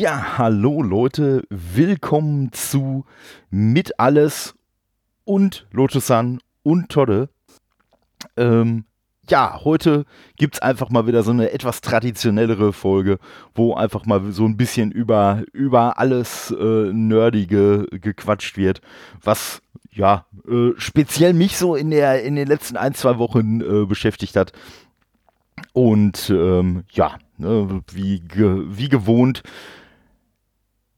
Ja, hallo Leute, willkommen zu Mit Alles und Lotusan und Todde. Ähm, ja, heute gibt es einfach mal wieder so eine etwas traditionellere Folge, wo einfach mal so ein bisschen über, über alles äh, Nerdige gequatscht wird, was ja äh, speziell mich so in, der, in den letzten ein, zwei Wochen äh, beschäftigt hat. Und ähm, ja, ne, wie, ge wie gewohnt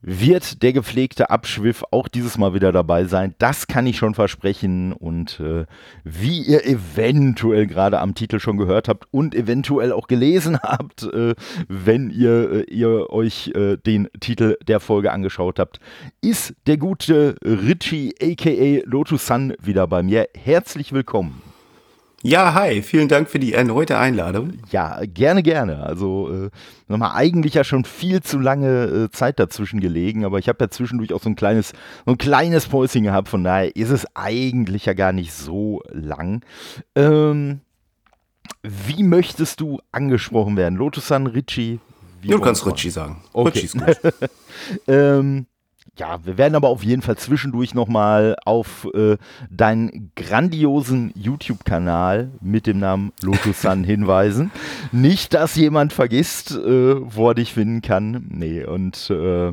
wird der gepflegte Abschwiff auch dieses Mal wieder dabei sein. Das kann ich schon versprechen. Und äh, wie ihr eventuell gerade am Titel schon gehört habt und eventuell auch gelesen habt, äh, wenn ihr, äh, ihr euch äh, den Titel der Folge angeschaut habt, ist der gute Richie aka Lotus Sun wieder bei mir. Herzlich willkommen. Ja, hi, vielen Dank für die erneute Einladung. Ja, gerne, gerne. Also äh, nochmal eigentlich ja schon viel zu lange äh, Zeit dazwischen gelegen, aber ich habe ja zwischendurch auch so ein kleines, so ein kleines Päuschen gehabt, von daher ist es eigentlich ja gar nicht so lang. Ähm, wie möchtest du angesprochen werden? Lotus-san, Richie? Du kannst Richie sagen. Okay. Richie ist gut. ähm, ja, wir werden aber auf jeden Fall zwischendurch nochmal auf äh, deinen grandiosen YouTube-Kanal mit dem Namen Lotus Sun hinweisen. Nicht, dass jemand vergisst, äh, wo er dich finden kann. Nee, und äh,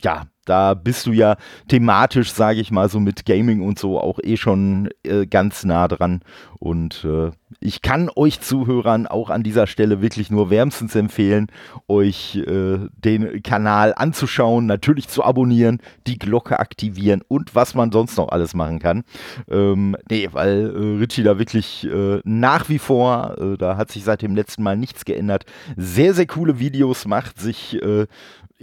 ja, da bist du ja thematisch, sage ich mal, so mit Gaming und so auch eh schon äh, ganz nah dran. Und äh, ich kann euch Zuhörern auch an dieser Stelle wirklich nur wärmstens empfehlen, euch äh, den Kanal anzuschauen, natürlich zu abonnieren, die Glocke aktivieren und was man sonst noch alles machen kann. Ähm, nee, weil äh, Richie da wirklich äh, nach wie vor, äh, da hat sich seit dem letzten Mal nichts geändert, sehr, sehr coole Videos macht, sich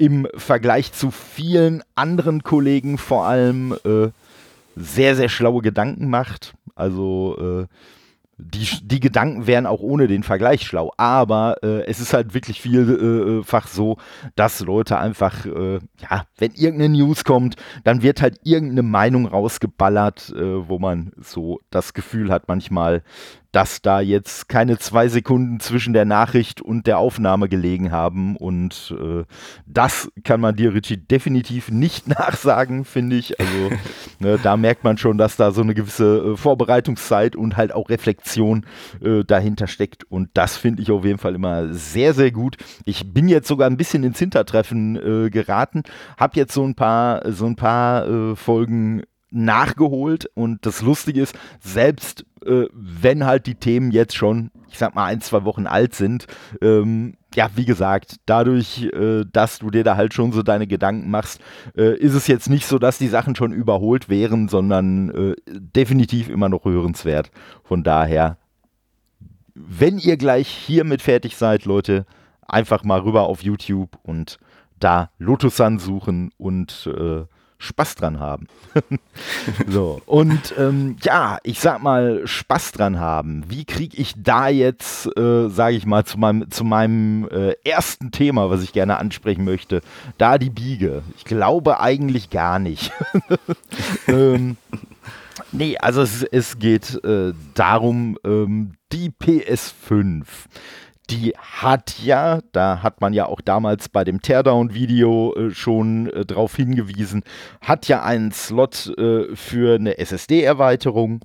im Vergleich zu vielen anderen Kollegen vor allem äh, sehr, sehr schlaue Gedanken macht. Also äh, die, die Gedanken wären auch ohne den Vergleich schlau, aber äh, es ist halt wirklich vielfach so, dass Leute einfach, äh, ja, wenn irgendeine News kommt, dann wird halt irgendeine Meinung rausgeballert, äh, wo man so das Gefühl hat manchmal, dass da jetzt keine zwei Sekunden zwischen der Nachricht und der Aufnahme gelegen haben. Und äh, das kann man dir, Richie, definitiv nicht nachsagen, finde ich. Also ne, da merkt man schon, dass da so eine gewisse äh, Vorbereitungszeit und halt auch Reflexion äh, dahinter steckt. Und das finde ich auf jeden Fall immer sehr, sehr gut. Ich bin jetzt sogar ein bisschen ins Hintertreffen äh, geraten, habe jetzt so ein paar, so ein paar äh, Folgen nachgeholt und das Lustige ist, selbst äh, wenn halt die Themen jetzt schon, ich sag mal, ein, zwei Wochen alt sind, ähm, ja, wie gesagt, dadurch, äh, dass du dir da halt schon so deine Gedanken machst, äh, ist es jetzt nicht so, dass die Sachen schon überholt wären, sondern äh, definitiv immer noch hörenswert. Von daher, wenn ihr gleich hiermit fertig seid, Leute, einfach mal rüber auf YouTube und da Lotusan suchen und äh, Spaß dran haben. so, und ähm, ja, ich sag mal, Spaß dran haben. Wie kriege ich da jetzt, äh, sage ich mal, zu meinem, zu meinem äh, ersten Thema, was ich gerne ansprechen möchte, da die Biege? Ich glaube eigentlich gar nicht. ähm, Nee, also es, es geht äh, darum, ähm, die PS5 die hat ja, da hat man ja auch damals bei dem Teardown-Video äh, schon äh, darauf hingewiesen, hat ja einen Slot äh, für eine SSD-Erweiterung.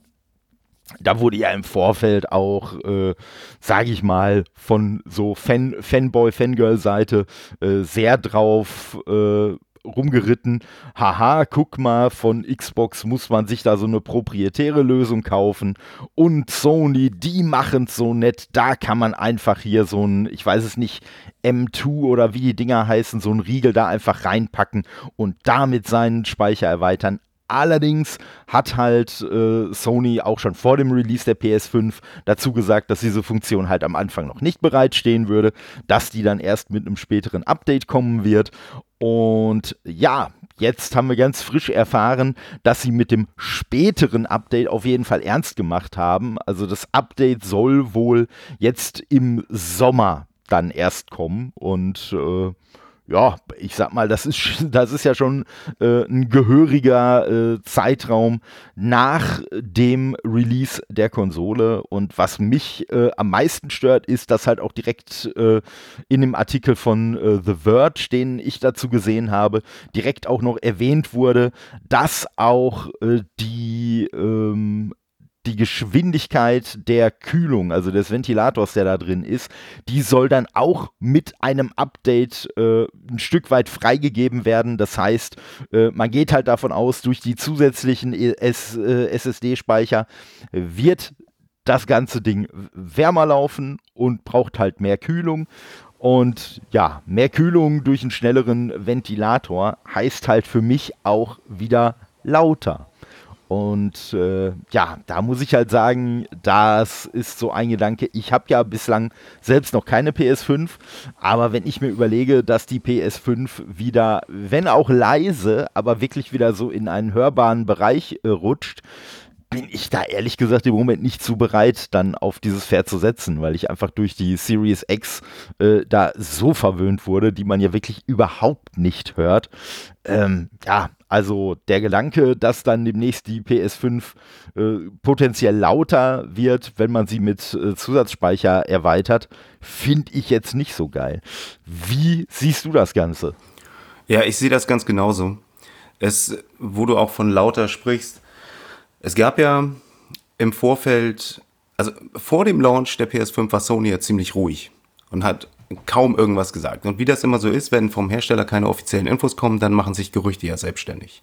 Da wurde ja im Vorfeld auch, äh, sage ich mal, von so Fan Fanboy-Fangirl-Seite äh, sehr drauf äh, rumgeritten, haha, guck mal, von Xbox muss man sich da so eine proprietäre Lösung kaufen. Und Sony, die machen es so nett, da kann man einfach hier so ein, ich weiß es nicht, M2 oder wie die Dinger heißen, so ein Riegel da einfach reinpacken und damit seinen Speicher erweitern. Allerdings hat halt äh, Sony auch schon vor dem Release der PS5 dazu gesagt, dass diese Funktion halt am Anfang noch nicht bereitstehen würde, dass die dann erst mit einem späteren Update kommen wird. Und ja, jetzt haben wir ganz frisch erfahren, dass sie mit dem späteren Update auf jeden Fall ernst gemacht haben. Also das Update soll wohl jetzt im Sommer dann erst kommen und äh, ja, ich sag mal, das ist, das ist ja schon äh, ein gehöriger äh, Zeitraum nach dem Release der Konsole. Und was mich äh, am meisten stört, ist, dass halt auch direkt äh, in dem Artikel von äh, The Verge, den ich dazu gesehen habe, direkt auch noch erwähnt wurde, dass auch äh, die ähm, die Geschwindigkeit der Kühlung, also des Ventilators, der da drin ist, die soll dann auch mit einem Update äh, ein Stück weit freigegeben werden. Das heißt, äh, man geht halt davon aus, durch die zusätzlichen äh, SSD-Speicher wird das ganze Ding wärmer laufen und braucht halt mehr Kühlung. Und ja, mehr Kühlung durch einen schnelleren Ventilator heißt halt für mich auch wieder lauter. Und äh, ja, da muss ich halt sagen, das ist so ein Gedanke. Ich habe ja bislang selbst noch keine PS5, aber wenn ich mir überlege, dass die PS5 wieder, wenn auch leise, aber wirklich wieder so in einen hörbaren Bereich äh, rutscht, bin ich da ehrlich gesagt im Moment nicht zu bereit, dann auf dieses Pferd zu setzen, weil ich einfach durch die Series X äh, da so verwöhnt wurde, die man ja wirklich überhaupt nicht hört. Ähm, ja, also der Gedanke, dass dann demnächst die PS5 äh, potenziell lauter wird, wenn man sie mit äh, Zusatzspeicher erweitert, finde ich jetzt nicht so geil. Wie siehst du das Ganze? Ja, ich sehe das ganz genauso. Es, wo du auch von lauter sprichst, es gab ja im Vorfeld, also vor dem Launch der PS5 war Sony ja ziemlich ruhig und hat kaum irgendwas gesagt. Und wie das immer so ist, wenn vom Hersteller keine offiziellen Infos kommen, dann machen sich Gerüchte ja selbstständig.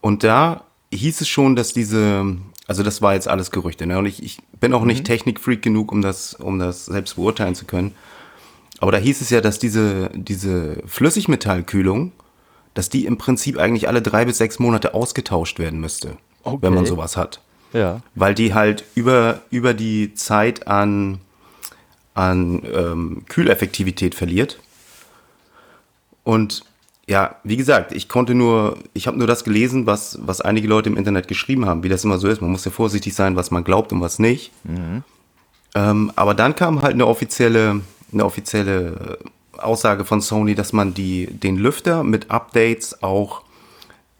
Und da hieß es schon, dass diese, also das war jetzt alles Gerüchte, ne? Und ich, ich bin auch nicht mhm. Technikfreak genug, um das, um das selbst beurteilen zu können. Aber da hieß es ja, dass diese, diese Flüssigmetallkühlung, dass die im Prinzip eigentlich alle drei bis sechs Monate ausgetauscht werden müsste, okay. wenn man sowas hat. Ja. Weil die halt über, über die Zeit an an ähm, Kühleffektivität verliert. Und ja, wie gesagt, ich konnte nur, ich habe nur das gelesen, was, was einige Leute im Internet geschrieben haben, wie das immer so ist. Man muss ja vorsichtig sein, was man glaubt und was nicht. Mhm. Ähm, aber dann kam halt eine offizielle, eine offizielle Aussage von Sony, dass man die, den Lüfter mit Updates auch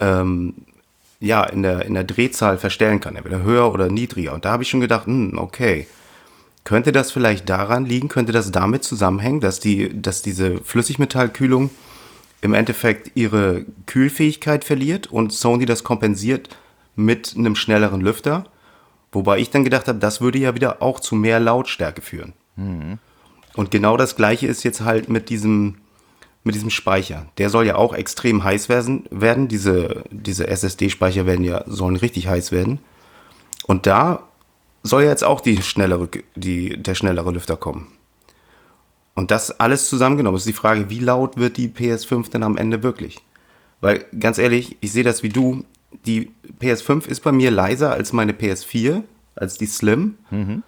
ähm, ja, in, der, in der Drehzahl verstellen kann, entweder höher oder niedriger. Und da habe ich schon gedacht, hm, okay, könnte das vielleicht daran liegen, könnte das damit zusammenhängen, dass, die, dass diese Flüssigmetallkühlung im Endeffekt ihre Kühlfähigkeit verliert und Sony das kompensiert mit einem schnelleren Lüfter? Wobei ich dann gedacht habe, das würde ja wieder auch zu mehr Lautstärke führen. Mhm. Und genau das gleiche ist jetzt halt mit diesem, mit diesem Speicher. Der soll ja auch extrem heiß werden. werden. Diese, diese SSD-Speicher werden ja, sollen richtig heiß werden. Und da soll jetzt auch die schnellere, die, der schnellere Lüfter kommen. Und das alles zusammengenommen ist die Frage, wie laut wird die PS5 denn am Ende wirklich? Weil ganz ehrlich, ich sehe das wie du. Die PS5 ist bei mir leiser als meine PS4, als die Slim. Mhm.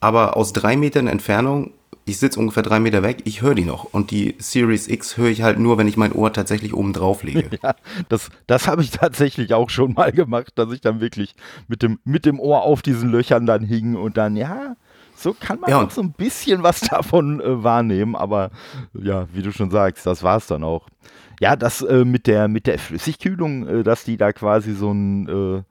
Aber aus drei Metern Entfernung ich sitze ungefähr drei Meter weg, ich höre die noch. Und die Series X höre ich halt nur, wenn ich mein Ohr tatsächlich oben drauf lege. Ja, das, das habe ich tatsächlich auch schon mal gemacht, dass ich dann wirklich mit dem, mit dem Ohr auf diesen Löchern dann hing und dann, ja, so kann man ja, auch so ein bisschen was davon äh, wahrnehmen. Aber ja, wie du schon sagst, das war es dann auch. Ja, das äh, mit, der, mit der Flüssigkühlung, äh, dass die da quasi so ein äh,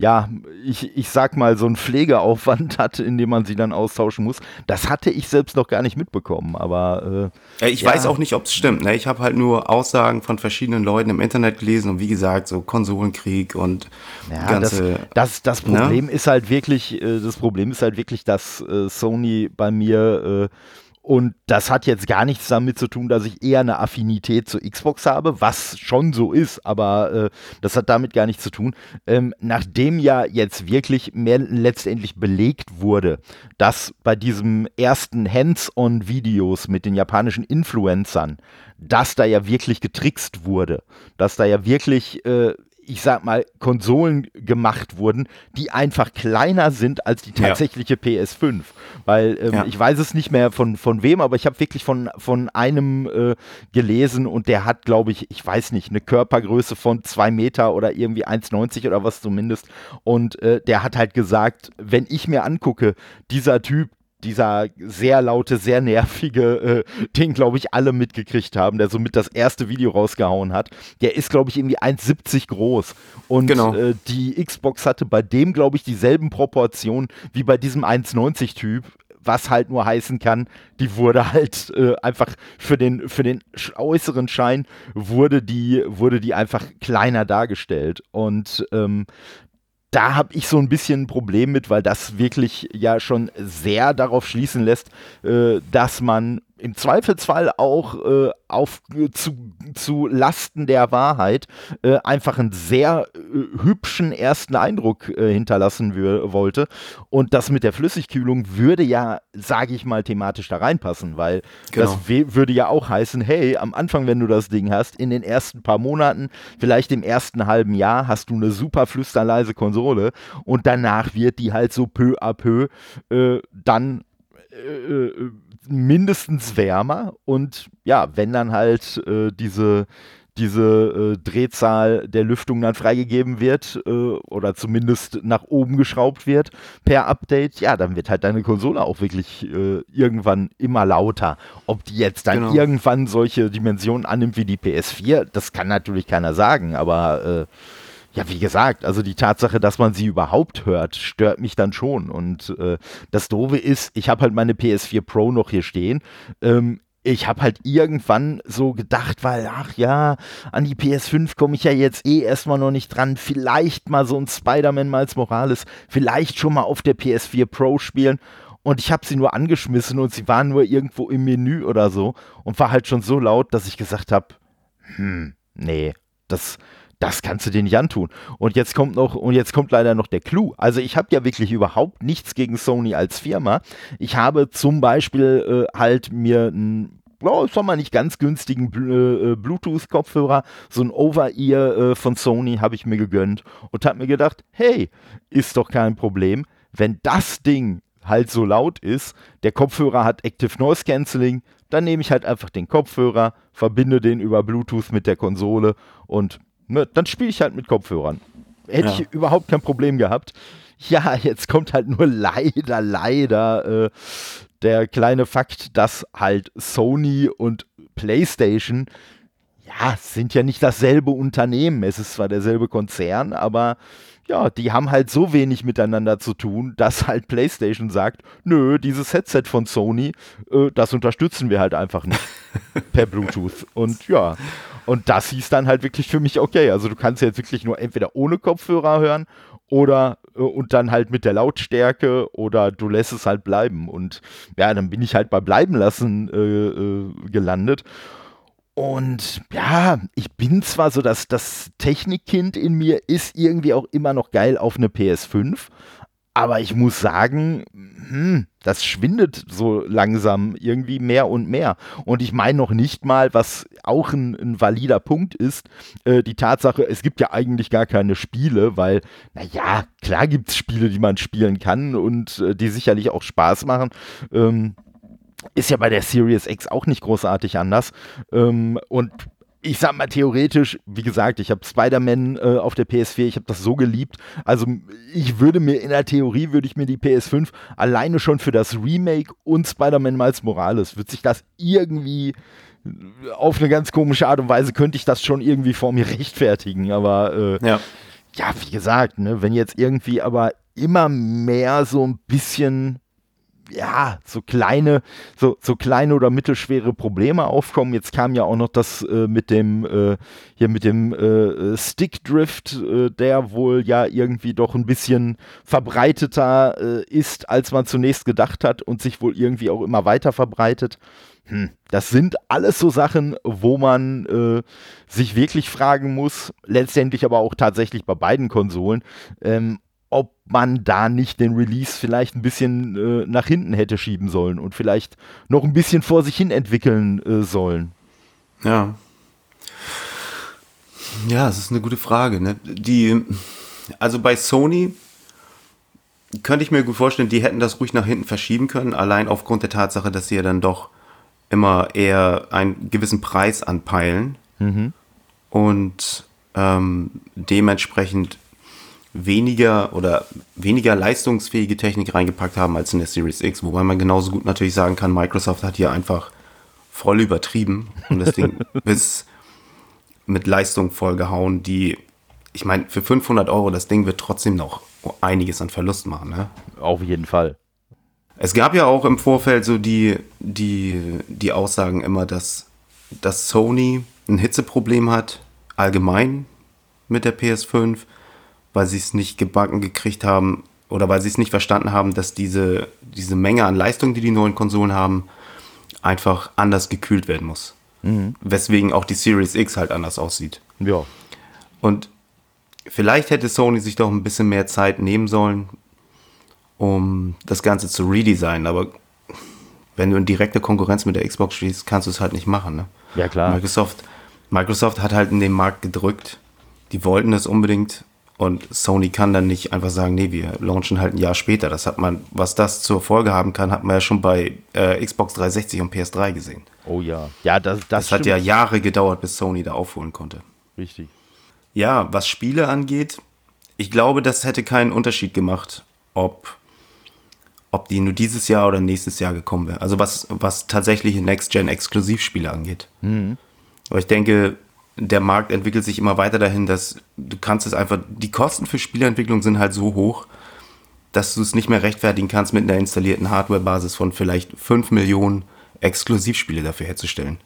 ja, ich, ich sag mal, so einen Pflegeaufwand hat, in dem man sie dann austauschen muss. Das hatte ich selbst noch gar nicht mitbekommen, aber. Äh, ich ja. weiß auch nicht, ob es stimmt. Ne? Ich habe halt nur Aussagen von verschiedenen Leuten im Internet gelesen und wie gesagt, so Konsolenkrieg und ja, ganze. Das, das, das ne? Problem ne? ist halt wirklich, äh, das Problem ist halt wirklich, dass äh, Sony bei mir äh, und das hat jetzt gar nichts damit zu tun, dass ich eher eine Affinität zur Xbox habe, was schon so ist, aber äh, das hat damit gar nichts zu tun. Ähm, nachdem ja jetzt wirklich mehr letztendlich belegt wurde, dass bei diesem ersten Hands-on-Videos mit den japanischen Influencern, dass da ja wirklich getrickst wurde, dass da ja wirklich äh, ich sag mal, Konsolen gemacht wurden, die einfach kleiner sind als die tatsächliche ja. PS5. Weil ähm, ja. ich weiß es nicht mehr von, von wem, aber ich habe wirklich von, von einem äh, gelesen und der hat, glaube ich, ich weiß nicht, eine Körpergröße von zwei Meter oder irgendwie 1,90 oder was zumindest. Und äh, der hat halt gesagt, wenn ich mir angucke, dieser Typ, dieser sehr laute, sehr nervige, äh, den glaube ich alle mitgekriegt haben, der somit das erste Video rausgehauen hat. Der ist glaube ich irgendwie 1,70 groß und genau. äh, die Xbox hatte bei dem glaube ich dieselben Proportionen wie bei diesem 1,90 Typ was halt nur heißen kann, die wurde halt äh, einfach für den, für den äußeren Schein wurde die, wurde die einfach kleiner dargestellt. Und ähm, da habe ich so ein bisschen ein Problem mit, weil das wirklich ja schon sehr darauf schließen lässt, äh, dass man im Zweifelsfall auch äh, auf, zu, zu Lasten der Wahrheit äh, einfach einen sehr äh, hübschen ersten Eindruck äh, hinterlassen wollte. Und das mit der Flüssigkühlung würde ja, sage ich mal, thematisch da reinpassen, weil genau. das würde ja auch heißen, hey, am Anfang, wenn du das Ding hast, in den ersten paar Monaten, vielleicht im ersten halben Jahr, hast du eine super flüsterleise Konsole und danach wird die halt so peu à peu äh, dann äh, äh, mindestens wärmer und ja, wenn dann halt äh, diese diese äh, Drehzahl der Lüftung dann freigegeben wird äh, oder zumindest nach oben geschraubt wird per Update, ja, dann wird halt deine Konsole auch wirklich äh, irgendwann immer lauter. Ob die jetzt dann genau. irgendwann solche Dimensionen annimmt wie die PS4, das kann natürlich keiner sagen, aber äh, ja, wie gesagt, also die Tatsache, dass man sie überhaupt hört, stört mich dann schon. Und äh, das Doofe ist, ich habe halt meine PS4 Pro noch hier stehen. Ähm, ich habe halt irgendwann so gedacht, weil, ach ja, an die PS5 komme ich ja jetzt eh erstmal noch nicht dran. Vielleicht mal so ein Spider-Man Miles Morales, vielleicht schon mal auf der PS4 Pro spielen. Und ich habe sie nur angeschmissen und sie waren nur irgendwo im Menü oder so und war halt schon so laut, dass ich gesagt habe, hm, nee, das, das kannst du dir nicht antun. Und jetzt kommt noch, und jetzt kommt leider noch der Clou. Also ich habe ja wirklich überhaupt nichts gegen Sony als Firma. Ich habe zum Beispiel äh, halt mir ein oh, doch mal nicht ganz günstigen äh, äh, Bluetooth-Kopfhörer, so ein Over-Ear äh, von Sony habe ich mir gegönnt und habe mir gedacht, hey, ist doch kein Problem, wenn das Ding halt so laut ist, der Kopfhörer hat Active Noise Cancelling, dann nehme ich halt einfach den Kopfhörer, verbinde den über Bluetooth mit der Konsole und Ne, dann spiele ich halt mit Kopfhörern. Hätte ja. ich überhaupt kein Problem gehabt. Ja, jetzt kommt halt nur leider, leider äh, der kleine Fakt, dass halt Sony und PlayStation ja, sind ja nicht dasselbe Unternehmen. Es ist zwar derselbe Konzern, aber ja, die haben halt so wenig miteinander zu tun, dass halt PlayStation sagt, nö, dieses Headset von Sony, äh, das unterstützen wir halt einfach nicht per Bluetooth. Und ja, und das hieß dann halt wirklich für mich okay. Also du kannst jetzt wirklich nur entweder ohne Kopfhörer hören oder äh, und dann halt mit der Lautstärke oder du lässt es halt bleiben. Und ja, dann bin ich halt bei Bleiben lassen äh, äh, gelandet. Und ja, ich bin zwar so, dass das Technikkind in mir ist irgendwie auch immer noch geil auf eine PS5, aber ich muss sagen, hm, das schwindet so langsam irgendwie mehr und mehr. Und ich meine noch nicht mal, was auch ein, ein valider Punkt ist, äh, die Tatsache, es gibt ja eigentlich gar keine Spiele, weil, naja, klar gibt es Spiele, die man spielen kann und äh, die sicherlich auch Spaß machen. Ähm, ist ja bei der Series X auch nicht großartig anders. Ähm, und ich sag mal theoretisch, wie gesagt, ich habe Spider-Man äh, auf der PS4, ich habe das so geliebt. Also ich würde mir in der Theorie, würde ich mir die PS5 alleine schon für das Remake und Spider-Man Miles Morales, wird sich das irgendwie auf eine ganz komische Art und Weise, könnte ich das schon irgendwie vor mir rechtfertigen. Aber äh, ja. ja, wie gesagt, ne, wenn jetzt irgendwie aber immer mehr so ein bisschen ja, so kleine, so, so kleine oder mittelschwere Probleme aufkommen. Jetzt kam ja auch noch das äh, mit dem, äh, hier mit dem äh, Stickdrift, äh, der wohl ja irgendwie doch ein bisschen verbreiteter äh, ist, als man zunächst gedacht hat und sich wohl irgendwie auch immer weiter verbreitet. Hm, das sind alles so Sachen, wo man äh, sich wirklich fragen muss, letztendlich aber auch tatsächlich bei beiden Konsolen, ähm, ob man da nicht den Release vielleicht ein bisschen äh, nach hinten hätte schieben sollen und vielleicht noch ein bisschen vor sich hin entwickeln äh, sollen. Ja. Ja, das ist eine gute Frage. Ne? Die, also bei Sony könnte ich mir gut vorstellen, die hätten das ruhig nach hinten verschieben können, allein aufgrund der Tatsache, dass sie ja dann doch immer eher einen gewissen Preis anpeilen. Mhm. Und ähm, dementsprechend weniger oder weniger leistungsfähige Technik reingepackt haben als in der Series X, wobei man genauso gut natürlich sagen kann, Microsoft hat hier einfach voll übertrieben und das Ding bis mit Leistung vollgehauen, die, ich meine, für 500 Euro, das Ding wird trotzdem noch einiges an Verlust machen. Ne? Auf jeden Fall. Es gab ja auch im Vorfeld so die, die, die Aussagen immer, dass, dass Sony ein Hitzeproblem hat, allgemein mit der PS5, weil sie es nicht gebacken gekriegt haben oder weil sie es nicht verstanden haben, dass diese, diese Menge an Leistung, die die neuen Konsolen haben, einfach anders gekühlt werden muss. Mhm. Weswegen auch die Series X halt anders aussieht. Ja. Und vielleicht hätte Sony sich doch ein bisschen mehr Zeit nehmen sollen, um das Ganze zu redesignen. Aber wenn du in direkte Konkurrenz mit der Xbox stehst, kannst du es halt nicht machen. Ne? Ja, klar. Microsoft, Microsoft hat halt in den Markt gedrückt. Die wollten es unbedingt. Und Sony kann dann nicht einfach sagen, nee, wir launchen halt ein Jahr später. Das hat man, was das zur Folge haben kann, hat man ja schon bei äh, Xbox 360 und PS3 gesehen. Oh ja. Ja, das, das, das hat ja Jahre gedauert, bis Sony da aufholen konnte. Richtig. Ja, was Spiele angeht, ich glaube, das hätte keinen Unterschied gemacht, ob, ob die nur dieses Jahr oder nächstes Jahr gekommen wäre. Also was, was tatsächliche Next-Gen-Exklusivspiele angeht. Mhm. Aber ich denke, der Markt entwickelt sich immer weiter dahin, dass du kannst es einfach, die Kosten für Spieleentwicklung sind halt so hoch, dass du es nicht mehr rechtfertigen kannst, mit einer installierten Hardware-Basis von vielleicht 5 Millionen Exklusivspiele dafür herzustellen.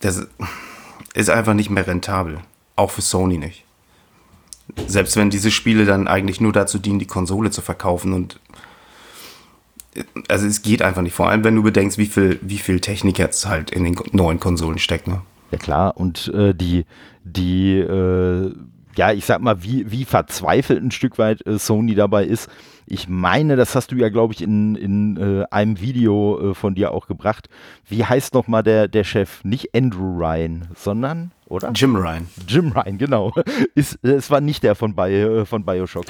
Das ist einfach nicht mehr rentabel. Auch für Sony nicht. Selbst wenn diese Spiele dann eigentlich nur dazu dienen, die Konsole zu verkaufen und also es geht einfach nicht. Vor allem, wenn du bedenkst, wie viel, wie viel Technik jetzt halt in den neuen Konsolen steckt. Ne? Ja klar, und äh, die, die, äh, ja, ich sag mal, wie, wie verzweifelt ein Stück weit äh, Sony dabei ist. Ich meine, das hast du ja, glaube ich, in, in äh, einem Video äh, von dir auch gebracht. Wie heißt nochmal der, der Chef? Nicht Andrew Ryan, sondern oder? Jim Ryan. Jim Ryan, genau. Ist, es war nicht der von, Bi äh, von Bioshock.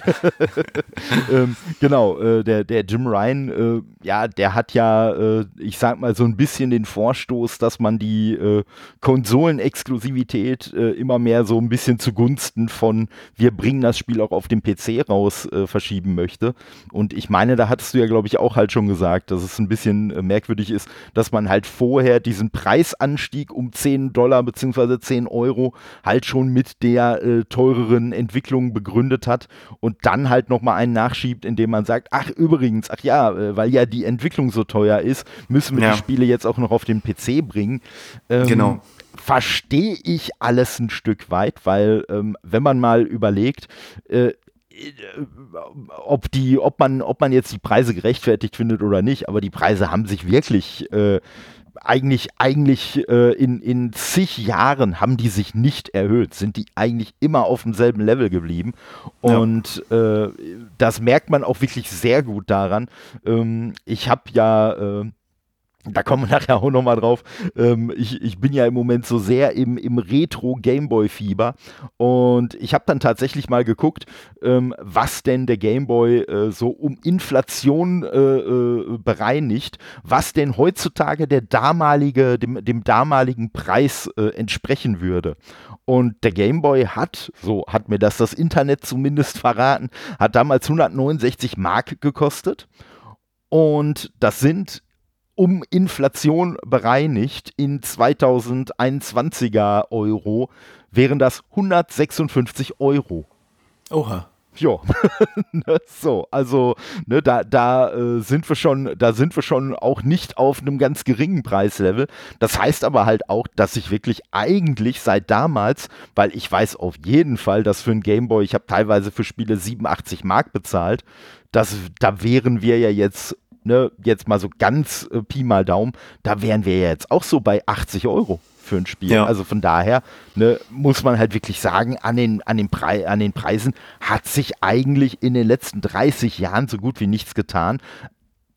ähm, genau, äh, der, der Jim Ryan, äh, ja, der hat ja, äh, ich sag mal, so ein bisschen den Vorstoß, dass man die äh, Konsolenexklusivität äh, immer mehr so ein bisschen zugunsten von, wir bringen das Spiel auch auf dem PC raus, verschieben möchte. Und ich meine, da hattest du ja, glaube ich, auch halt schon gesagt, dass es ein bisschen merkwürdig ist, dass man halt vorher diesen Preisanstieg um 10 Dollar bzw. 10 Euro halt schon mit der äh, teureren Entwicklung begründet hat und dann halt nochmal einen nachschiebt, indem man sagt, ach übrigens, ach ja, äh, weil ja die Entwicklung so teuer ist, müssen wir ja. die Spiele jetzt auch noch auf den PC bringen. Ähm, genau verstehe ich alles ein Stück weit, weil ähm, wenn man mal überlegt, äh, ob die, ob man, ob man jetzt die Preise gerechtfertigt findet oder nicht, aber die Preise haben sich wirklich äh, eigentlich, eigentlich äh, in, in zig Jahren haben die sich nicht erhöht, sind die eigentlich immer auf demselben Level geblieben. Und ja. äh, das merkt man auch wirklich sehr gut daran. Ähm, ich habe ja äh, da kommen wir nachher auch nochmal drauf. Ähm, ich, ich bin ja im Moment so sehr im, im Retro-Gameboy-Fieber und ich habe dann tatsächlich mal geguckt, ähm, was denn der Gameboy äh, so um Inflation äh, äh, bereinigt, was denn heutzutage der damalige, dem, dem damaligen Preis äh, entsprechen würde. Und der Gameboy hat, so hat mir das das Internet zumindest verraten, hat damals 169 Mark gekostet. Und das sind um Inflation bereinigt in 2021er Euro wären das 156 Euro. Oha. Ja, ne, so, also ne, da, da äh, sind wir schon, da sind wir schon auch nicht auf einem ganz geringen Preislevel. Das heißt aber halt auch, dass ich wirklich eigentlich seit damals, weil ich weiß auf jeden Fall, dass für ein Gameboy, ich habe teilweise für Spiele 87 Mark bezahlt, dass da wären wir ja jetzt ne, jetzt mal so ganz äh, Pi mal Daumen, da wären wir ja jetzt auch so bei 80 Euro für ein Spiel. Ja. Also von daher ne, muss man halt wirklich sagen, an den, an, den Pre an den Preisen hat sich eigentlich in den letzten 30 Jahren so gut wie nichts getan.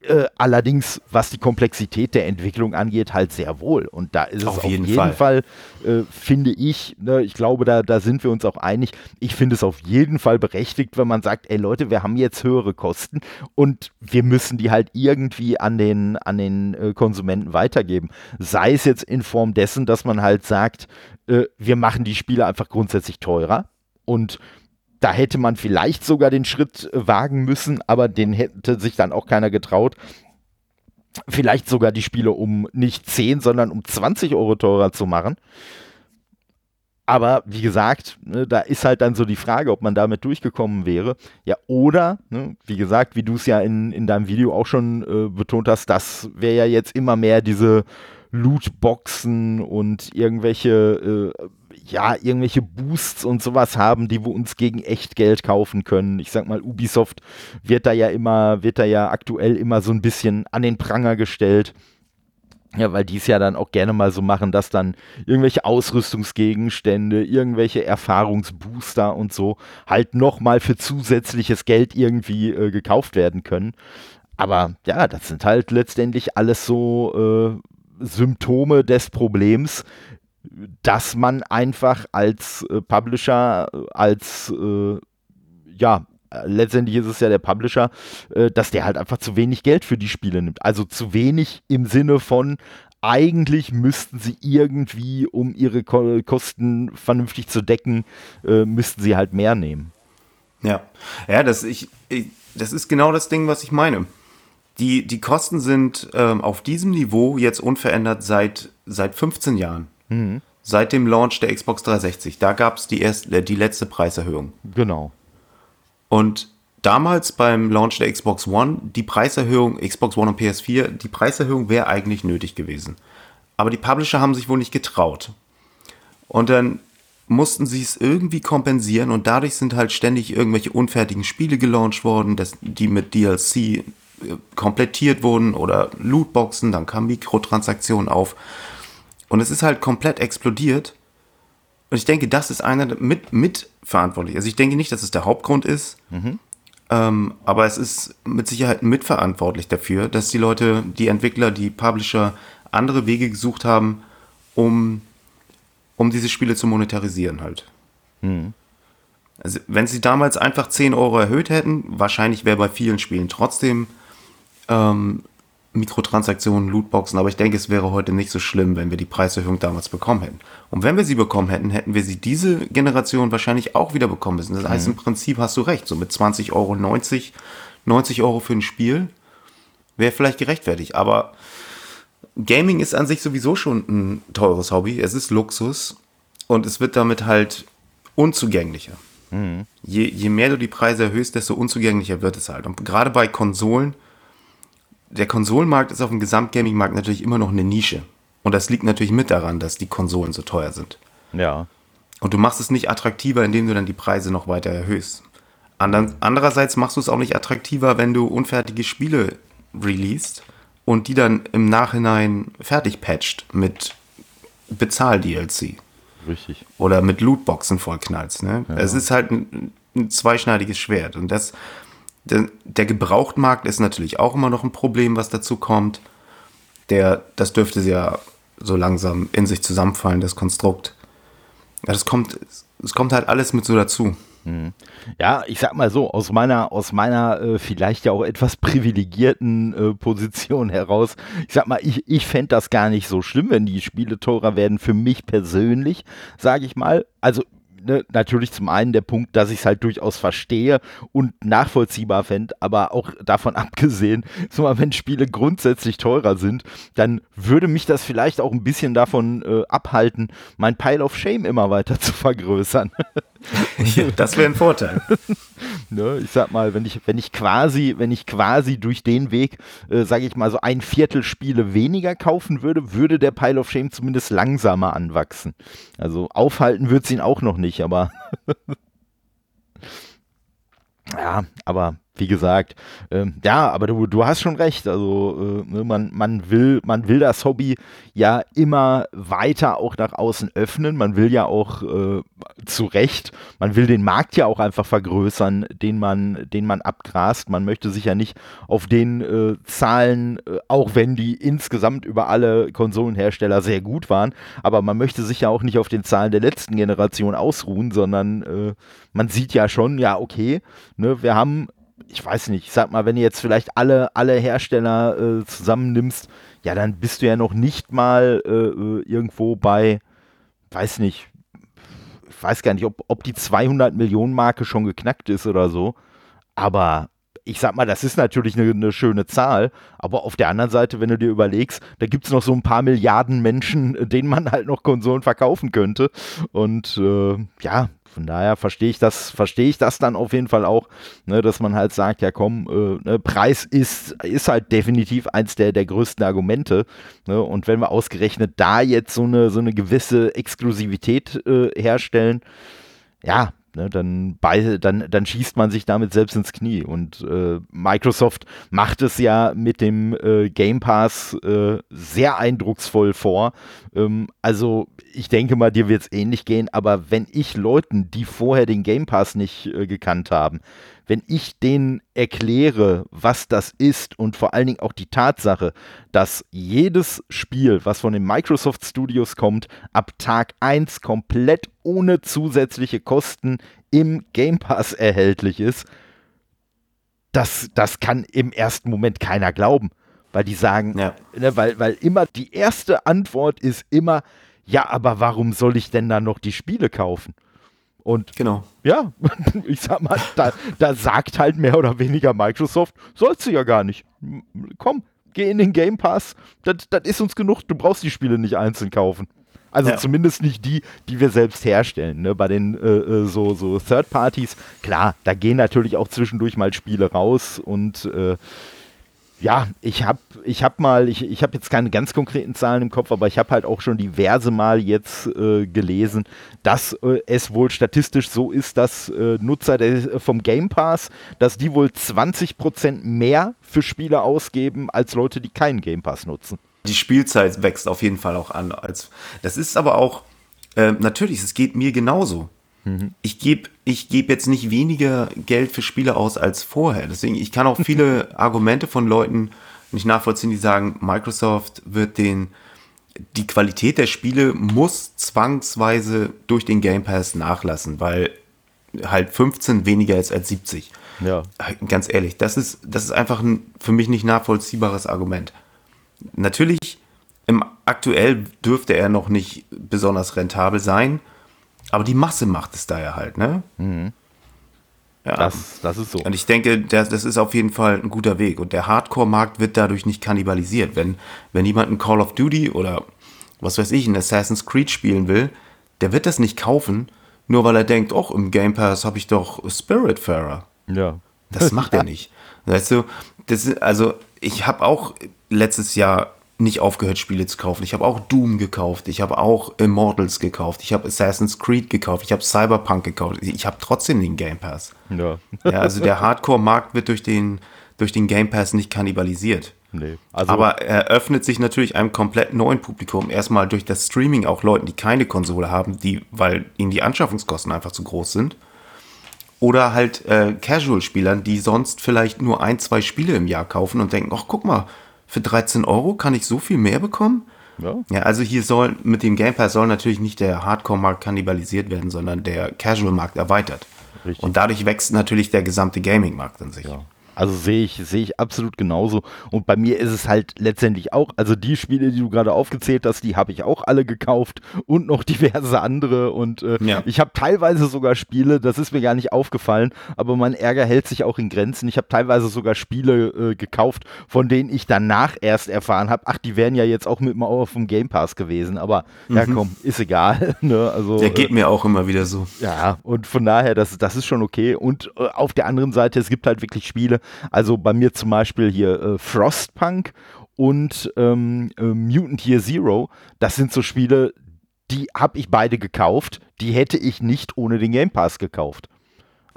Äh, allerdings, was die Komplexität der Entwicklung angeht, halt sehr wohl. Und da ist auf es jeden auf jeden Fall, Fall äh, finde ich, ne, ich glaube, da, da sind wir uns auch einig. Ich finde es auf jeden Fall berechtigt, wenn man sagt, ey Leute, wir haben jetzt höhere Kosten und wir müssen die halt irgendwie an den, an den äh, Konsumenten weitergeben. Sei es jetzt in Form dessen, dass man halt sagt, äh, wir machen die Spiele einfach grundsätzlich teurer und da hätte man vielleicht sogar den Schritt wagen müssen, aber den hätte sich dann auch keiner getraut. Vielleicht sogar die Spiele um nicht 10, sondern um 20 Euro teurer zu machen. Aber wie gesagt, ne, da ist halt dann so die Frage, ob man damit durchgekommen wäre. Ja, oder, ne, wie gesagt, wie du es ja in, in deinem Video auch schon äh, betont hast, das wäre ja jetzt immer mehr diese Lootboxen und irgendwelche, äh, ja, irgendwelche Boosts und sowas haben, die wir uns gegen echt Geld kaufen können. Ich sag mal, Ubisoft wird da ja immer, wird da ja aktuell immer so ein bisschen an den Pranger gestellt. Ja, weil die es ja dann auch gerne mal so machen, dass dann irgendwelche Ausrüstungsgegenstände, irgendwelche Erfahrungsbooster und so halt nochmal für zusätzliches Geld irgendwie äh, gekauft werden können. Aber ja, das sind halt letztendlich alles so äh, Symptome des Problems, dass man einfach als äh, Publisher, äh, als äh, ja, letztendlich ist es ja der Publisher, äh, dass der halt einfach zu wenig Geld für die Spiele nimmt. Also zu wenig im Sinne von, eigentlich müssten sie irgendwie, um ihre Ko Kosten vernünftig zu decken, äh, müssten sie halt mehr nehmen. Ja, ja, das, ich, ich, das ist genau das Ding, was ich meine. Die, die Kosten sind ähm, auf diesem Niveau jetzt unverändert seit, seit 15 Jahren. Mhm. Seit dem Launch der Xbox 360. Da gab es die, äh, die letzte Preiserhöhung. Genau. Und damals beim Launch der Xbox One, die Preiserhöhung, Xbox One und PS4, die Preiserhöhung wäre eigentlich nötig gewesen. Aber die Publisher haben sich wohl nicht getraut. Und dann mussten sie es irgendwie kompensieren und dadurch sind halt ständig irgendwelche unfertigen Spiele gelauncht worden, die mit DLC äh, komplettiert wurden oder Lootboxen, dann kamen Mikrotransaktionen auf. Und es ist halt komplett explodiert. Und ich denke, das ist einer mit, mit verantwortlich. Also ich denke nicht, dass es der Hauptgrund ist, mhm. ähm, aber es ist mit Sicherheit mitverantwortlich dafür, dass die Leute, die Entwickler, die Publisher andere Wege gesucht haben, um, um diese Spiele zu monetarisieren halt. Mhm. Also wenn sie damals einfach 10 Euro erhöht hätten, wahrscheinlich wäre bei vielen Spielen trotzdem ähm, Mikrotransaktionen, Lootboxen, aber ich denke, es wäre heute nicht so schlimm, wenn wir die Preiserhöhung damals bekommen hätten. Und wenn wir sie bekommen hätten, hätten wir sie diese Generation wahrscheinlich auch wieder bekommen müssen. Das heißt, mhm. im Prinzip hast du recht, so mit 20 Euro 90, 90 Euro für ein Spiel wäre vielleicht gerechtfertigt, aber Gaming ist an sich sowieso schon ein teures Hobby. Es ist Luxus und es wird damit halt unzugänglicher. Mhm. Je, je mehr du die Preise erhöhst, desto unzugänglicher wird es halt. Und gerade bei Konsolen, der Konsolenmarkt ist auf dem Gesamtgaming-Markt natürlich immer noch eine Nische. Und das liegt natürlich mit daran, dass die Konsolen so teuer sind. Ja. Und du machst es nicht attraktiver, indem du dann die Preise noch weiter erhöhst. Andern, andererseits machst du es auch nicht attraktiver, wenn du unfertige Spiele releast und die dann im Nachhinein fertig patcht mit Bezahl-DLC. Richtig. Oder mit Lootboxen vollknallst. Ne? Ja. Es ist halt ein, ein zweischneidiges Schwert. Und das, der, der Gebrauchtmarkt ist natürlich auch immer noch ein Problem, was dazu kommt. Der, das dürfte ja so langsam in sich zusammenfallen, das Konstrukt. Ja, das kommt, es kommt halt alles mit so dazu. Mhm. Ja, ich sag mal so, aus meiner, aus meiner äh, vielleicht ja auch etwas privilegierten äh, Position heraus, ich sag mal, ich, ich fände das gar nicht so schlimm, wenn die Spiele teurer werden, für mich persönlich, sage ich mal. Also ne, natürlich zum einen der Punkt, dass ich es halt durchaus verstehe und nachvollziehbar fände, aber auch davon abgesehen, so wenn Spiele grundsätzlich teurer sind, dann würde mich das vielleicht auch ein bisschen davon äh, abhalten, mein Pile of Shame immer weiter zu vergrößern. das wäre ein Vorteil. ne, ich sag mal, wenn ich, wenn ich quasi, wenn ich quasi durch den Weg, äh, sage ich mal, so ein Viertel Spiele weniger kaufen würde, würde der Pile of Shame zumindest langsamer anwachsen. Also aufhalten wird es ihn auch noch nicht, aber ja, aber wie gesagt, ähm, ja, aber du, du hast schon recht. Also äh, ne, man, man, will, man will das Hobby ja immer weiter auch nach außen öffnen. Man will ja auch äh, zu Recht, man will den Markt ja auch einfach vergrößern, den man, den man abgrast. Man möchte sich ja nicht auf den äh, Zahlen, äh, auch wenn die insgesamt über alle Konsolenhersteller sehr gut waren, aber man möchte sich ja auch nicht auf den Zahlen der letzten Generation ausruhen, sondern äh, man sieht ja schon, ja, okay, ne, wir haben ich weiß nicht, ich sag mal, wenn du jetzt vielleicht alle, alle Hersteller äh, zusammennimmst, ja, dann bist du ja noch nicht mal äh, äh irgendwo bei, weiß nicht, ich weiß gar nicht, ob, ob die 200 Millionen Marke schon geknackt ist oder so. Aber ich sag mal, das ist natürlich eine, eine, schöne Zahl, aber auf der anderen Seite, wenn du dir überlegst, da gibt es noch so ein paar Milliarden Menschen, denen man halt noch Konsolen verkaufen könnte. Und äh, ja, von daher verstehe ich das, verstehe ich das dann auf jeden Fall auch, ne, dass man halt sagt, ja komm, äh, ne, Preis ist, ist halt definitiv eins der, der größten Argumente. Ne, und wenn wir ausgerechnet da jetzt so eine, so eine gewisse Exklusivität äh, herstellen, ja, Ne, dann, bei, dann, dann schießt man sich damit selbst ins Knie. Und äh, Microsoft macht es ja mit dem äh, Game Pass äh, sehr eindrucksvoll vor. Ähm, also ich denke mal, dir wird es ähnlich gehen, aber wenn ich Leuten, die vorher den Game Pass nicht äh, gekannt haben, wenn ich denen erkläre, was das ist und vor allen Dingen auch die Tatsache, dass jedes Spiel, was von den Microsoft Studios kommt, ab Tag 1 komplett ohne zusätzliche Kosten im Game Pass erhältlich ist, das, das kann im ersten Moment keiner glauben. Weil die sagen, ja. ne, weil, weil immer die erste Antwort ist immer, ja, aber warum soll ich denn dann noch die Spiele kaufen? Und genau. ja, ich sag mal, da, da sagt halt mehr oder weniger Microsoft, sollst du ja gar nicht. Komm, geh in den Game Pass, das, ist uns genug, du brauchst die Spiele nicht einzeln kaufen. Also ja. zumindest nicht die, die wir selbst herstellen. Ne? Bei den äh, äh so, so Third Parties, klar, da gehen natürlich auch zwischendurch mal Spiele raus und äh, ja, ich habe ich hab mal, ich, ich habe jetzt keine ganz konkreten Zahlen im Kopf, aber ich habe halt auch schon diverse Mal jetzt äh, gelesen, dass äh, es wohl statistisch so ist, dass äh, Nutzer der, vom Game Pass, dass die wohl 20% mehr für Spiele ausgeben als Leute, die keinen Game Pass nutzen. Die Spielzeit wächst auf jeden Fall auch an. Als, das ist aber auch, äh, natürlich, es geht mir genauso. Mhm. Ich gebe ich geb jetzt nicht weniger Geld für Spiele aus als vorher. Deswegen, ich kann auch viele Argumente von Leuten nicht nachvollziehen, die sagen, Microsoft wird den, die Qualität der Spiele muss zwangsweise durch den Game Pass nachlassen, weil halt 15 weniger ist als 70. Ja. Ganz ehrlich, das ist, das ist einfach ein für mich nicht nachvollziehbares Argument. Natürlich, im aktuell dürfte er noch nicht besonders rentabel sein. Aber die Masse macht es da ja halt, ne? Mhm. Ja. Das, das ist so. Und ich denke, das, das ist auf jeden Fall ein guter Weg. Und der Hardcore-Markt wird dadurch nicht kannibalisiert. Wenn, wenn jemand ein Call of Duty oder was weiß ich, ein Assassin's Creed spielen will, der wird das nicht kaufen, nur weil er denkt, oh, im Game Pass habe ich doch Spiritfarer. Ja. Das macht er nicht. Weißt du, das also ich habe auch letztes Jahr nicht aufgehört, Spiele zu kaufen. Ich habe auch Doom gekauft, ich habe auch Immortals gekauft, ich habe Assassin's Creed gekauft, ich habe Cyberpunk gekauft. Ich habe trotzdem den Game Pass. Ja. ja also der Hardcore-Markt wird durch den, durch den Game Pass nicht kannibalisiert. Nee, also Aber er öffnet sich natürlich einem komplett neuen Publikum. Erstmal durch das Streaming auch Leuten, die keine Konsole haben, die, weil ihnen die Anschaffungskosten einfach zu groß sind. Oder halt äh, Casual-Spielern, die sonst vielleicht nur ein, zwei Spiele im Jahr kaufen und denken, ach guck mal, für 13 Euro kann ich so viel mehr bekommen? Ja. ja, also hier soll mit dem Game Pass soll natürlich nicht der Hardcore-Markt kannibalisiert werden, sondern der Casual-Markt erweitert. Richtig. Und dadurch wächst natürlich der gesamte Gaming-Markt an sich. Ja. Also sehe ich, sehe ich absolut genauso. Und bei mir ist es halt letztendlich auch, also die Spiele, die du gerade aufgezählt hast, die habe ich auch alle gekauft und noch diverse andere. Und äh, ja. ich habe teilweise sogar Spiele, das ist mir gar nicht aufgefallen, aber mein Ärger hält sich auch in Grenzen. Ich habe teilweise sogar Spiele äh, gekauft, von denen ich danach erst erfahren habe, ach, die wären ja jetzt auch mit mal auf dem Game Pass gewesen. Aber mhm. ja, komm, ist egal. ne? also, der geht äh, mir auch immer wieder so. Ja, und von daher, das, das ist schon okay. Und äh, auf der anderen Seite, es gibt halt wirklich Spiele, also bei mir zum Beispiel hier äh, Frostpunk und ähm, äh, Mutant Year Zero. Das sind so Spiele, die habe ich beide gekauft. Die hätte ich nicht ohne den Game Pass gekauft.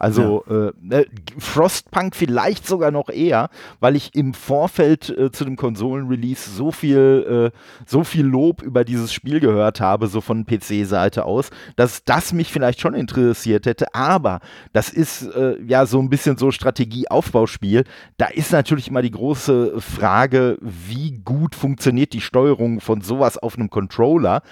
Also ja. äh, ne, Frostpunk vielleicht sogar noch eher, weil ich im Vorfeld äh, zu dem Konsolen-Release so viel, äh, so viel Lob über dieses Spiel gehört habe, so von PC-Seite aus, dass das mich vielleicht schon interessiert hätte. Aber das ist äh, ja so ein bisschen so Strategie-Aufbauspiel. Da ist natürlich immer die große Frage, wie gut funktioniert die Steuerung von sowas auf einem Controller.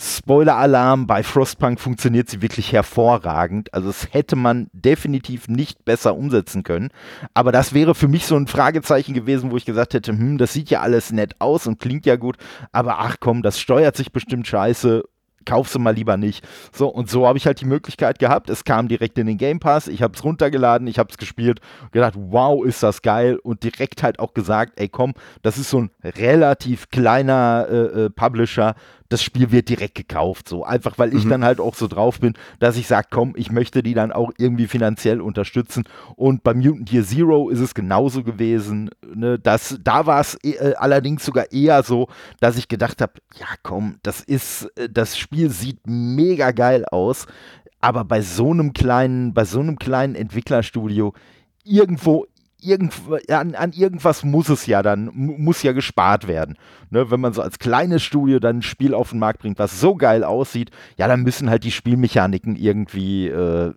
Spoiler-Alarm, bei Frostpunk funktioniert sie wirklich hervorragend. Also es hätte man definitiv nicht besser umsetzen können. Aber das wäre für mich so ein Fragezeichen gewesen, wo ich gesagt hätte, hm, das sieht ja alles nett aus und klingt ja gut, aber ach komm, das steuert sich bestimmt scheiße. kauf sie mal lieber nicht. So, und so habe ich halt die Möglichkeit gehabt. Es kam direkt in den Game Pass, ich habe es runtergeladen, ich habe es gespielt, gedacht, wow, ist das geil und direkt halt auch gesagt, ey komm, das ist so ein relativ kleiner äh, äh, Publisher, das Spiel wird direkt gekauft. So einfach, weil ich mhm. dann halt auch so drauf bin, dass ich sage, komm, ich möchte die dann auch irgendwie finanziell unterstützen. Und bei Mutant Year Zero ist es genauso gewesen. Ne? Das, da war es äh, allerdings sogar eher so, dass ich gedacht habe, ja komm, das ist, äh, das Spiel sieht mega geil aus. Aber bei so einem kleinen, bei so einem kleinen Entwicklerstudio irgendwo irgend, an, an, irgendwas muss es ja dann, muss ja gespart werden. Ne, wenn man so als kleines Studio dann ein Spiel auf den Markt bringt, was so geil aussieht, ja, dann müssen halt die Spielmechaniken irgendwie äh, äh,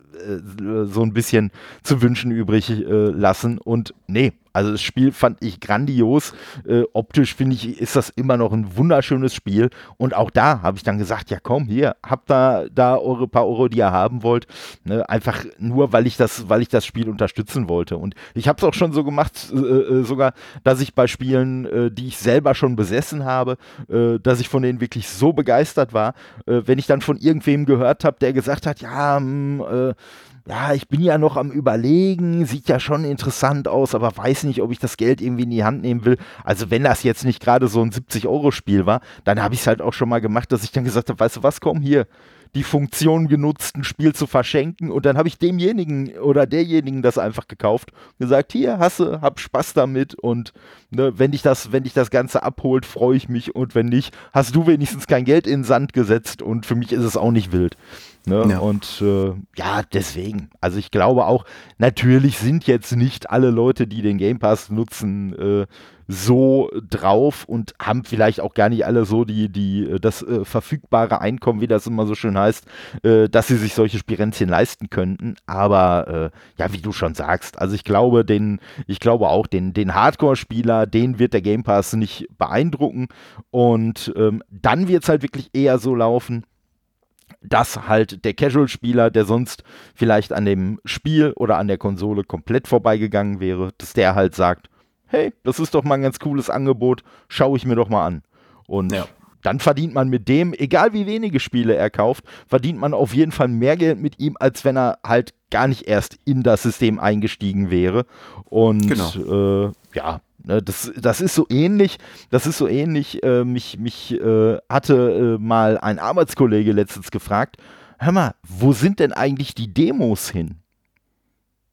so ein bisschen zu wünschen übrig äh, lassen. Und nee, also das Spiel fand ich grandios. Äh, optisch finde ich, ist das immer noch ein wunderschönes Spiel. Und auch da habe ich dann gesagt, ja komm, hier, habt da, da eure paar Euro, die ihr haben wollt. Ne, einfach nur, weil ich das, weil ich das Spiel unterstützen wollte. Und ich habe es auch schon so gemacht, äh, äh, sogar, dass ich bei Spielen, äh, die ich selber schon besessen habe, äh, dass ich von denen wirklich so begeistert war, äh, wenn ich dann von irgendwem gehört habe, der gesagt hat, ja, mh, hm, ja, ich bin ja noch am Überlegen, sieht ja schon interessant aus, aber weiß nicht, ob ich das Geld irgendwie in die Hand nehmen will. Also, wenn das jetzt nicht gerade so ein 70-Euro-Spiel war, dann habe ich es halt auch schon mal gemacht, dass ich dann gesagt habe: Weißt du was, komm hier, die Funktion genutzt, ein Spiel zu verschenken. Und dann habe ich demjenigen oder derjenigen das einfach gekauft. Gesagt, hier, hasse, hab Spaß damit. Und ne, wenn dich das, wenn dich das Ganze abholt, freue ich mich. Und wenn nicht, hast du wenigstens kein Geld in den Sand gesetzt. Und für mich ist es auch nicht wild. Ne? Ja. Und äh, ja, deswegen. Also ich glaube auch, natürlich sind jetzt nicht alle Leute, die den Game Pass nutzen, äh, so drauf und haben vielleicht auch gar nicht alle so die, die, äh, das äh, verfügbare Einkommen, wie das immer so schön heißt, äh, dass sie sich solche Spirenzchen leisten könnten. Aber äh, ja, wie du schon sagst, also ich glaube, den, ich glaube auch, den, den Hardcore-Spieler, den wird der Game Pass nicht beeindrucken. Und ähm, dann wird es halt wirklich eher so laufen, dass halt der Casual-Spieler, der sonst vielleicht an dem Spiel oder an der Konsole komplett vorbeigegangen wäre, dass der halt sagt, hey, das ist doch mal ein ganz cooles Angebot, schaue ich mir doch mal an. Und ja. dann verdient man mit dem, egal wie wenige Spiele er kauft, verdient man auf jeden Fall mehr Geld mit ihm, als wenn er halt gar nicht erst in das System eingestiegen wäre. Und genau. äh, ja, das, das ist so ähnlich, das ist so ähnlich, äh, mich, mich äh, hatte äh, mal ein Arbeitskollege letztens gefragt, hör mal, wo sind denn eigentlich die Demos hin?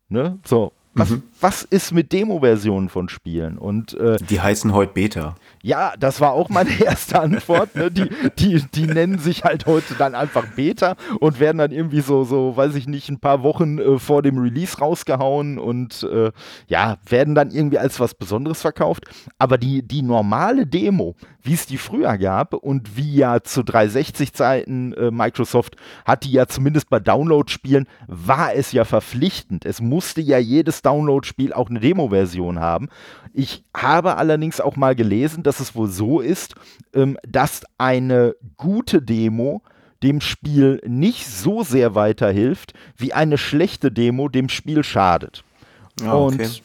Ne? So, was, mhm. Was ist mit Demo-Versionen von Spielen? Und, äh, die heißen heute Beta. Ja, das war auch meine erste Antwort. Ne? Die, die, die nennen sich halt heute dann einfach Beta und werden dann irgendwie so, so weiß ich nicht, ein paar Wochen äh, vor dem Release rausgehauen und äh, ja, werden dann irgendwie als was Besonderes verkauft. Aber die, die normale Demo, wie es die früher gab und wie ja zu 360-Zeiten äh, Microsoft hat die ja zumindest bei Download-Spielen, war es ja verpflichtend. Es musste ja jedes Download-Spiel auch eine Demo-Version haben. Ich habe allerdings auch mal gelesen, dass es wohl so ist, ähm, dass eine gute Demo dem Spiel nicht so sehr weiterhilft, wie eine schlechte Demo dem Spiel schadet. Ah, okay. Und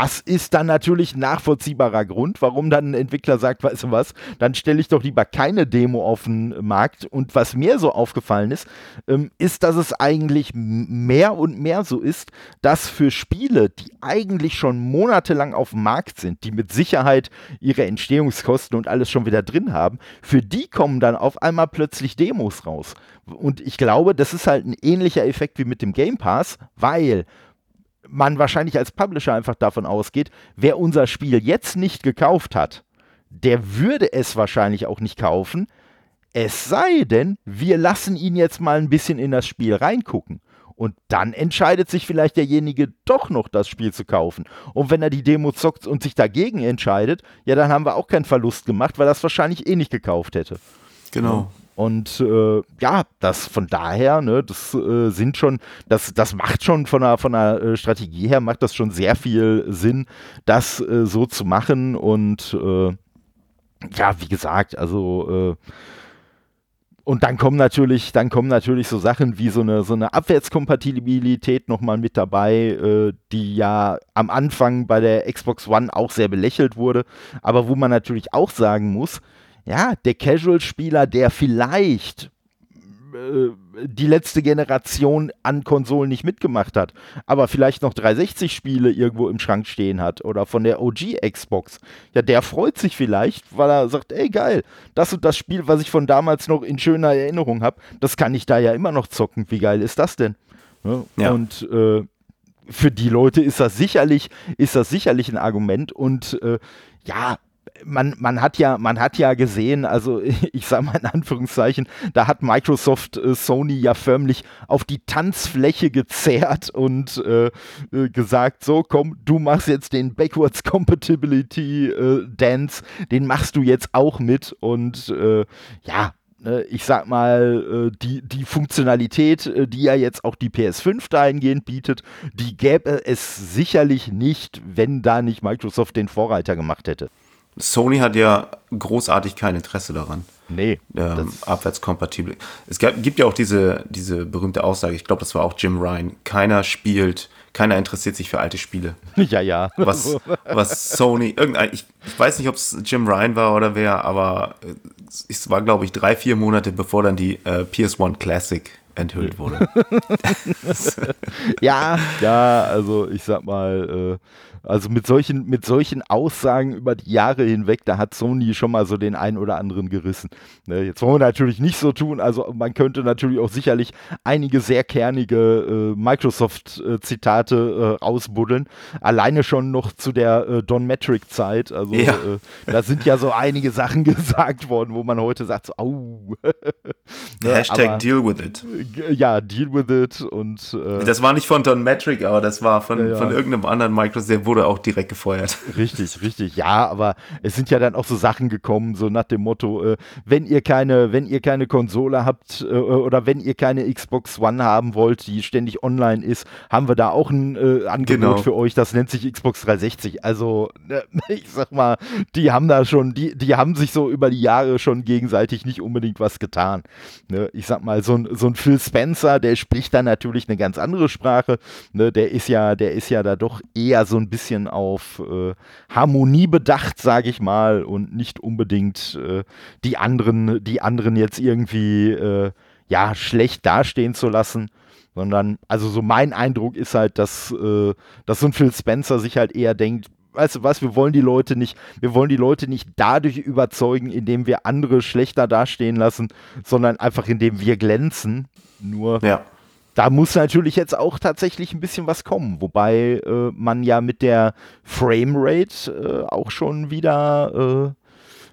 das ist dann natürlich nachvollziehbarer Grund, warum dann ein Entwickler sagt, weißt du was, dann stelle ich doch lieber keine Demo auf den Markt. Und was mir so aufgefallen ist, ähm, ist, dass es eigentlich mehr und mehr so ist, dass für Spiele, die eigentlich schon monatelang auf dem Markt sind, die mit Sicherheit ihre Entstehungskosten und alles schon wieder drin haben, für die kommen dann auf einmal plötzlich Demos raus. Und ich glaube, das ist halt ein ähnlicher Effekt wie mit dem Game Pass, weil man wahrscheinlich als Publisher einfach davon ausgeht, wer unser Spiel jetzt nicht gekauft hat, der würde es wahrscheinlich auch nicht kaufen. Es sei denn, wir lassen ihn jetzt mal ein bisschen in das Spiel reingucken. Und dann entscheidet sich vielleicht derjenige doch noch das Spiel zu kaufen. Und wenn er die Demo zockt und sich dagegen entscheidet, ja, dann haben wir auch keinen Verlust gemacht, weil er es wahrscheinlich eh nicht gekauft hätte. Genau. Und äh, ja, das von daher, ne, das äh, sind schon, das, das macht schon von der, von äh, Strategie her, macht das schon sehr viel Sinn, das äh, so zu machen. Und äh, ja, wie gesagt, also äh, und dann kommen natürlich, dann kommen natürlich so Sachen wie so eine, so eine Abwärtskompatibilität nochmal mit dabei, äh, die ja am Anfang bei der Xbox One auch sehr belächelt wurde, aber wo man natürlich auch sagen muss, ja, der Casual-Spieler, der vielleicht äh, die letzte Generation an Konsolen nicht mitgemacht hat, aber vielleicht noch 360-Spiele irgendwo im Schrank stehen hat oder von der OG Xbox, ja, der freut sich vielleicht, weil er sagt, ey geil, das und das Spiel, was ich von damals noch in schöner Erinnerung habe, das kann ich da ja immer noch zocken. Wie geil ist das denn? Ja, ja. Und äh, für die Leute ist das sicherlich, ist das sicherlich ein Argument und äh, ja, man, man, hat ja, man hat ja gesehen, also ich sage mal in Anführungszeichen, da hat Microsoft äh, Sony ja förmlich auf die Tanzfläche gezerrt und äh, äh, gesagt, so komm, du machst jetzt den Backwards Compatibility äh, Dance, den machst du jetzt auch mit und äh, ja, ne, ich sag mal, äh, die, die Funktionalität, die ja jetzt auch die PS5 dahingehend bietet, die gäbe es sicherlich nicht, wenn da nicht Microsoft den Vorreiter gemacht hätte. Sony hat ja großartig kein Interesse daran. Nee. Ähm, abwärtskompatibel. Es gab, gibt ja auch diese, diese berühmte Aussage, ich glaube, das war auch Jim Ryan. Keiner spielt, keiner interessiert sich für alte Spiele. Ja, ja. Was, was Sony, irgendein, ich, ich weiß nicht, ob es Jim Ryan war oder wer, aber es war, glaube ich, drei, vier Monate bevor dann die äh, PS1 Classic enthüllt wurde. ja, ja, also ich sag mal, äh, also mit solchen, mit solchen Aussagen über die Jahre hinweg, da hat Sony schon mal so den einen oder anderen gerissen. Ne, jetzt wollen wir natürlich nicht so tun, also man könnte natürlich auch sicherlich einige sehr kernige äh, Microsoft-Zitate äh, rausbuddeln. Alleine schon noch zu der äh, Don Metric-Zeit. Also ja. Äh, da sind ja so einige Sachen gesagt worden, wo man heute sagt, so, au. ne, Hashtag aber, deal with it. Ja, deal with it. Und, äh, das war nicht von Don Metric, aber das war von, ja, ja. von irgendeinem anderen Microsoft, der wurde auch direkt gefeuert. Richtig, richtig. Ja, aber es sind ja dann auch so Sachen gekommen, so nach dem Motto, äh, wenn ihr keine, wenn ihr keine Konsole habt äh, oder wenn ihr keine Xbox One haben wollt, die ständig online ist, haben wir da auch ein äh, Angebot genau. für euch, das nennt sich Xbox 360. Also, ne, ich sag mal, die haben da schon, die, die haben sich so über die Jahre schon gegenseitig nicht unbedingt was getan. Ne? Ich sag mal, so ein, so ein Phil Spencer, der spricht da natürlich eine ganz andere Sprache. Ne? Der ist ja, der ist ja da doch eher so ein bisschen bisschen auf äh, Harmonie bedacht, sage ich mal, und nicht unbedingt äh, die anderen, die anderen jetzt irgendwie äh, ja schlecht dastehen zu lassen. Sondern, also so mein Eindruck ist halt, dass, äh, dass so ein Phil Spencer sich halt eher denkt, weißt du was, wir wollen die Leute nicht, wir wollen die Leute nicht dadurch überzeugen, indem wir andere schlechter dastehen lassen, sondern einfach indem wir glänzen. Nur ja da muss natürlich jetzt auch tatsächlich ein bisschen was kommen, wobei äh, man ja mit der Framerate äh, auch schon wieder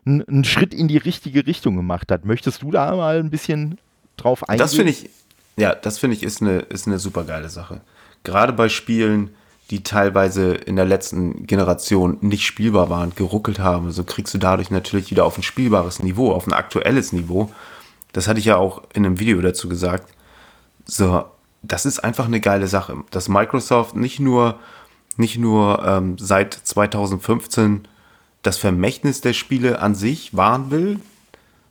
äh, einen Schritt in die richtige Richtung gemacht hat. Möchtest du da mal ein bisschen drauf eingehen? Das finde ich, ja, das finde ich ist eine, ist eine super geile Sache. Gerade bei Spielen, die teilweise in der letzten Generation nicht spielbar waren, geruckelt haben, so kriegst du dadurch natürlich wieder auf ein spielbares Niveau, auf ein aktuelles Niveau. Das hatte ich ja auch in einem Video dazu gesagt. So, das ist einfach eine geile Sache, dass Microsoft nicht nur, nicht nur ähm, seit 2015 das Vermächtnis der Spiele an sich wahren will,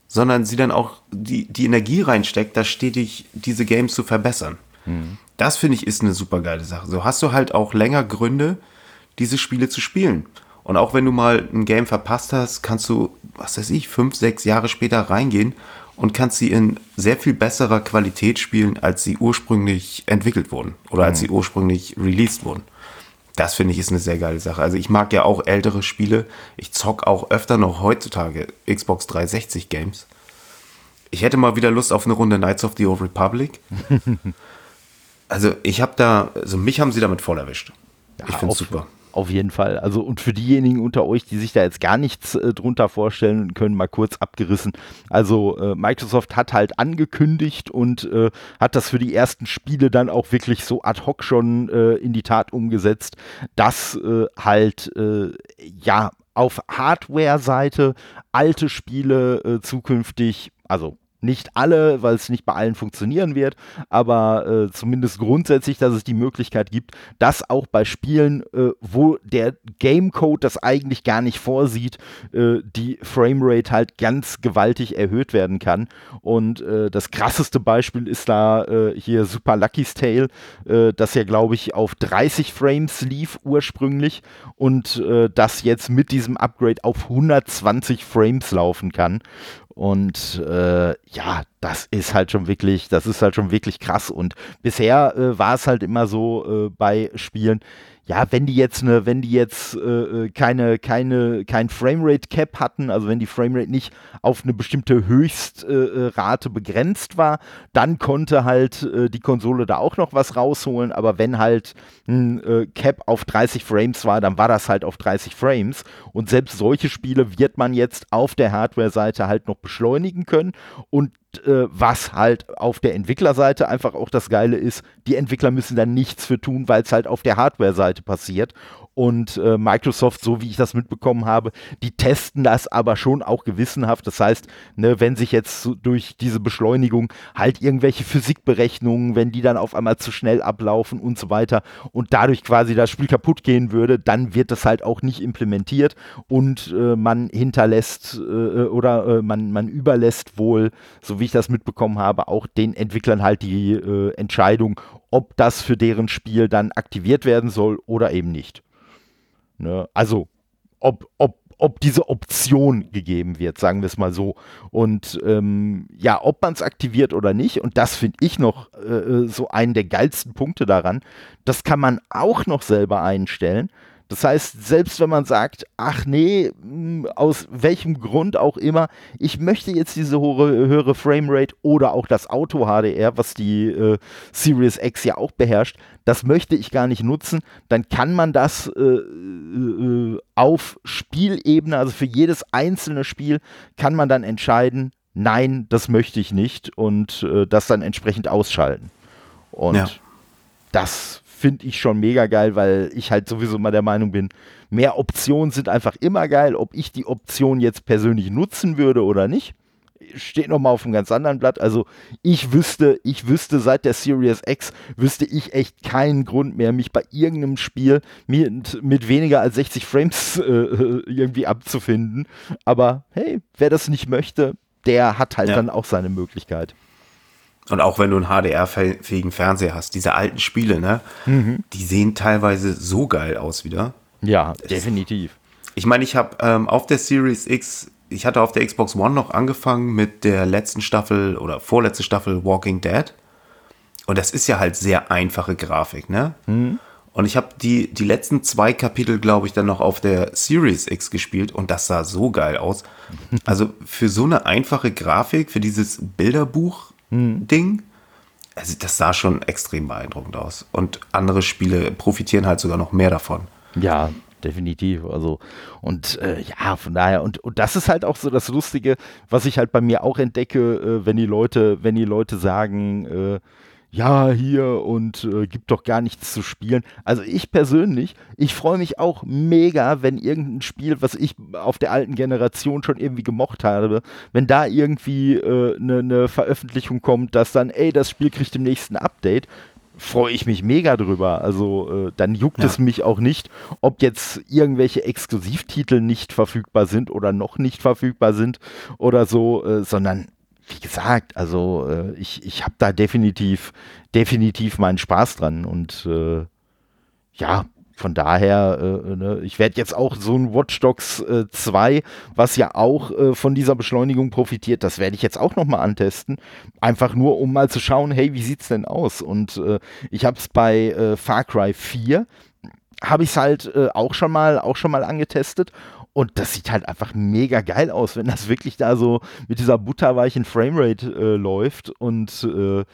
sondern sie dann auch die, die Energie reinsteckt, da stetig diese Games zu verbessern. Mhm. Das finde ich ist eine super geile Sache. So hast du halt auch länger Gründe, diese Spiele zu spielen. Und auch wenn du mal ein Game verpasst hast, kannst du, was weiß ich, fünf, sechs Jahre später reingehen und kannst sie in sehr viel besserer Qualität spielen, als sie ursprünglich entwickelt wurden oder mhm. als sie ursprünglich released wurden. Das finde ich ist eine sehr geile Sache. Also ich mag ja auch ältere Spiele. Ich zock auch öfter noch heutzutage Xbox 360 Games. Ich hätte mal wieder Lust auf eine Runde Knights of the Old Republic. also ich habe da, also mich haben sie damit voll erwischt. Ja, ich finde es super. Auf jeden Fall. Also und für diejenigen unter euch, die sich da jetzt gar nichts äh, drunter vorstellen können, mal kurz abgerissen. Also äh, Microsoft hat halt angekündigt und äh, hat das für die ersten Spiele dann auch wirklich so ad hoc schon äh, in die Tat umgesetzt, dass äh, halt äh, ja auf Hardware-Seite alte Spiele zukünftig, also nicht alle, weil es nicht bei allen funktionieren wird, aber äh, zumindest grundsätzlich, dass es die Möglichkeit gibt, dass auch bei Spielen, äh, wo der Gamecode das eigentlich gar nicht vorsieht, äh, die Framerate halt ganz gewaltig erhöht werden kann. Und äh, das krasseste Beispiel ist da äh, hier Super Lucky's Tale, äh, das ja, glaube ich, auf 30 Frames lief ursprünglich und das jetzt mit diesem Upgrade auf 120 Frames laufen kann. Und äh, ja, das ist halt schon wirklich, das ist halt schon wirklich krass. Und bisher äh, war es halt immer so äh, bei Spielen, ja, wenn die jetzt eine, wenn die jetzt äh, äh, keine, keine, kein Framerate Cap hatten, also wenn die Framerate nicht auf eine bestimmte Höchstrate äh, begrenzt war, dann konnte halt äh, die Konsole da auch noch was rausholen, aber wenn halt ein äh, Cap auf 30 Frames war, dann war das halt auf 30 Frames. Und selbst solche Spiele wird man jetzt auf der Hardware-Seite halt noch beschleunigen können. Und äh, was halt auf der Entwicklerseite einfach auch das Geile ist, die Entwickler müssen da nichts für tun, weil es halt auf der Hardware-Seite passiert und äh, Microsoft, so wie ich das mitbekommen habe, die testen das aber schon auch gewissenhaft. Das heißt, ne, wenn sich jetzt so durch diese Beschleunigung halt irgendwelche Physikberechnungen, wenn die dann auf einmal zu schnell ablaufen und so weiter und dadurch quasi das Spiel kaputt gehen würde, dann wird das halt auch nicht implementiert und äh, man hinterlässt äh, oder äh, man, man überlässt wohl, so wie ich das mitbekommen habe, auch den Entwicklern halt die äh, Entscheidung, ob das für deren Spiel dann aktiviert werden soll oder eben nicht. Ne? Also, ob, ob, ob diese Option gegeben wird, sagen wir es mal so. Und ähm, ja, ob man es aktiviert oder nicht, und das finde ich noch äh, äh, so einen der geilsten Punkte daran, das kann man auch noch selber einstellen. Das heißt, selbst wenn man sagt, ach nee, hm, aus welchem Grund auch immer, ich möchte jetzt diese hohe, höhere Framerate oder auch das Auto-HDR, was die äh, Series X ja auch beherrscht, das möchte ich gar nicht nutzen, dann kann man das äh, äh, auf Spielebene, also für jedes einzelne Spiel, kann man dann entscheiden, nein, das möchte ich nicht und äh, das dann entsprechend ausschalten. Und ja. das finde ich schon mega geil, weil ich halt sowieso mal der Meinung bin, mehr Optionen sind einfach immer geil. Ob ich die Option jetzt persönlich nutzen würde oder nicht, steht nochmal auf einem ganz anderen Blatt. Also ich wüsste, ich wüsste seit der Series X, wüsste ich echt keinen Grund mehr, mich bei irgendeinem Spiel mit, mit weniger als 60 Frames äh, irgendwie abzufinden. Aber hey, wer das nicht möchte, der hat halt ja. dann auch seine Möglichkeit. Und auch wenn du einen HDR-fähigen Fernseher hast, diese alten Spiele, ne, mhm. die sehen teilweise so geil aus wieder. Ja, definitiv. Ich meine, ich habe ähm, auf der Series X, ich hatte auf der Xbox One noch angefangen mit der letzten Staffel oder vorletzte Staffel Walking Dead. Und das ist ja halt sehr einfache Grafik, ne? Mhm. Und ich habe die, die letzten zwei Kapitel, glaube ich, dann noch auf der Series X gespielt und das sah so geil aus. Also für so eine einfache Grafik, für dieses Bilderbuch, hm. Ding. Also das sah schon extrem beeindruckend aus. Und andere Spiele profitieren halt sogar noch mehr davon. Ja, definitiv. Also, und äh, ja, von daher, und, und das ist halt auch so das Lustige, was ich halt bei mir auch entdecke, äh, wenn die Leute, wenn die Leute sagen, äh, ja, hier und äh, gibt doch gar nichts zu spielen. Also ich persönlich, ich freue mich auch mega, wenn irgendein Spiel, was ich auf der alten Generation schon irgendwie gemocht habe, wenn da irgendwie eine äh, ne, ne Veröffentlichung kommt, dass dann, ey, das Spiel kriegt im nächsten Update, freue ich mich mega drüber. Also äh, dann juckt ja. es mich auch nicht, ob jetzt irgendwelche Exklusivtitel nicht verfügbar sind oder noch nicht verfügbar sind oder so, äh, sondern wie gesagt, also äh, ich, ich habe da definitiv, definitiv meinen Spaß dran und äh, ja, von daher, äh, ne, ich werde jetzt auch so ein Watch Dogs äh, 2, was ja auch äh, von dieser Beschleunigung profitiert, das werde ich jetzt auch nochmal antesten. Einfach nur, um mal zu schauen, hey, wie sieht's denn aus? Und äh, ich habe es bei äh, Far Cry 4, habe ich es halt äh, auch schon mal, auch schon mal angetestet und das sieht halt einfach mega geil aus, wenn das wirklich da so mit dieser butterweichen Framerate äh, läuft. Und äh,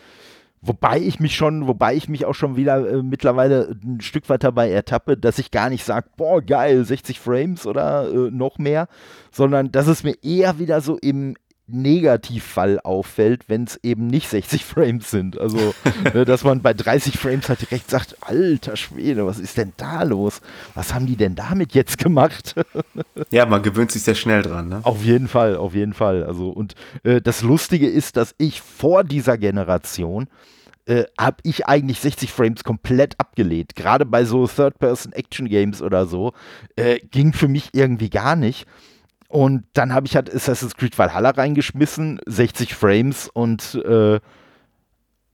wobei ich mich schon, wobei ich mich auch schon wieder äh, mittlerweile ein Stück weit dabei ertappe, dass ich gar nicht sage, boah, geil, 60 Frames oder äh, noch mehr, sondern dass es mir eher wieder so im Negativfall auffällt, wenn es eben nicht 60 Frames sind. Also, ne, dass man bei 30 Frames halt direkt sagt, alter Schwede, was ist denn da los? Was haben die denn damit jetzt gemacht? ja, man gewöhnt sich sehr schnell dran, ne? Auf jeden Fall, auf jeden Fall. Also, und äh, das Lustige ist, dass ich vor dieser Generation äh, habe ich eigentlich 60 Frames komplett abgelehnt. Gerade bei so Third-Person-Action-Games oder so äh, ging für mich irgendwie gar nicht. Und dann habe ich halt Assassin's Creed Valhalla reingeschmissen, 60 Frames und äh,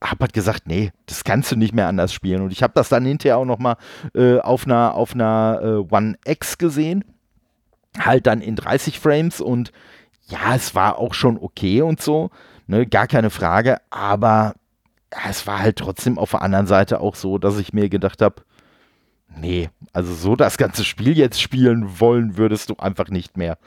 habe halt gesagt, nee, das kannst du nicht mehr anders spielen. Und ich habe das dann hinterher auch noch mal äh, auf einer, auf einer äh, One X gesehen, halt dann in 30 Frames und ja, es war auch schon okay und so, ne, gar keine Frage, aber ja, es war halt trotzdem auf der anderen Seite auch so, dass ich mir gedacht habe, nee, also so das ganze Spiel jetzt spielen wollen würdest du einfach nicht mehr.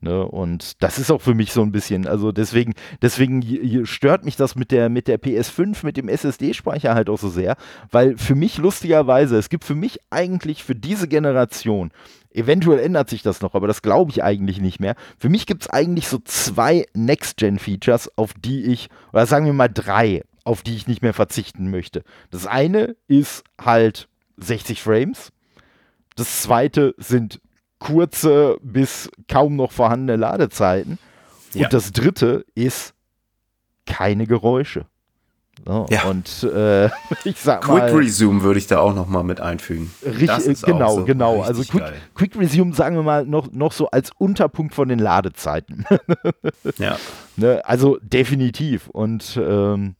Ne? Und das ist auch für mich so ein bisschen, also deswegen, deswegen stört mich das mit der, mit der PS5, mit dem SSD-Speicher halt auch so sehr, weil für mich lustigerweise, es gibt für mich eigentlich für diese Generation, eventuell ändert sich das noch, aber das glaube ich eigentlich nicht mehr. Für mich gibt es eigentlich so zwei Next-Gen-Features, auf die ich, oder sagen wir mal drei, auf die ich nicht mehr verzichten möchte. Das eine ist halt 60 Frames. Das zweite sind kurze bis kaum noch vorhandene Ladezeiten. Ja. Und das dritte ist keine Geräusche. So, ja. Und äh, ich sag Quick mal. Quick Resume würde ich da auch noch mal mit einfügen. Richtig, genau, so genau. Also Quick, Quick, Resume sagen wir mal noch, noch so als Unterpunkt von den Ladezeiten. ja. Ne, also definitiv. Und ähm,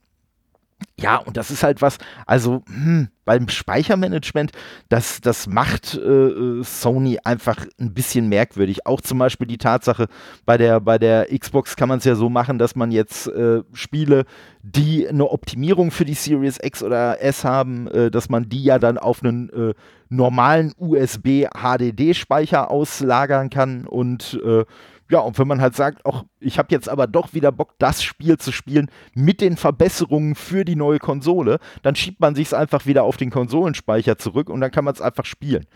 ja, und das ist halt was, also hm, beim Speichermanagement, das, das macht äh, Sony einfach ein bisschen merkwürdig. Auch zum Beispiel die Tatsache, bei der, bei der Xbox kann man es ja so machen, dass man jetzt äh, Spiele, die eine Optimierung für die Series X oder S haben, äh, dass man die ja dann auf einen äh, normalen USB-HDD-Speicher auslagern kann und äh, ja, und wenn man halt sagt, auch ich habe jetzt aber doch wieder Bock, das Spiel zu spielen mit den Verbesserungen für die neue Konsole, dann schiebt man sich es einfach wieder auf den Konsolenspeicher zurück und dann kann man es einfach spielen.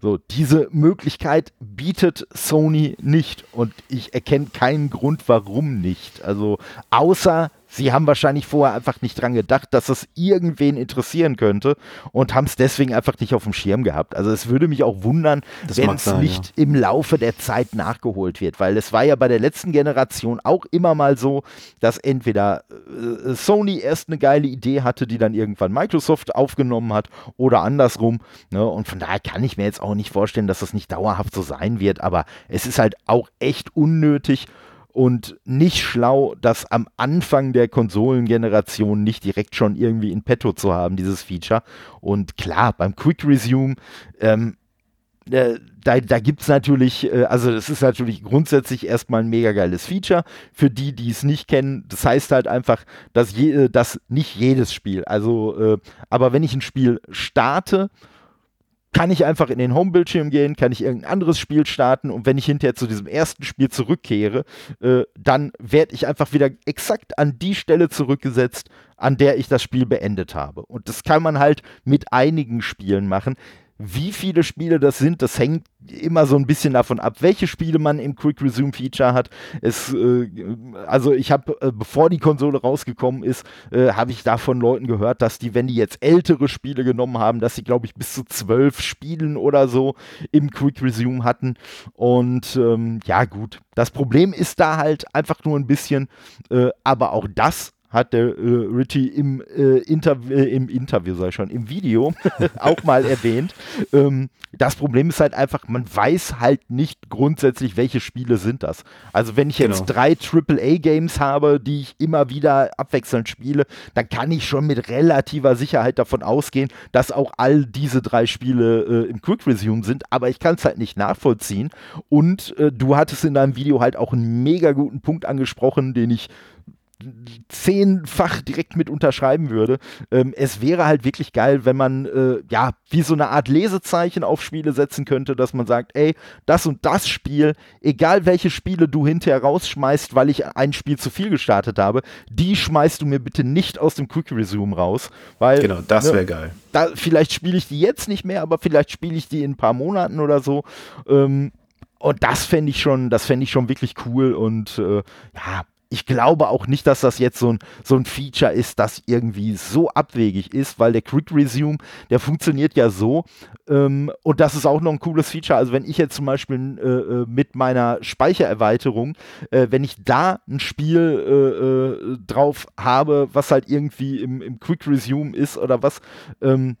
So, diese Möglichkeit bietet Sony nicht und ich erkenne keinen Grund, warum nicht. Also, außer Sie haben wahrscheinlich vorher einfach nicht dran gedacht, dass es irgendwen interessieren könnte und haben es deswegen einfach nicht auf dem Schirm gehabt. Also es würde mich auch wundern, wenn es nicht ja. im Laufe der Zeit nachgeholt wird, weil es war ja bei der letzten Generation auch immer mal so, dass entweder äh, Sony erst eine geile Idee hatte, die dann irgendwann Microsoft aufgenommen hat oder andersrum. Ne? Und von daher kann ich mir jetzt auch nicht vorstellen, dass das nicht dauerhaft so sein wird, aber es ist halt auch echt unnötig und nicht schlau, das am Anfang der Konsolengeneration nicht direkt schon irgendwie in petto zu haben, dieses Feature. Und klar, beim Quick Resume, ähm, äh, da, da gibt es natürlich, äh, also das ist natürlich grundsätzlich erstmal ein mega geiles Feature. Für die, die es nicht kennen, das heißt halt einfach, dass, je, äh, dass nicht jedes Spiel, also, aber wenn ich ein Spiel starte, kann ich einfach in den Home-Bildschirm gehen, kann ich irgendein anderes Spiel starten und wenn ich hinterher zu diesem ersten Spiel zurückkehre, äh, dann werde ich einfach wieder exakt an die Stelle zurückgesetzt, an der ich das Spiel beendet habe. Und das kann man halt mit einigen Spielen machen. Wie viele Spiele das sind, das hängt immer so ein bisschen davon ab, welche Spiele man im Quick Resume Feature hat. Es, äh, also ich habe, äh, bevor die Konsole rausgekommen ist, äh, habe ich da von Leuten gehört, dass die, wenn die jetzt ältere Spiele genommen haben, dass sie, glaube ich, bis zu zwölf Spielen oder so im Quick Resume hatten. Und ähm, ja, gut. Das Problem ist da halt einfach nur ein bisschen, äh, aber auch das hat der äh, Richie im, äh, Interv äh, im Interview, ich schon, im Video auch mal erwähnt. Ähm, das Problem ist halt einfach, man weiß halt nicht grundsätzlich, welche Spiele sind das. Also wenn ich jetzt genau. drei AAA-Games habe, die ich immer wieder abwechselnd spiele, dann kann ich schon mit relativer Sicherheit davon ausgehen, dass auch all diese drei Spiele äh, im Quick Resume sind, aber ich kann es halt nicht nachvollziehen. Und äh, du hattest in deinem Video halt auch einen mega guten Punkt angesprochen, den ich zehnfach direkt mit unterschreiben würde. Ähm, es wäre halt wirklich geil, wenn man äh, ja wie so eine Art Lesezeichen auf Spiele setzen könnte, dass man sagt, ey, das und das Spiel, egal welche Spiele du hinterher rausschmeißt, weil ich ein Spiel zu viel gestartet habe, die schmeißt du mir bitte nicht aus dem Quick Resume raus, weil genau, das wäre ne, geil. Da, vielleicht spiele ich die jetzt nicht mehr, aber vielleicht spiele ich die in ein paar Monaten oder so. Ähm, und das fände ich schon, das fände ich schon wirklich cool und äh, ja, ich glaube auch nicht, dass das jetzt so ein, so ein Feature ist, das irgendwie so abwegig ist, weil der Quick Resume, der funktioniert ja so. Ähm, und das ist auch noch ein cooles Feature. Also wenn ich jetzt zum Beispiel äh, äh mit meiner Speichererweiterung, äh, wenn ich da ein Spiel äh, äh, drauf habe, was halt irgendwie im, im Quick Resume ist oder was, ähm,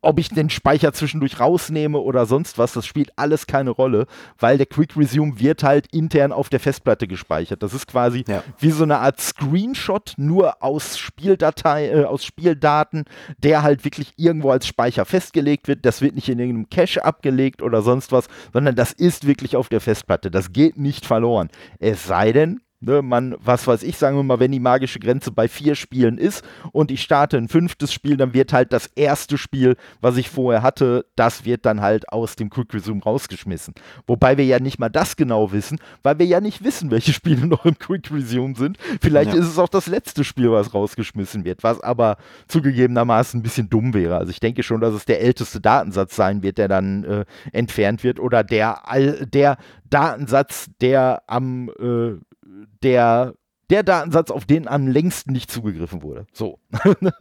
ob ich den Speicher zwischendurch rausnehme oder sonst was, das spielt alles keine Rolle, weil der Quick Resume wird halt intern auf der Festplatte gespeichert. Das ist quasi ja. wie so eine Art Screenshot, nur aus Spieldatei, äh, aus Spieldaten, der halt wirklich irgendwo als Speicher festgelegt wird. Das wird nicht in irgendeinem Cache abgelegt oder sonst was, sondern das ist wirklich auf der Festplatte. Das geht nicht verloren. Es sei denn, Ne, man, was weiß ich, sagen wir mal, wenn die magische Grenze bei vier Spielen ist und ich starte ein fünftes Spiel, dann wird halt das erste Spiel, was ich vorher hatte, das wird dann halt aus dem Quick Resume rausgeschmissen. Wobei wir ja nicht mal das genau wissen, weil wir ja nicht wissen, welche Spiele noch im Quick Resume sind. Vielleicht ja. ist es auch das letzte Spiel, was rausgeschmissen wird, was aber zugegebenermaßen ein bisschen dumm wäre. Also ich denke schon, dass es der älteste Datensatz sein wird, der dann äh, entfernt wird oder der, der Datensatz, der am äh, der der Datensatz, auf den am längsten nicht zugegriffen wurde. So. ne,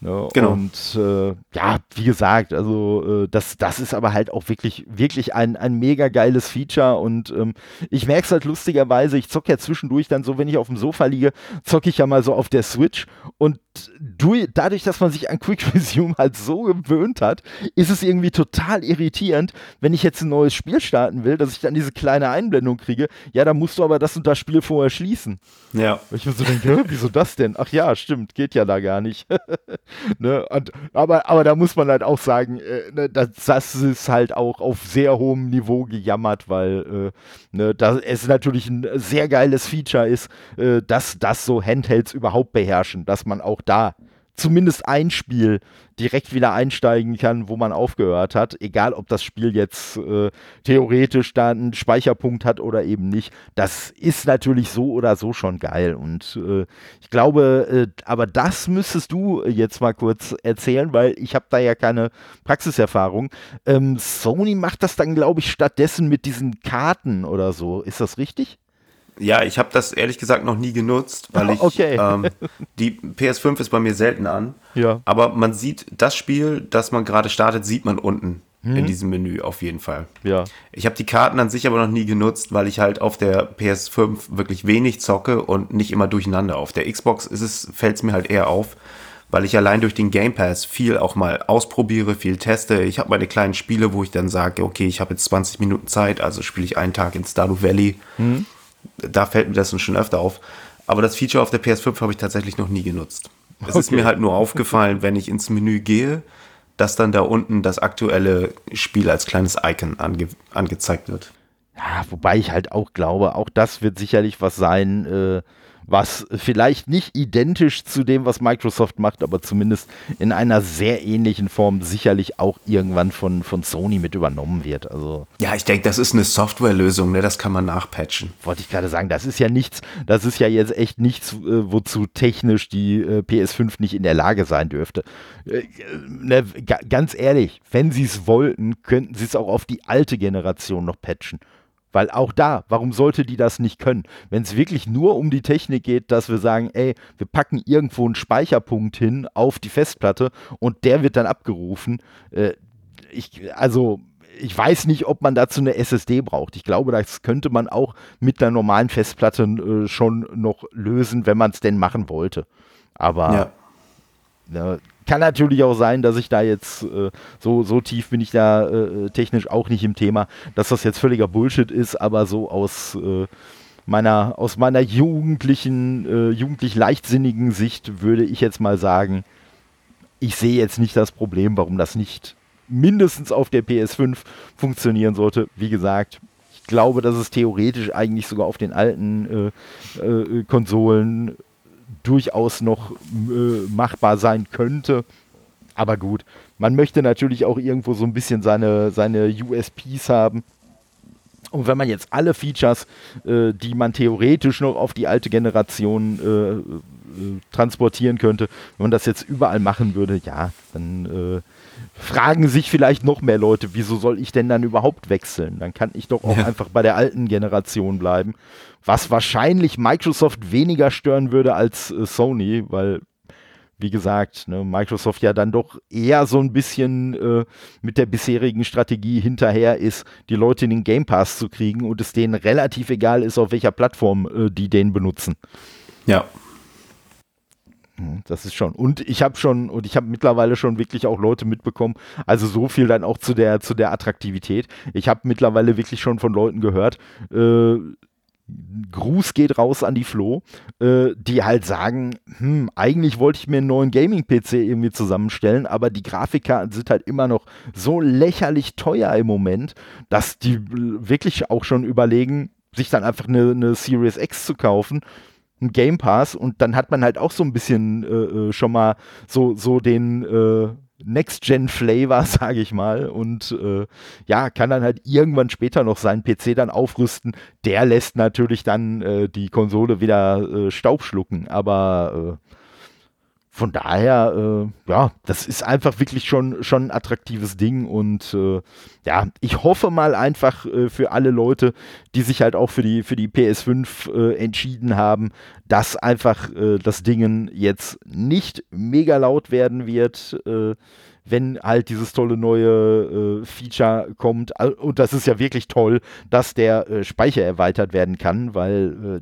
genau. Und äh, ja, wie gesagt, also äh, das, das ist aber halt auch wirklich, wirklich ein, ein mega geiles Feature und ähm, ich merke es halt lustigerweise, ich zocke ja zwischendurch dann so, wenn ich auf dem Sofa liege, zocke ich ja mal so auf der Switch und du, dadurch, dass man sich an Quick Resume halt so gewöhnt hat, ist es irgendwie total irritierend, wenn ich jetzt ein neues Spiel starten will, dass ich dann diese kleine Einblendung kriege, ja, da musst du aber das und das Spiel vorher schließen. Ja. Und ich mir so denke, wieso das denn? Ach ja, stimmt, geht ja da gar nicht. ne? und, aber, aber da muss man halt auch sagen, äh, ne, das, das, ist halt auch auf sehr hohem Niveau gejammert, weil äh, ne, das, es natürlich ein sehr geiles Feature ist, äh, dass das so Handhelds überhaupt beherrschen, dass man auch da zumindest ein Spiel direkt wieder einsteigen kann, wo man aufgehört hat, egal ob das Spiel jetzt äh, theoretisch da einen Speicherpunkt hat oder eben nicht. Das ist natürlich so oder so schon geil und äh, ich glaube, äh, aber das müsstest du jetzt mal kurz erzählen, weil ich habe da ja keine Praxiserfahrung. Ähm, Sony macht das dann, glaube ich, stattdessen mit diesen Karten oder so. Ist das richtig? Ja, ich habe das ehrlich gesagt noch nie genutzt, weil ich okay. ähm, die PS5 ist bei mir selten an. Ja. Aber man sieht das Spiel, das man gerade startet, sieht man unten mhm. in diesem Menü auf jeden Fall. Ja. Ich habe die Karten an sich aber noch nie genutzt, weil ich halt auf der PS5 wirklich wenig zocke und nicht immer durcheinander. Auf der Xbox ist es fällt es mir halt eher auf, weil ich allein durch den Game Pass viel auch mal ausprobiere, viel teste. Ich habe meine kleinen Spiele, wo ich dann sage, okay, ich habe jetzt 20 Minuten Zeit, also spiele ich einen Tag in Stardew Valley. Mhm da fällt mir das schon öfter auf. Aber das Feature auf der PS5 habe ich tatsächlich noch nie genutzt. Es okay. ist mir halt nur aufgefallen, wenn ich ins Menü gehe, dass dann da unten das aktuelle Spiel als kleines Icon ange angezeigt wird. Ja, wobei ich halt auch glaube, auch das wird sicherlich was sein, äh, was vielleicht nicht identisch zu dem, was Microsoft macht, aber zumindest in einer sehr ähnlichen Form sicherlich auch irgendwann von, von Sony mit übernommen wird. Also ja, ich denke, das ist eine Softwarelösung, ne? das kann man nachpatchen. Wollte ich gerade sagen, das ist ja nichts, das ist ja jetzt echt nichts, äh, wozu technisch die äh, PS5 nicht in der Lage sein dürfte. Äh, ne, ganz ehrlich, wenn sie es wollten, könnten sie es auch auf die alte Generation noch patchen. Weil auch da, warum sollte die das nicht können? Wenn es wirklich nur um die Technik geht, dass wir sagen, ey, wir packen irgendwo einen Speicherpunkt hin auf die Festplatte und der wird dann abgerufen. Äh, ich, also, ich weiß nicht, ob man dazu eine SSD braucht. Ich glaube, das könnte man auch mit einer normalen Festplatte äh, schon noch lösen, wenn man es denn machen wollte. Aber ja. Ne, kann natürlich auch sein, dass ich da jetzt äh, so, so tief bin ich da äh, technisch auch nicht im Thema, dass das jetzt völliger Bullshit ist, aber so aus äh, meiner, aus meiner jugendlichen, äh, jugendlich leichtsinnigen Sicht würde ich jetzt mal sagen, ich sehe jetzt nicht das Problem, warum das nicht mindestens auf der PS5 funktionieren sollte. Wie gesagt, ich glaube, dass es theoretisch eigentlich sogar auf den alten äh, äh, Konsolen durchaus noch äh, machbar sein könnte. Aber gut, man möchte natürlich auch irgendwo so ein bisschen seine, seine USPs haben. Und wenn man jetzt alle Features, äh, die man theoretisch noch auf die alte Generation äh, äh transportieren könnte, wenn man das jetzt überall machen würde, ja, dann äh, fragen sich vielleicht noch mehr Leute, wieso soll ich denn dann überhaupt wechseln? Dann kann ich doch auch ja. einfach bei der alten Generation bleiben. Was wahrscheinlich Microsoft weniger stören würde als äh, Sony, weil, wie gesagt, ne, Microsoft ja dann doch eher so ein bisschen äh, mit der bisherigen Strategie hinterher ist, die Leute in den Game Pass zu kriegen und es denen relativ egal ist, auf welcher Plattform äh, die den benutzen. Ja. Mhm, das ist schon. Und ich habe schon, und ich habe mittlerweile schon wirklich auch Leute mitbekommen, also so viel dann auch zu der, zu der Attraktivität. Ich habe mittlerweile wirklich schon von Leuten gehört, äh, Gruß geht raus an die Flo, äh, die halt sagen, hm, eigentlich wollte ich mir einen neuen Gaming-PC irgendwie zusammenstellen, aber die Grafikkarten sind halt immer noch so lächerlich teuer im Moment, dass die wirklich auch schon überlegen, sich dann einfach eine, eine Series X zu kaufen ein Game Pass und dann hat man halt auch so ein bisschen äh, äh schon mal so, so den äh, Next-Gen-Flavor, sage ich mal. Und äh, ja, kann dann halt irgendwann später noch seinen PC dann aufrüsten. Der lässt natürlich dann äh, die Konsole wieder äh, Staub schlucken. Aber von daher, äh, ja, das ist einfach wirklich schon, schon ein attraktives Ding und äh, ja, ich hoffe mal einfach äh, für alle Leute, die sich halt auch für die, für die PS5 äh, entschieden haben, dass einfach äh, das Ding jetzt nicht mega laut werden wird äh, wenn halt dieses tolle neue Feature kommt. Und das ist ja wirklich toll, dass der Speicher erweitert werden kann, weil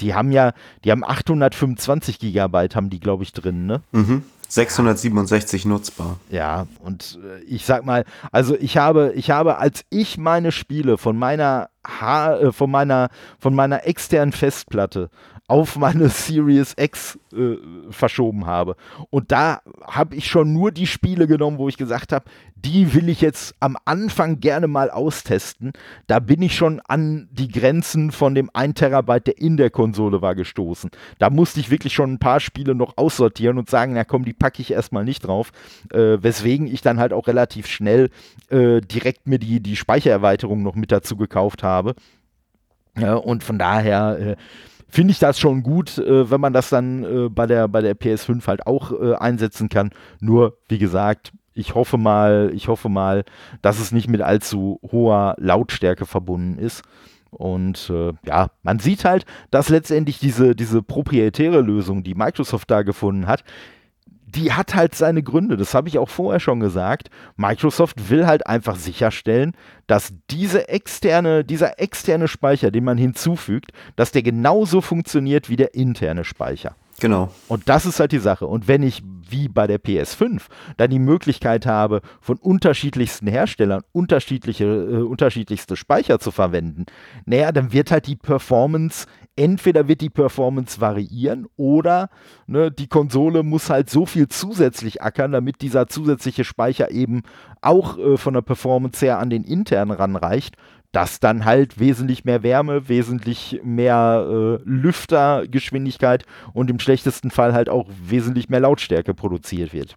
die haben ja, die haben 825 Gigabyte, haben die, glaube ich, drin, ne? Mhm. 667 nutzbar. Ja, und äh, ich sag mal, also ich habe, ich habe, als ich meine Spiele von meiner ha äh, von meiner, von meiner externen Festplatte auf meine Series X äh, verschoben habe. Und da habe ich schon nur die Spiele genommen, wo ich gesagt habe, die will ich jetzt am Anfang gerne mal austesten. Da bin ich schon an die Grenzen von dem 1 Terabyte, der in der Konsole war, gestoßen. Da musste ich wirklich schon ein paar Spiele noch aussortieren und sagen, na komm, die packe ich erstmal nicht drauf. Äh, weswegen ich dann halt auch relativ schnell äh, direkt mir die, die Speichererweiterung noch mit dazu gekauft habe. Ja, und von daher äh, finde ich das schon gut, äh, wenn man das dann äh, bei, der, bei der PS5 halt auch äh, einsetzen kann. Nur, wie gesagt, ich hoffe mal, ich hoffe mal, dass es nicht mit allzu hoher Lautstärke verbunden ist. Und äh, ja, man sieht halt, dass letztendlich diese, diese proprietäre Lösung, die Microsoft da gefunden hat, die hat halt seine Gründe. Das habe ich auch vorher schon gesagt. Microsoft will halt einfach sicherstellen, dass diese externe, dieser externe Speicher, den man hinzufügt, dass der genauso funktioniert wie der interne Speicher. Genau. Und das ist halt die Sache. Und wenn ich, wie bei der PS5, dann die Möglichkeit habe, von unterschiedlichsten Herstellern unterschiedliche, äh, unterschiedlichste Speicher zu verwenden, naja, dann wird halt die Performance entweder wird die Performance variieren oder ne, die Konsole muss halt so viel zusätzlich ackern, damit dieser zusätzliche Speicher eben auch äh, von der Performance her an den internen ranreicht, dass dann halt wesentlich mehr Wärme, wesentlich mehr äh, Lüftergeschwindigkeit und im schlechtesten Fall halt auch wesentlich mehr Lautstärke produziert wird.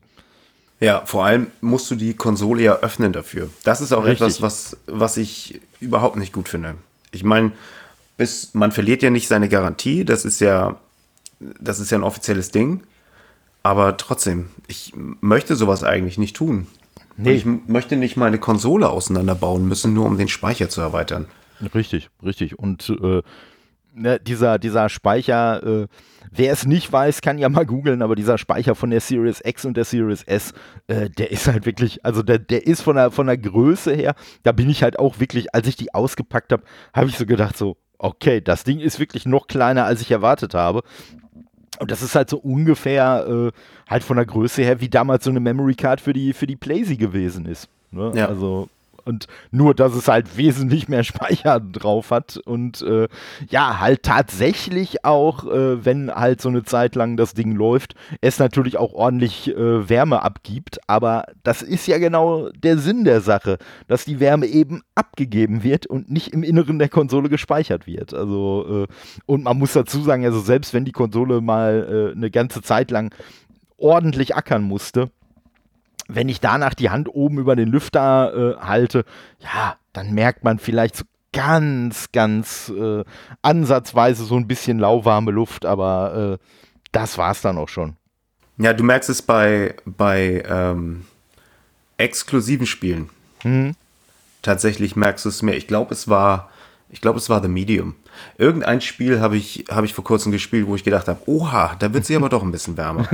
Ja, vor allem musst du die Konsole ja öffnen dafür. Das ist auch Richtig. etwas, was, was ich überhaupt nicht gut finde. Ich meine, bis man verliert ja nicht seine Garantie, das ist ja, das ist ja ein offizielles Ding. Aber trotzdem, ich möchte sowas eigentlich nicht tun. Nee. ich möchte nicht meine Konsole auseinanderbauen müssen, nur um den Speicher zu erweitern. Richtig, richtig. Und äh, ne, dieser, dieser Speicher, äh, wer es nicht weiß, kann ja mal googeln, aber dieser Speicher von der Series X und der Series S, äh, der ist halt wirklich, also der, der ist von der, von der Größe her, da bin ich halt auch wirklich, als ich die ausgepackt habe, habe ich so gedacht, so, okay, das Ding ist wirklich noch kleiner, als ich erwartet habe. Und das ist halt so ungefähr äh, halt von der Größe her, wie damals so eine Memory Card für die, für die Playsee gewesen ist. Ne? Ja. Also und nur, dass es halt wesentlich mehr Speicher drauf hat und äh, ja, halt tatsächlich auch, äh, wenn halt so eine Zeit lang das Ding läuft, es natürlich auch ordentlich äh, Wärme abgibt. Aber das ist ja genau der Sinn der Sache, dass die Wärme eben abgegeben wird und nicht im Inneren der Konsole gespeichert wird. Also, äh, und man muss dazu sagen, also selbst wenn die Konsole mal äh, eine ganze Zeit lang ordentlich ackern musste, wenn ich danach die Hand oben über den Lüfter äh, halte, ja, dann merkt man vielleicht so ganz, ganz äh, ansatzweise so ein bisschen lauwarme Luft, aber äh, das war es dann auch schon. Ja, du merkst es bei, bei ähm, exklusiven Spielen. Mhm. Tatsächlich merkst du es mehr. Ich glaube, es war ich glaube, es war The Medium. Irgendein Spiel habe ich, hab ich vor kurzem gespielt, wo ich gedacht habe, oha, da wird sie aber doch ein bisschen wärmer.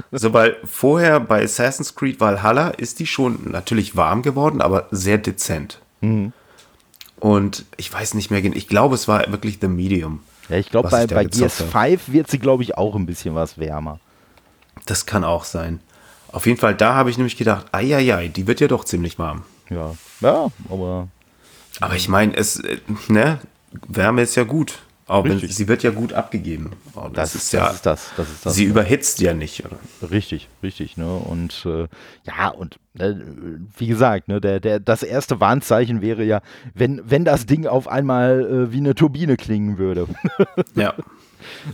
so, weil vorher bei Assassin's Creed Valhalla ist die schon natürlich warm geworden, aber sehr dezent. Mhm. Und ich weiß nicht mehr ich glaube, es war wirklich The Medium. Ja, ich glaube, bei, bei GS5 wird sie, glaube ich, auch ein bisschen was wärmer. Das kann auch sein. Auf jeden Fall, da habe ich nämlich gedacht, ai, die wird ja doch ziemlich warm. Ja, ja, aber. Aber ich meine, es, äh, ne, Wärme ist ja gut. Auch wenn, sie wird ja gut abgegeben. Oh, das, das, ist ja, das ist das, das ist das. Sie überhitzt ja nicht. Oder? Richtig, richtig. Ne? Und äh, ja, und äh, wie gesagt, ne, der, der, das erste Warnzeichen wäre ja, wenn, wenn das Ding auf einmal äh, wie eine Turbine klingen würde. ja.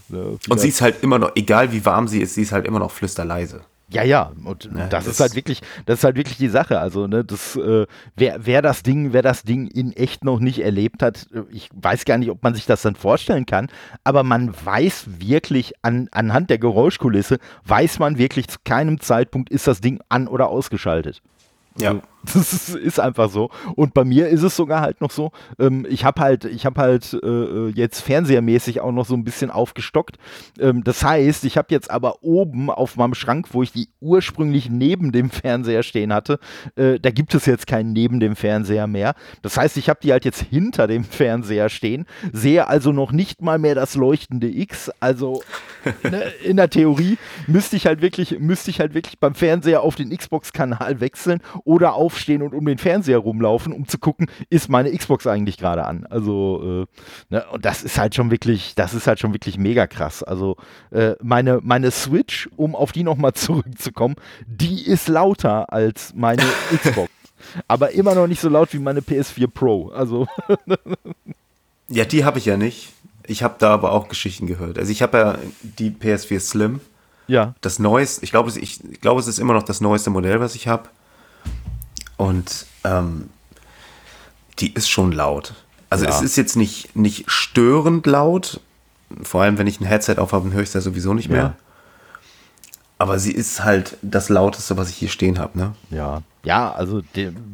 Ne, und sie ist halt immer noch, egal wie warm sie ist, sie ist halt immer noch flüsterleise. Ja, ja, und ja, das, das, ist halt wirklich, das ist halt wirklich die Sache. Also, ne, das, äh, wer, wer das Ding, wer das Ding in echt noch nicht erlebt hat, äh, ich weiß gar nicht, ob man sich das dann vorstellen kann, aber man weiß wirklich an, anhand der Geräuschkulisse, weiß man wirklich zu keinem Zeitpunkt, ist das Ding an oder ausgeschaltet. Ja. Also, das ist, ist, einfach so. Und bei mir ist es sogar halt noch so, ähm, ich habe halt, ich habe halt äh, äh, jetzt fernsehermäßig auch noch so ein bisschen aufgestockt. Ähm, das heißt, ich habe jetzt aber oben auf meinem Schrank, wo ich die ursprünglich neben dem Fernseher stehen hatte, äh, da gibt es jetzt keinen neben dem Fernseher mehr. Das heißt, ich habe die halt jetzt hinter dem Fernseher stehen, sehe also noch nicht mal mehr das leuchtende X. Also ne, in der Theorie müsste ich halt wirklich, müsste ich halt wirklich beim Fernseher auf den Xbox-Kanal wechseln oder aufstehen und um den Fernseher rumlaufen, um zu gucken, ist meine Xbox eigentlich gerade an. Also, äh, ne, und das ist halt schon wirklich, das ist halt schon wirklich mega krass. Also, äh, meine, meine Switch, um auf die nochmal zurückzukommen, die ist lauter als meine Xbox. Aber immer noch nicht so laut wie meine PS4 Pro. Also. ja, die habe ich ja nicht. Ich habe da aber auch Geschichten gehört. Also ich habe ja die PS4 Slim. Ja. Das neueste, ich glaube, ich, ich glaube, es ist immer noch das neueste Modell, was ich habe. Und ähm, die ist schon laut. Also ja. es ist jetzt nicht, nicht störend laut. Vor allem, wenn ich ein Headset aufhabe, dann höre ich es ja sowieso nicht mehr. Ja. Aber sie ist halt das Lauteste, was ich hier stehen habe, ne? Ja. Ja, also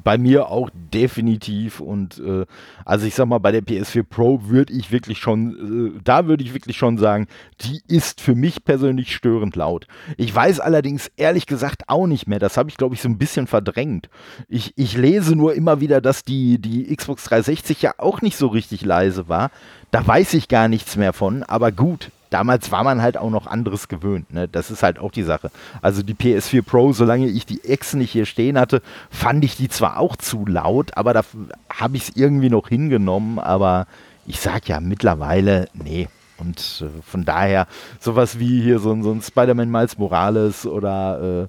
bei mir auch definitiv. Und äh, also ich sag mal, bei der PS4 Pro würde ich wirklich schon, äh, da würde ich wirklich schon sagen, die ist für mich persönlich störend laut. Ich weiß allerdings ehrlich gesagt auch nicht mehr. Das habe ich, glaube ich, so ein bisschen verdrängt. Ich, ich lese nur immer wieder, dass die, die Xbox 360 ja auch nicht so richtig leise war. Da weiß ich gar nichts mehr von, aber gut, damals war man halt auch noch anderes gewöhnt. Ne? Das ist halt auch die Sache. Also die PS4 Pro, solange ich die X nicht hier stehen hatte, fand ich die zwar auch zu laut, aber da habe ich es irgendwie noch hingenommen. Aber ich sag ja mittlerweile, nee. Und äh, von daher, sowas wie hier so, so ein Spider-Man Miles Morales oder äh,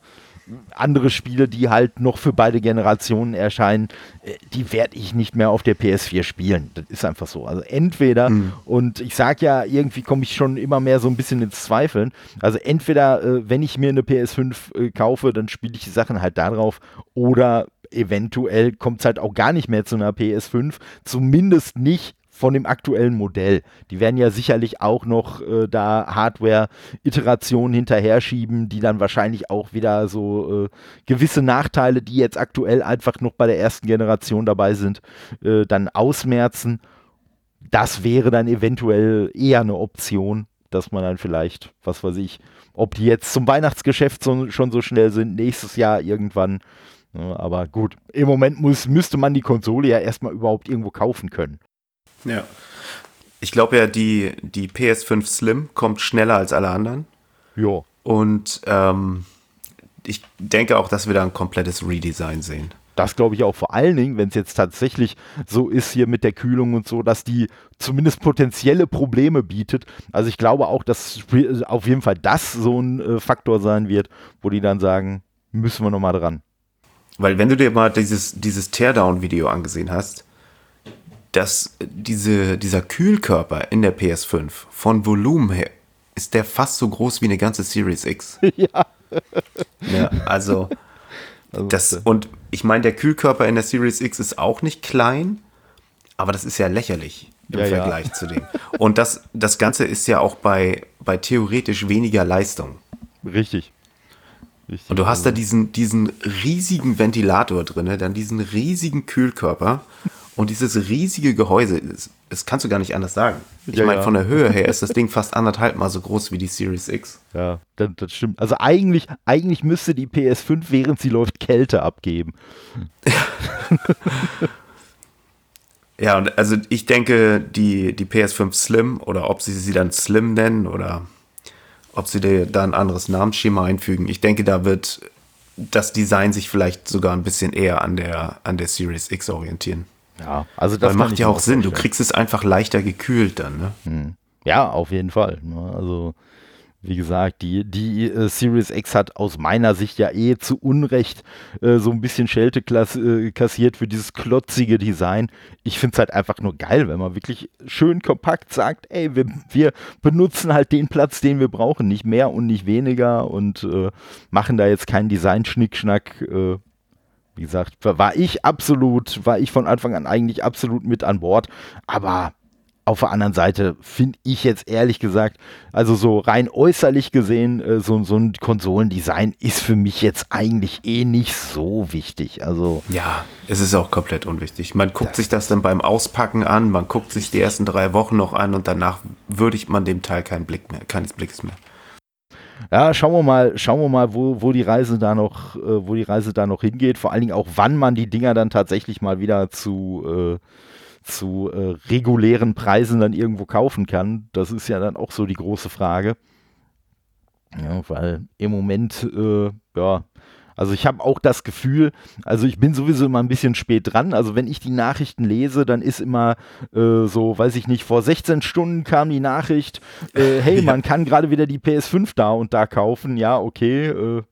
andere Spiele, die halt noch für beide Generationen erscheinen, äh, die werde ich nicht mehr auf der PS4 spielen. Das ist einfach so. Also entweder, mhm. und ich sage ja, irgendwie komme ich schon immer mehr so ein bisschen ins Zweifeln. Also entweder, äh, wenn ich mir eine PS5 äh, kaufe, dann spiele ich die Sachen halt darauf oder eventuell kommt es halt auch gar nicht mehr zu einer PS5. Zumindest nicht von dem aktuellen Modell. Die werden ja sicherlich auch noch äh, da Hardware-Iterationen hinterher schieben, die dann wahrscheinlich auch wieder so äh, gewisse Nachteile, die jetzt aktuell einfach noch bei der ersten Generation dabei sind, äh, dann ausmerzen. Das wäre dann eventuell eher eine Option, dass man dann vielleicht, was weiß ich, ob die jetzt zum Weihnachtsgeschäft so, schon so schnell sind, nächstes Jahr irgendwann. Ne, aber gut, im Moment muss, müsste man die Konsole ja erstmal überhaupt irgendwo kaufen können. Ja. Ich glaube ja, die, die PS5 Slim kommt schneller als alle anderen. Ja. Und ähm, ich denke auch, dass wir da ein komplettes Redesign sehen. Das glaube ich auch vor allen Dingen, wenn es jetzt tatsächlich so ist hier mit der Kühlung und so, dass die zumindest potenzielle Probleme bietet. Also ich glaube auch, dass auf jeden Fall das so ein äh, Faktor sein wird, wo die dann sagen, müssen wir nochmal dran. Weil wenn du dir mal dieses, dieses Teardown-Video angesehen hast, dass diese, dieser Kühlkörper in der PS5 von Volumen her ist der fast so groß wie eine ganze Series X. Ja. ja also, also das, und ich meine, der Kühlkörper in der Series X ist auch nicht klein, aber das ist ja lächerlich im ja, Vergleich ja. zu dem. Und das, das Ganze ist ja auch bei, bei theoretisch weniger Leistung. Richtig. Richtig. Und du hast da diesen, diesen riesigen Ventilator drin, dann diesen riesigen Kühlkörper und dieses riesige Gehäuse, das, das kannst du gar nicht anders sagen. Ich ja, meine, ja. von der Höhe her ist das Ding fast anderthalb Mal so groß wie die Series X. Ja, das, das, stimmt. Also eigentlich, eigentlich müsste die PS5, während sie läuft, Kälte abgeben. ja, und also ich denke, die, die PS5 Slim oder ob sie sie dann Slim nennen oder, ob sie da ein anderes Namensschema einfügen. Ich denke, da wird das Design sich vielleicht sogar ein bisschen eher an der, an der Series X orientieren. Ja, also das macht ja auch Sinn. Du kriegst es einfach leichter gekühlt dann, ne? Hm. Ja, auf jeden Fall. Ne? Also wie gesagt, die, die äh, Series X hat aus meiner Sicht ja eh zu Unrecht äh, so ein bisschen Schelte äh, kassiert für dieses klotzige Design. Ich finde es halt einfach nur geil, wenn man wirklich schön kompakt sagt, ey, wir, wir benutzen halt den Platz, den wir brauchen, nicht mehr und nicht weniger und äh, machen da jetzt keinen Design-Schnickschnack. Wie gesagt, war ich absolut, war ich von Anfang an eigentlich absolut mit an Bord, aber auf der anderen Seite finde ich jetzt ehrlich gesagt, also so rein äußerlich gesehen, äh, so, so ein Konsolendesign ist für mich jetzt eigentlich eh nicht so wichtig. Also ja, es ist auch komplett unwichtig. Man guckt sich das dann beim Auspacken an, man guckt sich die ersten drei Wochen noch an und danach würdigt man dem Teil keinen Blick mehr, keines Blicks mehr. Ja, schauen wir mal, schauen wir mal, wo, wo die Reise da noch, äh, wo die Reise da noch hingeht. Vor allen Dingen auch, wann man die Dinger dann tatsächlich mal wieder zu äh, zu äh, regulären Preisen dann irgendwo kaufen kann. Das ist ja dann auch so die große Frage. Ja, weil im Moment, äh, ja, also ich habe auch das Gefühl, also ich bin sowieso immer ein bisschen spät dran. Also wenn ich die Nachrichten lese, dann ist immer äh, so, weiß ich nicht, vor 16 Stunden kam die Nachricht, äh, hey, ja. man kann gerade wieder die PS5 da und da kaufen. Ja, okay, äh,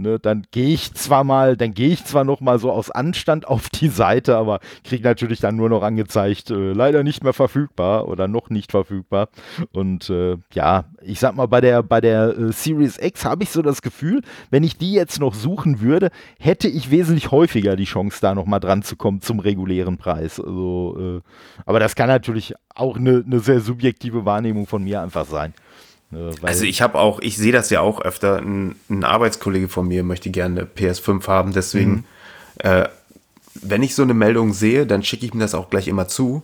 Ne, dann gehe ich zwar mal, dann gehe ich zwar noch mal so aus Anstand auf die Seite, aber kriege natürlich dann nur noch angezeigt, äh, leider nicht mehr verfügbar oder noch nicht verfügbar. Und äh, ja, ich sag mal, bei der, bei der äh, Series X habe ich so das Gefühl, wenn ich die jetzt noch suchen würde, hätte ich wesentlich häufiger die Chance, da noch mal dran zu kommen zum regulären Preis. Also, äh, aber das kann natürlich auch eine ne sehr subjektive Wahrnehmung von mir einfach sein. Ne, also ich habe auch, ich sehe das ja auch öfter, ein, ein, Arbeitskollege von mir möchte gerne eine PS5 haben, deswegen, mhm. äh, wenn ich so eine Meldung sehe, dann schicke ich mir das auch gleich immer zu.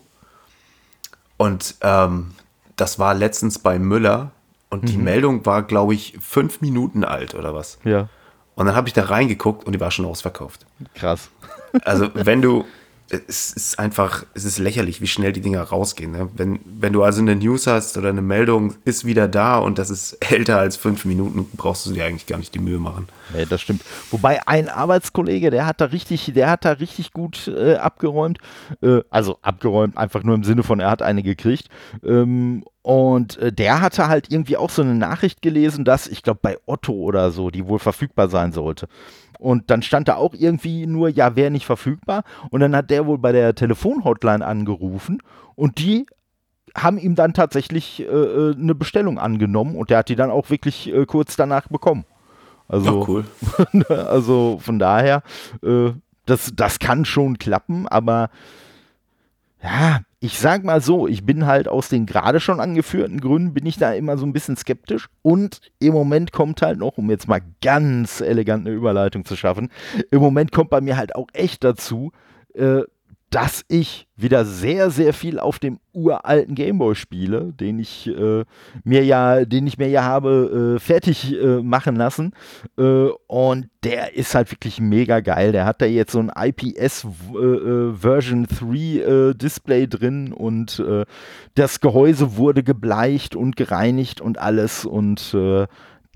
Und ähm, das war letztens bei Müller und mhm. die Meldung war, glaube ich, fünf Minuten alt oder was. Ja. Und dann habe ich da reingeguckt und die war schon ausverkauft. Krass. Also wenn du, es ist einfach, es ist lächerlich, wie schnell die Dinger rausgehen. Ne? Wenn, wenn du also eine News hast oder eine Meldung ist wieder da und das ist älter als fünf Minuten, brauchst du dir eigentlich gar nicht die Mühe machen. Nee, das stimmt. Wobei ein Arbeitskollege, der hat da richtig, der hat da richtig gut äh, abgeräumt. Äh, also abgeräumt, einfach nur im Sinne von, er hat eine gekriegt. Ähm, und äh, der hatte halt irgendwie auch so eine Nachricht gelesen, dass, ich glaube, bei Otto oder so, die wohl verfügbar sein sollte. Und dann stand da auch irgendwie nur, ja, wäre nicht verfügbar. Und dann hat der wohl bei der Telefonhotline angerufen und die haben ihm dann tatsächlich äh, äh eine Bestellung angenommen und der hat die dann auch wirklich äh, kurz danach bekommen. Also, Ach, cool. also von daher, äh, das, das kann schon klappen, aber ja, ich sag mal so, ich bin halt aus den gerade schon angeführten Gründen, bin ich da immer so ein bisschen skeptisch. Und im Moment kommt halt noch, um jetzt mal ganz elegant eine Überleitung zu schaffen, im Moment kommt bei mir halt auch echt dazu, äh, dass ich wieder sehr, sehr viel auf dem uralten Gameboy spiele, den ich äh, mir ja, den ich mir ja habe äh, fertig äh, machen lassen. Äh, und der ist halt wirklich mega geil. Der hat da jetzt so ein IPS äh, äh, Version 3 Display drin und das Gehäuse wurde gebleicht und gereinigt und alles und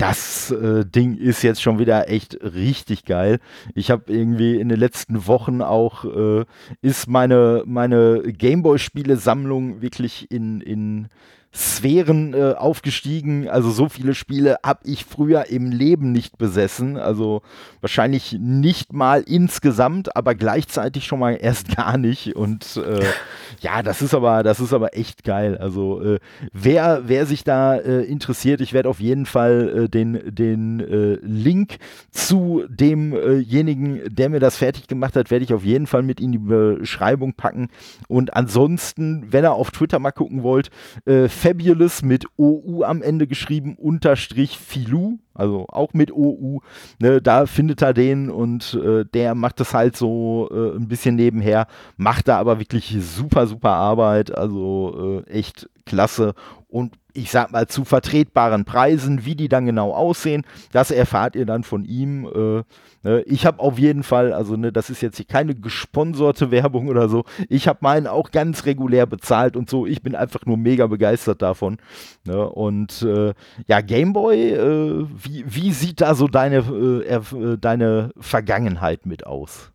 das äh, Ding ist jetzt schon wieder echt richtig geil. Ich habe irgendwie in den letzten Wochen auch, äh, ist meine, meine Gameboy-Spiele-Sammlung wirklich in, in Sphären äh, aufgestiegen. Also so viele Spiele habe ich früher im Leben nicht besessen. Also wahrscheinlich nicht mal insgesamt, aber gleichzeitig schon mal erst gar nicht. Und äh, ja, das ist aber, das ist aber echt geil. Also äh, wer, wer sich da äh, interessiert, ich werde auf jeden Fall äh, den, den äh, Link zu demjenigen, der mir das fertig gemacht hat, werde ich auf jeden Fall mit in die Beschreibung packen. Und ansonsten, wenn ihr auf Twitter mal gucken wollt, äh, Fabulous mit OU am Ende geschrieben, unterstrich Filou, also auch mit OU. Ne, da findet er den und äh, der macht das halt so äh, ein bisschen nebenher, macht da aber wirklich super, super Arbeit, also äh, echt klasse. Und ich sag mal, zu vertretbaren Preisen, wie die dann genau aussehen, das erfahrt ihr dann von ihm. Äh, ne? Ich habe auf jeden Fall, also ne, das ist jetzt keine gesponserte Werbung oder so, ich habe meinen auch ganz regulär bezahlt und so, ich bin einfach nur mega begeistert davon. Ne? Und äh, ja, Gameboy, äh, wie, wie sieht da so deine, äh, äh, deine Vergangenheit mit aus?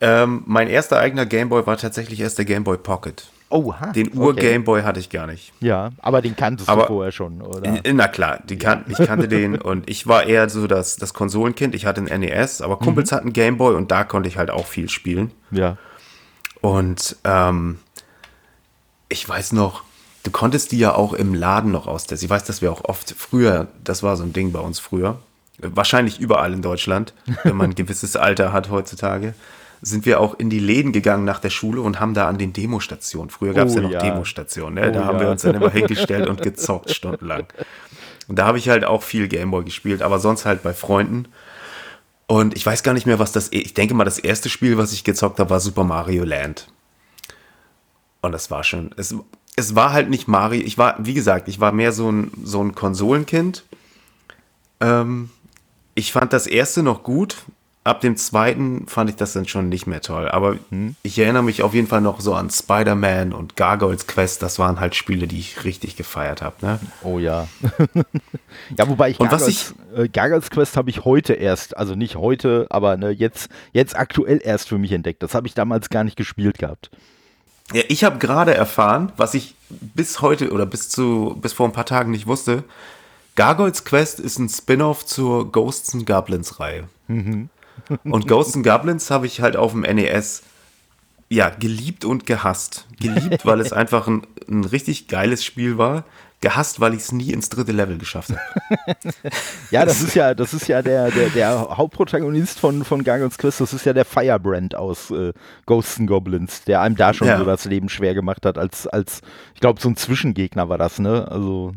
Ähm, mein erster eigener Gameboy war tatsächlich erst der Gameboy Pocket. Oha, Den Ur-Gameboy hatte ich gar nicht. Ja, aber den kanntest Aber- du vorher schon, oder? Na klar, kan ich kannte den und ich war eher so das, das Konsolenkind. Ich hatte einen NES, aber Kumpels hatten Gameboy und da konnte ich halt auch viel spielen. Ja. Und ähm, ich weiß noch, du konntest die ja auch im Laden noch austesten. Ich weiß, dass wir auch oft früher, das war so ein Ding bei uns früher, wahrscheinlich überall in Deutschland, wenn man ein gewisses Alter hat heutzutage, sind wir auch in die Läden gegangen nach der Schule und haben da an den Demostationen, früher gab es Oh ja noch ja. Demostationen, ne? Oh da haben ja. wir uns dann immer hingestellt und gezockt stundenlang. Und da habe ich halt auch viel Gameboy gespielt, aber sonst halt bei Freunden. Und ich weiß gar nicht mehr, was das. Ich denke mal, das erste Spiel, was ich gezockt habe, war Super Mario Land. Und das war schon. Es, es war halt nicht Mario. Ich war, wie gesagt, ich war mehr so ein, so ein Konsolenkind. Ähm, ich fand das erste noch gut. Ab dem zweiten fand ich das dann schon nicht mehr toll. Aber ich erinnere mich auf jeden Fall noch so an Spider-Man und Gargoyles Quest. Das waren halt Spiele, die ich richtig gefeiert habe. Ne? Oh ja. ja, wobei ich Und was Gargoyles, äh, Gargoyles Quest habe ich heute erst, also nicht heute, aber ne, jetzt, jetzt aktuell erst für mich entdeckt. Das habe ich damals gar nicht gespielt gehabt. Ja, ich habe gerade erfahren, was ich bis heute oder bis zu bis vor ein paar Tagen nicht wusste. Gargoyles Quest ist ein Spin-off zur Ghosts and Goblins Reihe. Und Ghosts and Goblins habe ich halt auf dem NES ja geliebt und gehasst. Geliebt, weil es einfach ein, ein richtig geiles Spiel war. Gehasst, weil ich es nie ins dritte Level geschafft habe. Ja, das ist ja, das ist ja der, der, der Hauptprotagonist von, von Gargoyles Quest, das ist ja der Firebrand aus äh, Ghosts and Goblins, der einem da schon Ja. so das Leben schwer gemacht hat, als, als ich glaube, so ein Zwischengegner war das, ne? Also,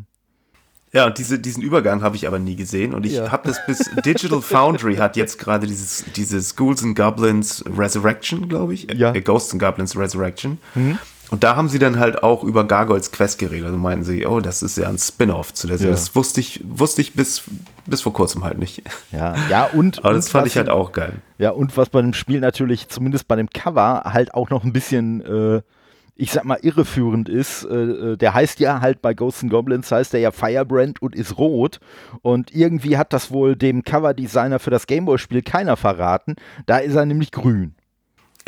Ja, und diese, diesen Übergang habe ich aber nie gesehen. Und ich Ja. habe das bis Digital Foundry hat jetzt gerade dieses, dieses Ghouls and Goblins Resurrection, glaube ich. Ja. Äh, Ghosts and Goblins Resurrection. Und da haben sie dann halt auch über Gargoyles Quest geredet. Also meinten sie, oh, das ist ja ein Spin-off zu der Serie. Ja. Das wusste ich, wusste ich bis, bis vor kurzem halt nicht. ja, ja, und. Aber das und fand ich halt auch geil. Ja, und was bei dem Spiel natürlich, zumindest bei dem Cover, halt auch noch ein bisschen, äh, ich sag mal, irreführend ist. Äh, äh, der heißt ja halt bei Ghosts and Goblins, heißt der ja Firebrand und ist rot. Und irgendwie hat das wohl dem Coverdesigner für das Gameboy-Spiel keiner verraten. Da ist er nämlich grün.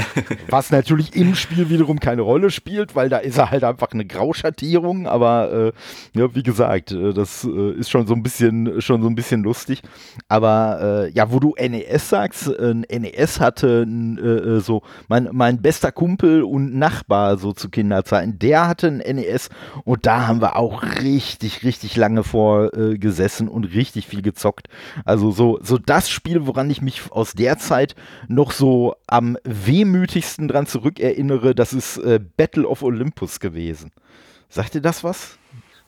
Was natürlich im Spiel wiederum keine Rolle spielt, weil da ist er halt einfach eine Grauschattierung, aber äh, ja, wie gesagt, äh, das äh, ist schon so ein bisschen, schon so ein bisschen lustig. Aber äh, ja, wo du NES sagst, äh, NES hatte äh, so mein, mein bester Kumpel und Nachbar so zu Kinderzeiten, der hatte ein NES und da haben wir auch richtig, richtig lange vor gesessen und richtig viel gezockt. Also so, so das Spiel, woran ich mich aus der Zeit noch so am wehmütigsten dran zurückerinnere, das ist äh, Battle of Olympus gewesen. Sagt ihr das was?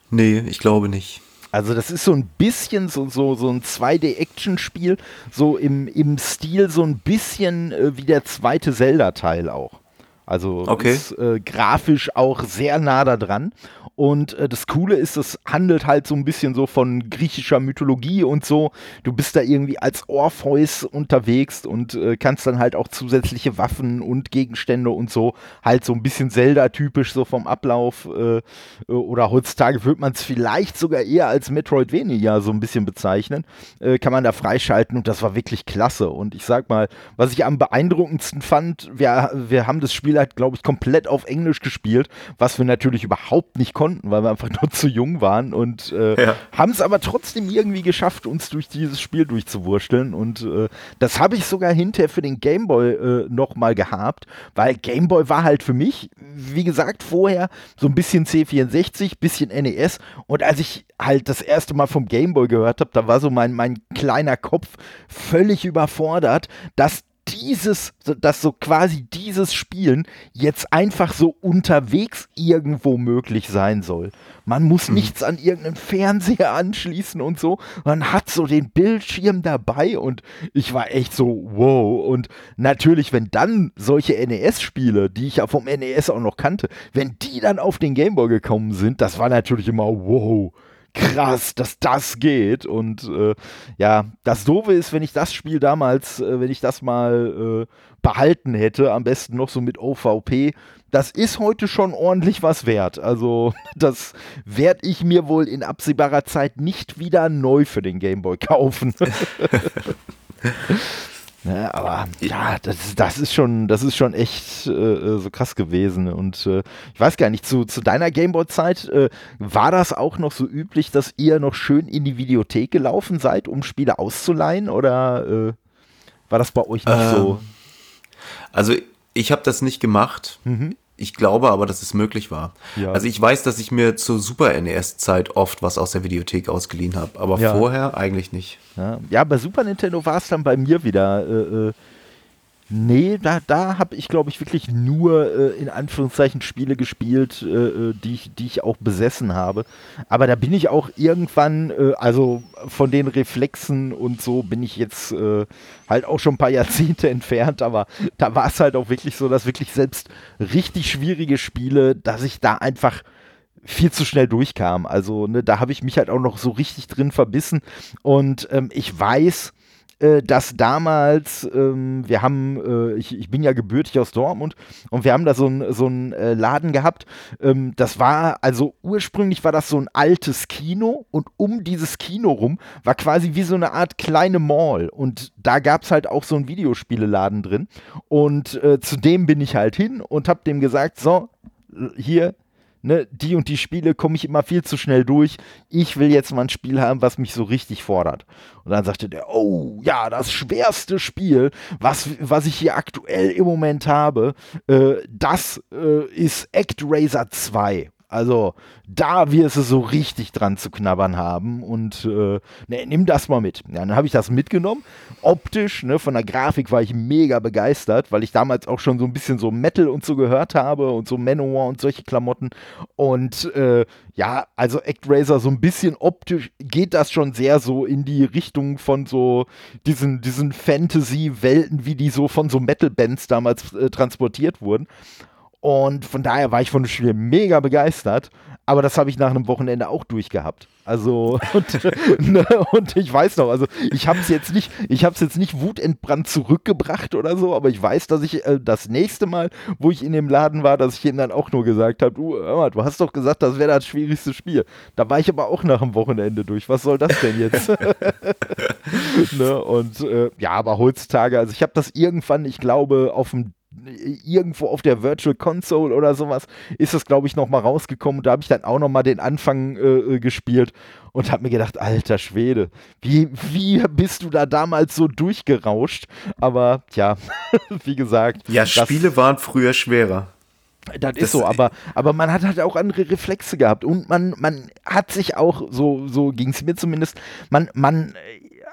Nee, ich glaube nicht. Also das ist so ein bisschen so, so, so ein 2D-Action-Spiel, so im, im Stil so ein bisschen äh, wie der zweite Zelda-Teil auch. Also Okay. ist äh, grafisch auch sehr nah da dran. Und äh, das Coole ist, es handelt halt so ein bisschen so von griechischer Mythologie und so. Du bist da irgendwie als Orpheus unterwegs und äh, kannst dann halt auch zusätzliche Waffen und Gegenstände und so halt so ein bisschen Zelda-typisch so vom Ablauf. Äh, äh, oder heutzutage würde man es vielleicht sogar eher als Metroidvania so ein bisschen bezeichnen. Äh, kann man da freischalten und das war wirklich klasse. Und ich sag mal, was ich am beeindruckendsten fand, wir, wir haben das Spiel halt, glaube ich, komplett auf Englisch gespielt, was wir natürlich überhaupt nicht konnten, weil wir einfach nur zu jung waren und äh, Ja. haben es aber trotzdem irgendwie geschafft, uns durch dieses Spiel durchzuwurschteln. Und äh, das habe ich sogar hinterher für den Gameboy äh, nochmal gehabt, weil Gameboy war halt für mich, wie gesagt, vorher so ein bisschen C64, bisschen NES. Und als ich halt das erste Mal vom Gameboy gehört habe, da war so mein, mein kleiner Kopf völlig überfordert, dass dieses, dass so quasi dieses Spielen jetzt einfach so unterwegs irgendwo möglich sein soll. Man muss mhm. nichts an irgendeinen Fernseher anschließen und so. Man hat so den Bildschirm dabei und ich war echt so, wow. Und natürlich, wenn dann solche NES-Spiele, die ich ja vom NES auch noch kannte, wenn die dann auf den Gameboy gekommen sind, das war natürlich immer wow krass, dass das geht. Und äh, ja, das Doofe ist, wenn ich das Spiel damals, äh, wenn ich das mal äh, behalten hätte, am besten noch so mit OVP, das ist heute schon ordentlich was wert. Also, das werde ich mir wohl in absehbarer Zeit nicht wieder neu für den Gameboy kaufen. Ne, aber ja, das, das ist schon, das ist schon echt äh, äh, so krass gewesen. Und äh, ich weiß gar nicht, zu, zu deiner Gameboy-Zeit äh, war das auch noch so üblich, dass ihr noch schön in die Videothek gelaufen seid, um Spiele auszuleihen? Oder äh, war das bei euch nicht ähm, so? Also ich habe das nicht gemacht. Mhm. Ich glaube aber, dass es möglich war. Ja. Also ich weiß, dass ich mir zur Super NES-Zeit oft was aus der Videothek ausgeliehen habe, aber ja. vorher eigentlich nicht. Ja, ja bei Super Nintendo war es dann bei mir wieder äh, äh Nee, da, da habe ich, glaube ich, wirklich nur äh, in Anführungszeichen Spiele gespielt, äh, äh, die, ich, die ich auch besessen habe. Aber da bin ich auch irgendwann, äh, also von den Reflexen und so bin ich jetzt äh, halt auch schon ein paar Jahrzehnte entfernt, aber da war es halt auch wirklich so, dass wirklich selbst richtig schwierige Spiele, dass ich da einfach viel zu schnell durchkam. Also ne, da habe ich mich halt auch noch so richtig drin verbissen und ähm, ich weiß, dass damals, ähm, wir haben, äh, ich, ich, bin ja gebürtig aus Dortmund und wir haben da so einen so äh, Laden gehabt. Ähm, das war, also ursprünglich war das so ein altes Kino und um dieses Kino rum war quasi wie so eine Art kleine Mall und da gab es halt auch so einen Videospieleladen drin und äh, zu dem bin ich halt hin und habe dem gesagt, so, hier, ne, die und die Spiele komme ich immer viel zu schnell durch. Ich will jetzt mal ein Spiel haben, was mich so richtig fordert. Und dann sagte der, oh ja, das schwerste Spiel, was, was ich hier aktuell im Moment habe, äh, das äh, ist ActRaiser 2. Also da wirst du so richtig dran zu knabbern haben und äh, ne, nimm das mal mit. Ja, dann habe ich das mitgenommen. Optisch, ne, von der Grafik war ich mega begeistert, weil ich damals auch schon so ein bisschen so Metal und so gehört habe und so Manowar und solche Klamotten. Und äh, ja, also ActRaiser so ein bisschen optisch geht das schon sehr so in die Richtung von so diesen, diesen Fantasy-Welten, wie die so von so Metal-Bands damals äh, transportiert wurden. Und von daher war ich von dem Spiel mega begeistert. Aber das habe ich nach einem Wochenende auch durchgehabt. Also, und, ne, und ich weiß noch, also ich habe es jetzt nicht, ich habe es jetzt nicht wutentbrannt zurückgebracht oder so, aber ich weiß, dass ich äh, das nächste Mal, wo ich in dem Laden war, dass ich ihm dann auch nur gesagt habe, du, mal, du hast doch gesagt, das wäre das schwierigste Spiel. Da war ich aber auch nach dem Wochenende durch. Was soll das denn jetzt? ne, und äh, ja, aber heutzutage, also ich habe das irgendwann, ich glaube, auf dem irgendwo auf der Virtual Console oder sowas ist das, glaube ich, nochmal rausgekommen. Da habe ich dann auch nochmal den Anfang äh, äh, gespielt und habe mir gedacht, alter Schwede, wie, wie bist du da damals so durchgerauscht? Aber ja, wie gesagt. Ja, Spiele waren früher schwerer. Das, das ist so, aber, aber man hat halt auch andere Reflexe gehabt und man, man hat sich auch, so, so ging es mir zumindest, man, man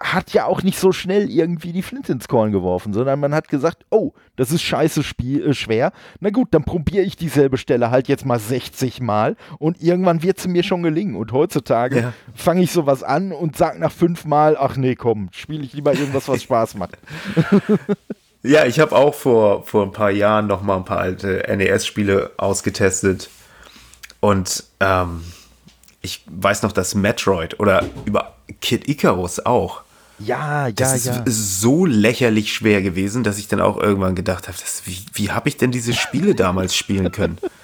hat ja auch nicht so schnell irgendwie die Flint ins Korn geworfen, sondern man hat gesagt, oh, das ist scheiße Spiel, äh, schwer. Na gut, dann probiere ich dieselbe Stelle halt jetzt mal 60 Mal und irgendwann wird sie mir schon gelingen. Und heutzutage ja. fange ich sowas an und sage nach fünf Mal, ach nee, komm, spiele ich lieber irgendwas, was Spaß macht. ja, ich habe auch vor, vor ein paar Jahren noch mal ein paar alte NES-Spiele ausgetestet und ähm, ich weiß noch, dass Metroid oder über Kid Icarus auch ja, ja, das ja. ist so lächerlich schwer gewesen, dass ich dann auch irgendwann gedacht habe, wie, wie habe ich denn diese Spiele damals spielen können?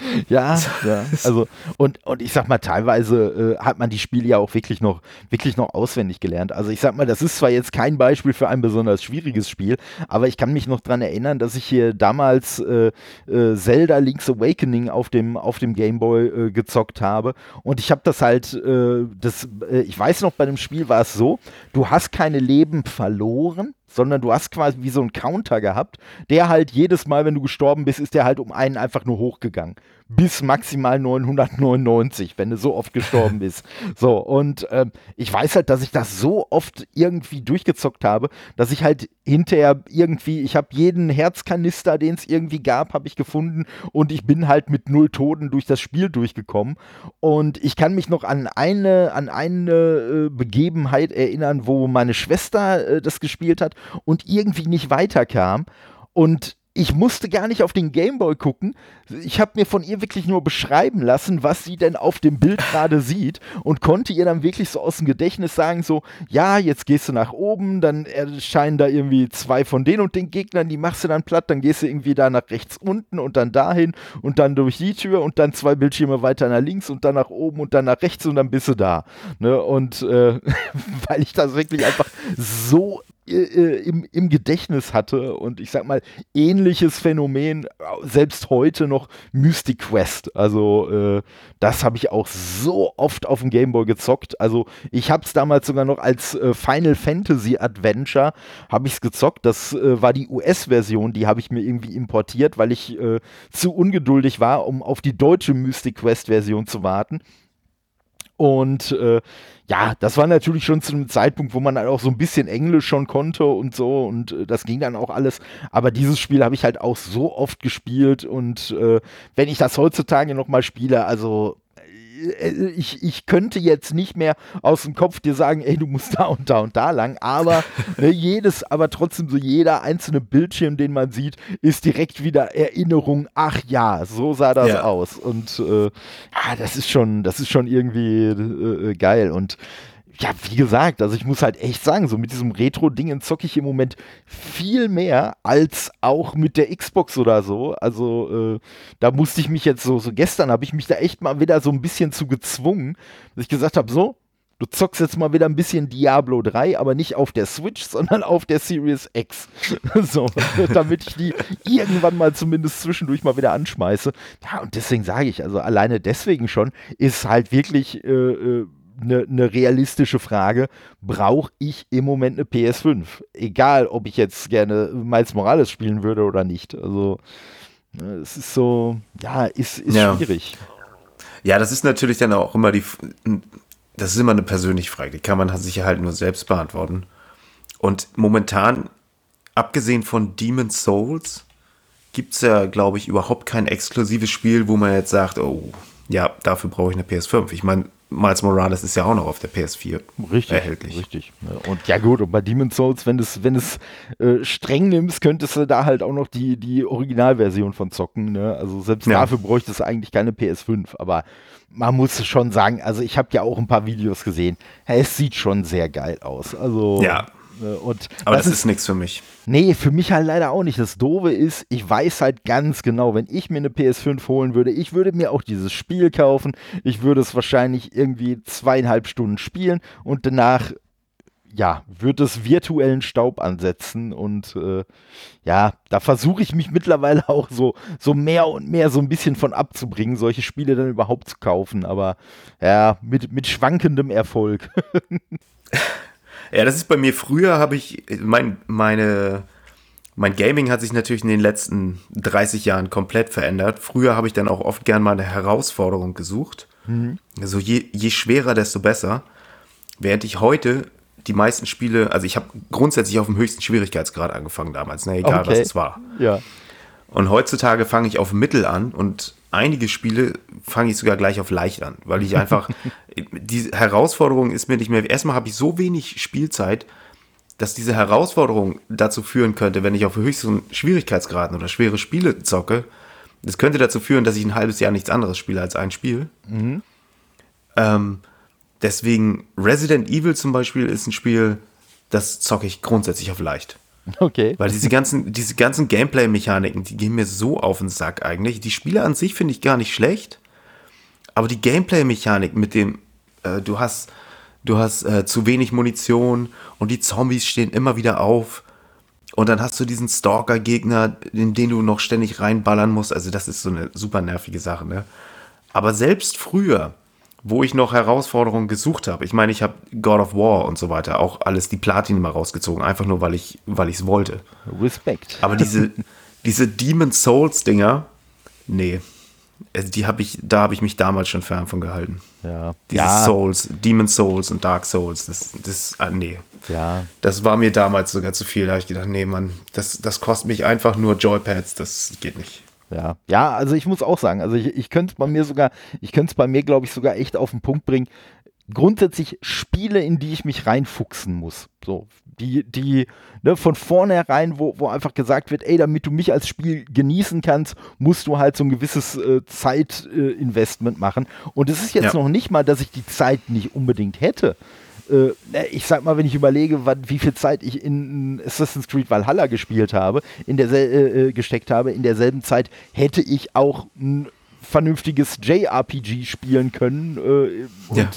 Ja, ja. Also, und, und ich sag mal, teilweise äh, hat man die Spiele ja auch wirklich noch, wirklich noch auswendig gelernt. Also ich sag mal, das ist zwar jetzt kein Beispiel für ein besonders schwieriges Spiel, aber ich kann mich noch daran erinnern, dass ich hier damals äh, äh, Zelda Link's Awakening auf dem, auf dem Gameboy äh, gezockt habe. Und ich habe das halt, äh, das, äh, ich weiß noch, bei dem Spiel war es so, du hast keine Leben verloren, sondern du hast quasi wie so einen Counter gehabt, der halt jedes Mal, wenn du gestorben bist, ist der halt um einen einfach nur hochgegangen bis maximal 999, wenn du so oft gestorben bist. So, und ähm, ich weiß halt, dass ich das so oft irgendwie durchgezockt habe, dass ich halt hinterher irgendwie, ich habe jeden Herzkanister, den es irgendwie gab, habe ich gefunden und ich bin halt mit null Toten durch das Spiel durchgekommen. Und ich kann mich noch an eine, an eine äh, Begebenheit erinnern, wo meine Schwester äh, das gespielt hat und irgendwie nicht weiterkam. Und ich musste gar nicht auf den Gameboy gucken. Ich habe mir von ihr wirklich nur beschreiben lassen, was sie denn auf dem Bild gerade sieht und konnte ihr dann wirklich so aus dem Gedächtnis sagen, so, ja, jetzt gehst du nach oben, dann erscheinen da irgendwie zwei von den und den Gegnern, die machst du dann platt, dann gehst du irgendwie da nach rechts unten und dann dahin und dann durch die Tür und dann zwei Bildschirme weiter nach links und dann nach oben und dann nach rechts und dann bist du da. Ne? Und äh, weil ich das wirklich einfach so im, im Gedächtnis hatte und ich sag mal, ähnliches Phänomen, selbst heute noch Mystic Quest. Also äh, das habe ich auch so oft auf dem Gameboy gezockt. Also ich habe es damals sogar noch als äh, Final Fantasy Adventure habe ich es gezockt. Das äh, war die US-Version, die habe ich mir irgendwie importiert, weil ich äh, zu ungeduldig war, um auf die deutsche Mystic Quest-Version zu warten. Und äh, ja, das war natürlich schon zu einem Zeitpunkt, wo man halt auch so ein bisschen Englisch schon konnte und so und äh, das ging dann auch alles. Aber dieses Spiel habe ich halt auch so oft gespielt und äh, wenn ich das heutzutage nochmal spiele, also ich, ich könnte jetzt nicht mehr aus dem Kopf dir sagen, ey, du musst da und da und da lang, aber ne, jedes, aber trotzdem so jeder einzelne Bildschirm, den man sieht, ist direkt wieder Erinnerung, ach ja, so sah das ja. aus. Und äh, ja, das ist schon, das ist schon irgendwie äh, geil. Und ja, wie gesagt, also ich muss halt echt sagen, so mit diesem Retro-Dingen zocke ich im Moment viel mehr als auch mit der Xbox oder so. Also äh, da musste ich mich jetzt so, so gestern habe ich mich da echt mal wieder so ein bisschen zu gezwungen, dass ich gesagt habe, so, du zockst jetzt mal wieder ein bisschen Diablo 3, aber nicht auf der Switch, sondern auf der Series X. so, damit ich die irgendwann mal zumindest zwischendurch mal wieder anschmeiße. Ja, und deswegen sage ich, also alleine deswegen schon, ist halt wirklich äh, äh eine, eine realistische Frage. Brauche ich im Moment eine PS5? Egal, ob ich jetzt gerne Miles Morales spielen würde oder nicht. Also, ne, es ist so, ja, ist, ist ja. schwierig. Ja, das ist natürlich dann auch immer die, das ist immer eine persönliche Frage. Die kann man sich halt nur selbst beantworten. Und momentan, abgesehen von Demon's Souls, gibt es ja, glaube ich, überhaupt kein exklusives Spiel, wo man jetzt sagt, oh, ja, dafür brauche ich eine PS5. Ich meine, Miles Morales ist ja auch noch auf der PS4 richtig, erhältlich. Richtig. Und ja gut, und bei Demon's Souls, wenn du es wenn äh, streng nimmst, könntest du da halt auch noch die, die Originalversion von zocken. Ne? Also selbst ja. dafür bräuchte es eigentlich keine PS5. Aber man muss schon sagen, also ich habe ja auch ein paar Videos gesehen. Es sieht schon sehr geil aus. Also ja. Ne? Und Aber das, das ist, ist nichts für mich. Nee, für mich halt leider auch nicht. Das Doofe ist, ich weiß halt ganz genau, wenn ich mir eine PS5 holen würde, ich würde mir auch dieses Spiel kaufen. Ich würde es wahrscheinlich irgendwie zweieinhalb Stunden spielen und danach ja, wird es virtuellen Staub ansetzen und äh, ja, da versuche ich mich mittlerweile auch so, so mehr und mehr so ein bisschen von abzubringen, solche Spiele dann überhaupt zu kaufen, aber ja, mit, mit schwankendem Erfolg. Ja, das ist bei mir früher, habe ich, mein, meine, mein Gaming hat sich natürlich in den letzten 30 Jahren komplett verändert. Früher habe ich dann auch oft gern mal eine Herausforderung gesucht. Mhm. Also je, je schwerer, desto besser. Während ich heute die meisten Spiele, also ich habe grundsätzlich auf dem höchsten Schwierigkeitsgrad angefangen damals, ne, egal okay. was es war. Ja. Und heutzutage fange ich auf Mittel an und einige Spiele fange ich sogar gleich auf leicht an, weil ich einfach, die Herausforderung ist mir nicht mehr, erstmal habe ich so wenig Spielzeit, dass diese Herausforderung dazu führen könnte, wenn ich auf höchsten Schwierigkeitsgraden oder schwere Spiele zocke, das könnte dazu führen, dass ich ein halbes Jahr nichts anderes spiele als ein Spiel. Mhm. Ähm, deswegen Resident Evil zum Beispiel ist ein Spiel, das zocke ich grundsätzlich auf leicht. Okay. Weil diese ganzen, diese ganzen Gameplay-Mechaniken, die gehen mir so auf den Sack eigentlich. Die Spiele an sich finde ich gar nicht schlecht, aber die Gameplay-Mechanik mit dem, äh, du hast, du hast äh, zu wenig Munition und die Zombies stehen immer wieder auf. Und dann hast du diesen Stalker-Gegner, in den du noch ständig reinballern musst. Also, das ist so eine super nervige Sache, ne? Aber selbst früher, wo ich noch Herausforderungen gesucht habe. Ich meine, ich habe God of War und so weiter auch alles die Platin mal rausgezogen, einfach nur weil ich weil ich es wollte. Respekt. Aber diese diese Demon Souls Dinger, nee, Also die habe ich, da habe ich mich damals schon fern von gehalten. Ja. Dieses ja. Souls, Demon Souls und Dark Souls, das, das, ah, nee. Ja. Das war mir damals sogar zu viel. Da habe ich gedacht, nee, Mann, das, das kostet mich einfach nur Joypads, das geht nicht. Ja, ja, also ich muss auch sagen, also ich, ich könnte es bei mir sogar, ich könnte es bei mir, glaube ich, sogar echt auf den Punkt bringen. Grundsätzlich Spiele, in die ich mich reinfuchsen muss. So, die, die, ne, von vornherein, wo, wo einfach gesagt wird, ey, damit du mich als Spiel genießen kannst, musst du halt so ein gewisses äh, Zeitinvestment äh, machen. Und es ist jetzt ja. noch nicht mal, dass ich die Zeit nicht unbedingt hätte. Äh, ich sag mal, wenn ich überlege, wann, wie viel Zeit ich in Assassin's Creed Valhalla gespielt habe, in der äh, äh, gesteckt habe, in derselben Zeit hätte ich auch ein vernünftiges JRPG spielen können äh, und ja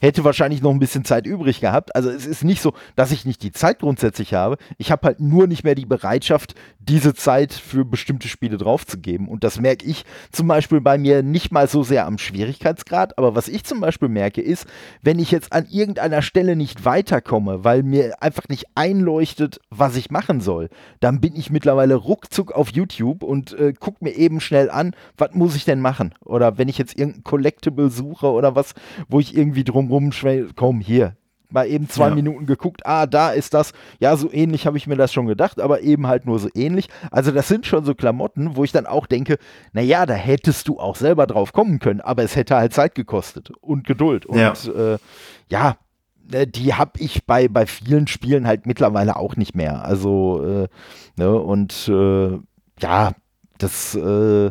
hätte wahrscheinlich noch ein bisschen Zeit übrig gehabt. Also es ist nicht so, dass ich nicht die Zeit grundsätzlich habe. Ich habe halt nur nicht mehr die Bereitschaft, diese Zeit für bestimmte Spiele draufzugeben. Und das merke ich zum Beispiel bei mir nicht mal so sehr am Schwierigkeitsgrad. Aber was ich zum Beispiel merke, ist, wenn ich jetzt an irgendeiner Stelle nicht weiterkomme, weil mir einfach nicht einleuchtet, was ich machen soll, dann bin ich mittlerweile ruckzuck auf YouTube und äh, gucke mir eben schnell an, was muss ich denn machen? Oder wenn ich jetzt irgendein Collectible suche oder was, wo ich irgendwie drum rumschwell, komm, hier, mal eben zwei ja. Minuten geguckt, ah, da ist das. Ja, so ähnlich habe ich mir das schon gedacht, aber eben halt nur so ähnlich. Also das sind schon so Klamotten, wo ich dann auch denke, naja, da hättest du auch selber drauf kommen können, aber es hätte halt Zeit gekostet und Geduld. Und ja, äh, ja äh, die habe ich bei, bei vielen Spielen halt mittlerweile auch nicht mehr. Also, äh, ne, und äh, ja, das äh,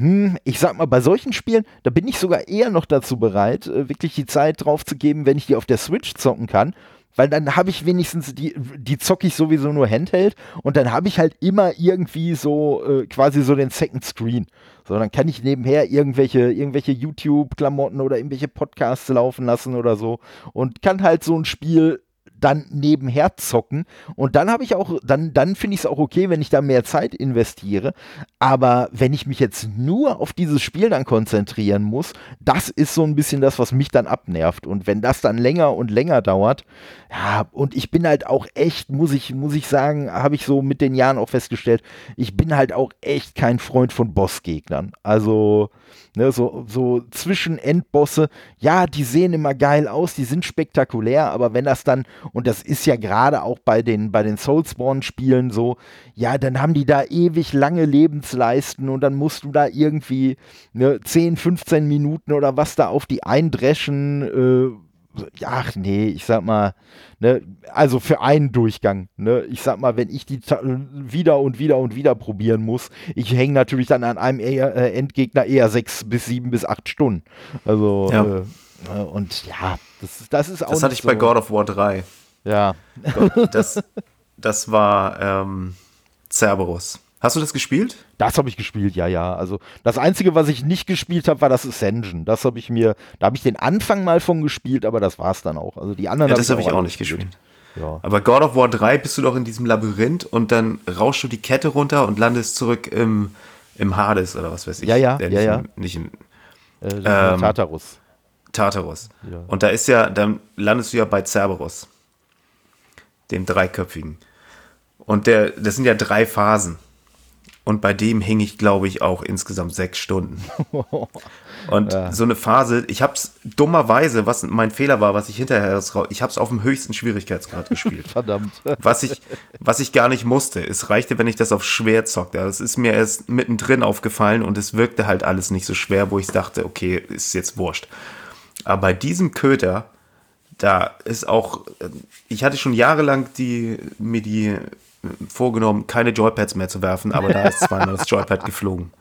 hm, ich sag mal, bei solchen Spielen, da bin ich sogar eher noch dazu bereit, äh, wirklich die Zeit drauf zu geben, wenn ich die auf der Switch zocken kann. Weil dann habe ich wenigstens, die, die zocke ich sowieso nur Handheld und dann habe ich halt immer irgendwie so äh, quasi so den Second Screen. So, dann kann ich nebenher irgendwelche, irgendwelche YouTube-Klamotten oder irgendwelche Podcasts laufen lassen oder so und kann halt so ein Spiel dann nebenher zocken. Und dann habe ich auch, dann, dann finde ich es auch okay, wenn ich da mehr Zeit investiere. Aber wenn ich mich jetzt nur auf dieses Spiel dann konzentrieren muss, das ist so ein bisschen das, was mich dann abnervt. Und wenn das dann länger und länger dauert, ja, und ich bin halt auch echt, muss ich, muss ich sagen, habe ich so mit den Jahren auch festgestellt, ich bin halt auch echt kein Freund von Bossgegnern. Also, Ne, so, so Zwischen-Endbosse, ja, die sehen immer geil aus, die sind spektakulär, aber wenn das dann, und das ist ja gerade auch bei den, bei den Soulsborne-Spielen so, ja, dann haben die da ewig lange Lebensleisten und dann musst du da irgendwie ne, 10, 15 Minuten oder was da auf die eindreschen, äh, ach nee, ich sag mal, ne, also für einen Durchgang, ne, ich sag mal, wenn ich die wieder und wieder und wieder probieren muss, ich hänge natürlich dann an einem eher, äh, Endgegner eher sechs bis sieben bis acht Stunden. Also, ja. äh, ne, und ja, das, das ist auch. Das hatte ich so. bei God of War 3. Ja. Das, das war ähm, Cerberus. Hast du das gespielt? Das habe ich gespielt, ja, ja. Also das Einzige, was ich nicht gespielt habe, war das Ascension. Das habe ich mir, da habe ich den Anfang mal von gespielt, aber das war es dann auch. Also die anderen. Ja, das habe ich, hab ich auch nicht gespielt. gespielt. Ja. Aber God of War 3 bist du doch in diesem Labyrinth und dann rauschst du die Kette runter und landest zurück im, im Hades oder was weiß ich. Ja, ja, ja, ja. Im, nicht im äh, ähm, Tartarus. Tartarus. Ja. Und da ist ja, dann landest du ja bei Cerberus, dem dreiköpfigen. Und der, das sind ja drei Phasen. Und bei dem hing ich, glaube ich, auch insgesamt sechs Stunden. Und ja. so eine Phase, ich habe es dummerweise, was mein Fehler war, was ich hinterher, ich habe es auf dem höchsten Schwierigkeitsgrad gespielt. Verdammt. Was ich, was ich gar nicht musste. Es reichte, wenn ich das auf schwer zockte. Das ist mir erst mittendrin aufgefallen und es wirkte halt alles nicht so schwer, wo ich dachte, okay, ist jetzt wurscht. Aber bei diesem Köter, da ist auch, ich hatte schon jahrelang die, mir die vorgenommen, keine Joypads mehr zu werfen, aber da ist zweimal das Joypad geflogen.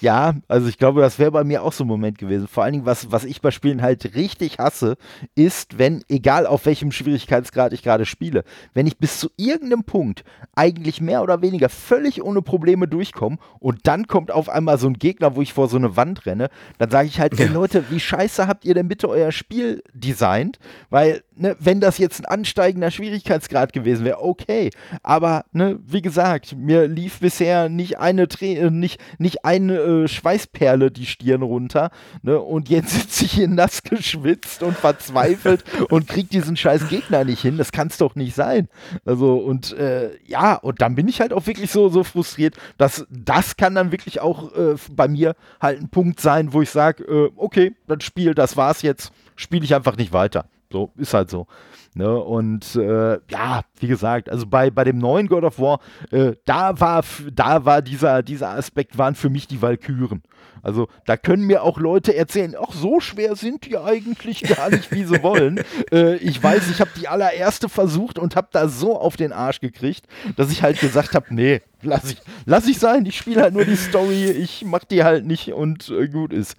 Ja, also ich glaube, das wäre bei mir auch so ein Moment gewesen. Vor allen Dingen, was, was ich bei Spielen halt richtig hasse, ist, wenn, egal auf welchem Schwierigkeitsgrad ich gerade spiele, wenn ich bis zu irgendeinem Punkt eigentlich mehr oder weniger völlig ohne Probleme durchkomme und dann kommt auf einmal so ein Gegner, wo ich vor so eine Wand renne, dann sage ich halt, ja. Leute, wie scheiße habt ihr denn bitte euer Spiel designt? Weil, ne, wenn das jetzt ein ansteigender Schwierigkeitsgrad gewesen wäre, okay, aber ne, wie gesagt, mir lief bisher nicht eine Trä äh, nicht, nicht eine äh, Schweißperle die Stirn runter, ne, und jetzt sitze ich hier nass geschwitzt und verzweifelt und krieg diesen scheiß Gegner nicht hin. Das kann es doch nicht sein. Also, und äh, ja, und dann bin ich halt auch wirklich so, so frustriert, dass das kann dann wirklich auch äh, bei mir halt ein Punkt sein, wo ich sage, äh, okay, das Spiel, das war's jetzt, spiele ich einfach nicht weiter. So, ist halt so. Ne? Und äh, ja, wie gesagt, also bei, bei dem neuen God of War, äh, da war, da war dieser, dieser Aspekt, waren für mich die Valkyren. Also da können mir auch Leute erzählen, ach, so schwer sind die eigentlich gar nicht, wie sie wollen. äh, ich weiß, ich habe die allererste versucht und habe da so auf den Arsch gekriegt, dass ich halt gesagt habe, nee, lass ich, lass ich sein, ich spiele halt nur die Story, ich mach die halt nicht und äh, gut ist.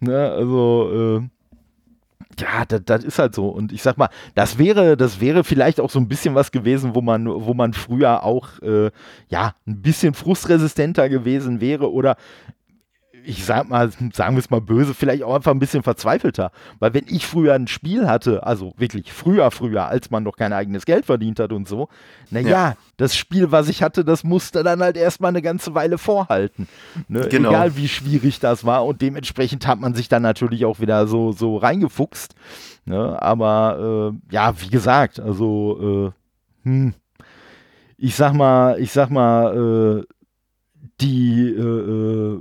Ne? Also, äh, ja, das, das, ist halt so. Und ich sag mal, das wäre, das wäre vielleicht auch so ein bisschen was gewesen, wo man, wo man früher auch äh, ja ein bisschen frustresistenter gewesen wäre oder ich sag mal, sagen wir es mal böse, vielleicht auch einfach ein bisschen verzweifelter. Weil wenn ich früher ein Spiel hatte, also wirklich früher, früher, als man noch kein eigenes Geld verdient hat und so, naja, ja. das Spiel, was ich hatte, das musste dann halt erstmal eine ganze Weile vorhalten. Ne? Genau. Egal wie schwierig das war. Und dementsprechend hat man sich dann natürlich auch wieder so, so reingefuchst. Ne? Aber äh, ja, wie gesagt, also äh, hm, ich sag mal, ich sag mal, äh, die äh, äh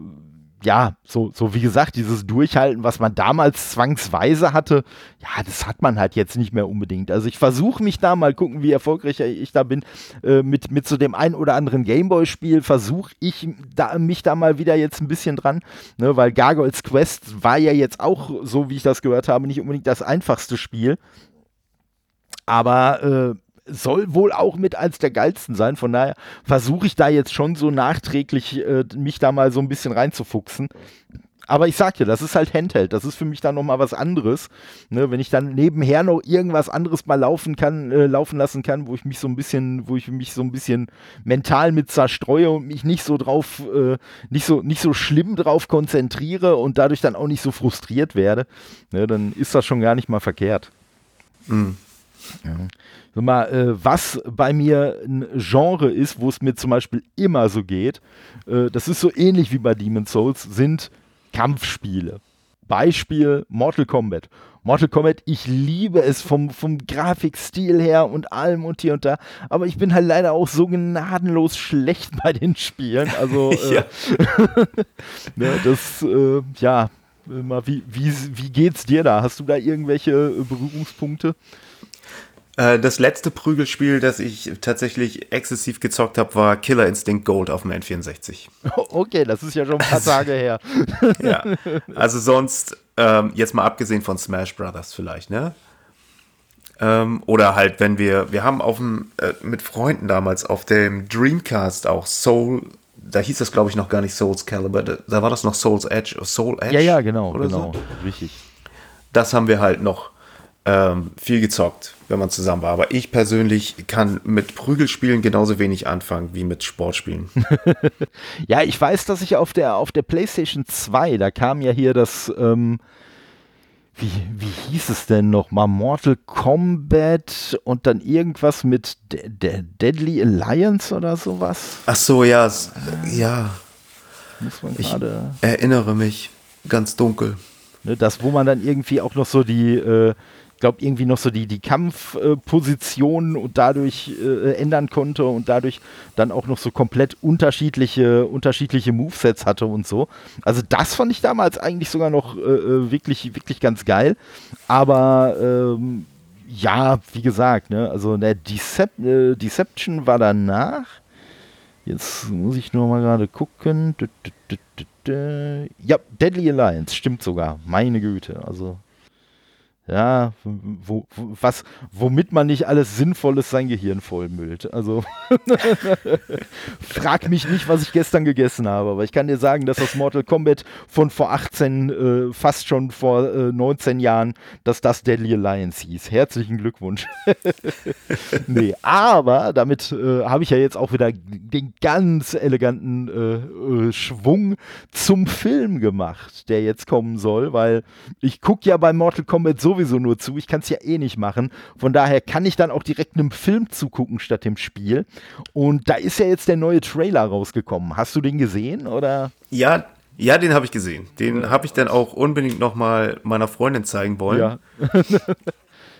ja, so, so wie gesagt, dieses Durchhalten, was man damals zwangsweise hatte, ja, das hat man halt jetzt nicht mehr unbedingt. Also ich versuche mich da mal gucken, wie erfolgreich ich da bin, äh, mit, mit so dem ein oder anderen Gameboy-Spiel, versuche ich da, mich da mal wieder jetzt ein bisschen dran, ne, weil Gargoyles Quest war ja jetzt auch, so wie ich das gehört habe, nicht unbedingt das einfachste Spiel. Aber äh, soll wohl auch mit eins der geilsten sein. Von daher versuche ich da jetzt schon so nachträglich äh, mich da mal so ein bisschen reinzufuchsen. Aber ich sag dir, das ist halt Handheld. Das ist für mich dann nochmal was anderes. Ne, wenn ich dann nebenher noch irgendwas anderes mal laufen kann, äh, laufen lassen kann, wo ich mich so ein bisschen, wo ich mich so ein bisschen mental mit zerstreue und mich nicht so drauf, äh, nicht so, nicht so schlimm drauf konzentriere und dadurch dann auch nicht so frustriert werde, ne, dann ist das schon gar nicht mal verkehrt. Mhm. Ja. Mal, äh, was bei mir ein Genre ist, wo es mir zum Beispiel immer so geht, äh, das ist so ähnlich wie bei Demon's Souls, sind Kampfspiele. Beispiel Mortal Kombat. Mortal Kombat, ich liebe es vom, vom Grafikstil her und allem und hier und da, aber ich bin halt leider auch so gnadenlos schlecht bei den Spielen. Also, äh, ne, das, äh, ja, wie, wie, wie geht's dir da? Hast du da irgendwelche äh, Berührungspunkte? Äh, das letzte Prügelspiel, das ich tatsächlich exzessiv gezockt habe, war Killer Instinct Gold auf dem N64. Okay, das ist ja schon ein paar also, Tage her. ja, also sonst, ähm, jetzt mal abgesehen von Smash Brothers vielleicht, ne? Ähm, oder halt, wenn wir, wir haben auf dem, äh, mit Freunden damals auf dem Dreamcast auch Soul, da hieß das glaube ich noch gar nicht Souls Calibur, da, da, war das noch Souls Edge, Soul Edge. Ja, ja, genau, genau, so. richtig. Das haben wir halt noch ähm, viel gezockt, wenn man zusammen war. Aber ich persönlich kann mit Prügelspielen genauso wenig anfangen wie mit Sportspielen. ja, ich weiß, dass ich auf der, auf der PlayStation 2, da kam ja hier das, ähm, wie, wie hieß es denn noch mal? Mortal Kombat und dann irgendwas mit De De Deadly Alliance oder sowas? Ach so, ja, ja. Muss man gerade. Erinnere mich ganz dunkel. Ne, das, wo man dann irgendwie auch noch so die, äh, glaube irgendwie noch so die, die Kampfpositionen äh, und dadurch äh, ändern konnte und dadurch dann auch noch so komplett unterschiedliche, unterschiedliche Movesets hatte und so. Also das fand ich damals eigentlich sogar noch äh, äh wirklich, wirklich ganz geil. Aber ähm, ja, wie gesagt, ne, also der Decep äh, Deception war danach. Jetzt muss ich nur mal gerade gucken. Ja, Deadly Alliance, stimmt sogar. Meine Güte. Also ja, wo, was, womit man nicht alles Sinnvolles sein Gehirn vollmüllt. Also frag mich nicht, was ich gestern gegessen habe, aber ich kann dir sagen, dass das Mortal Kombat von vor 18, äh, fast schon vor äh, 19 Jahren, dass das Deadly Alliance hieß. Herzlichen Glückwunsch. nee, aber damit äh, habe ich ja jetzt auch wieder den ganz eleganten äh, äh, Schwung zum Film gemacht, der jetzt kommen soll, weil ich gucke ja bei Mortal Kombat so sowieso nur zu. Ich kann es ja eh nicht machen. Von daher kann ich dann auch direkt einem Film zugucken statt dem Spiel. Und da ist ja jetzt der neue Trailer rausgekommen. Hast du den gesehen oder? Ja, ja, den habe ich gesehen. Den habe ich dann auch unbedingt nochmal meiner Freundin zeigen wollen. Ja.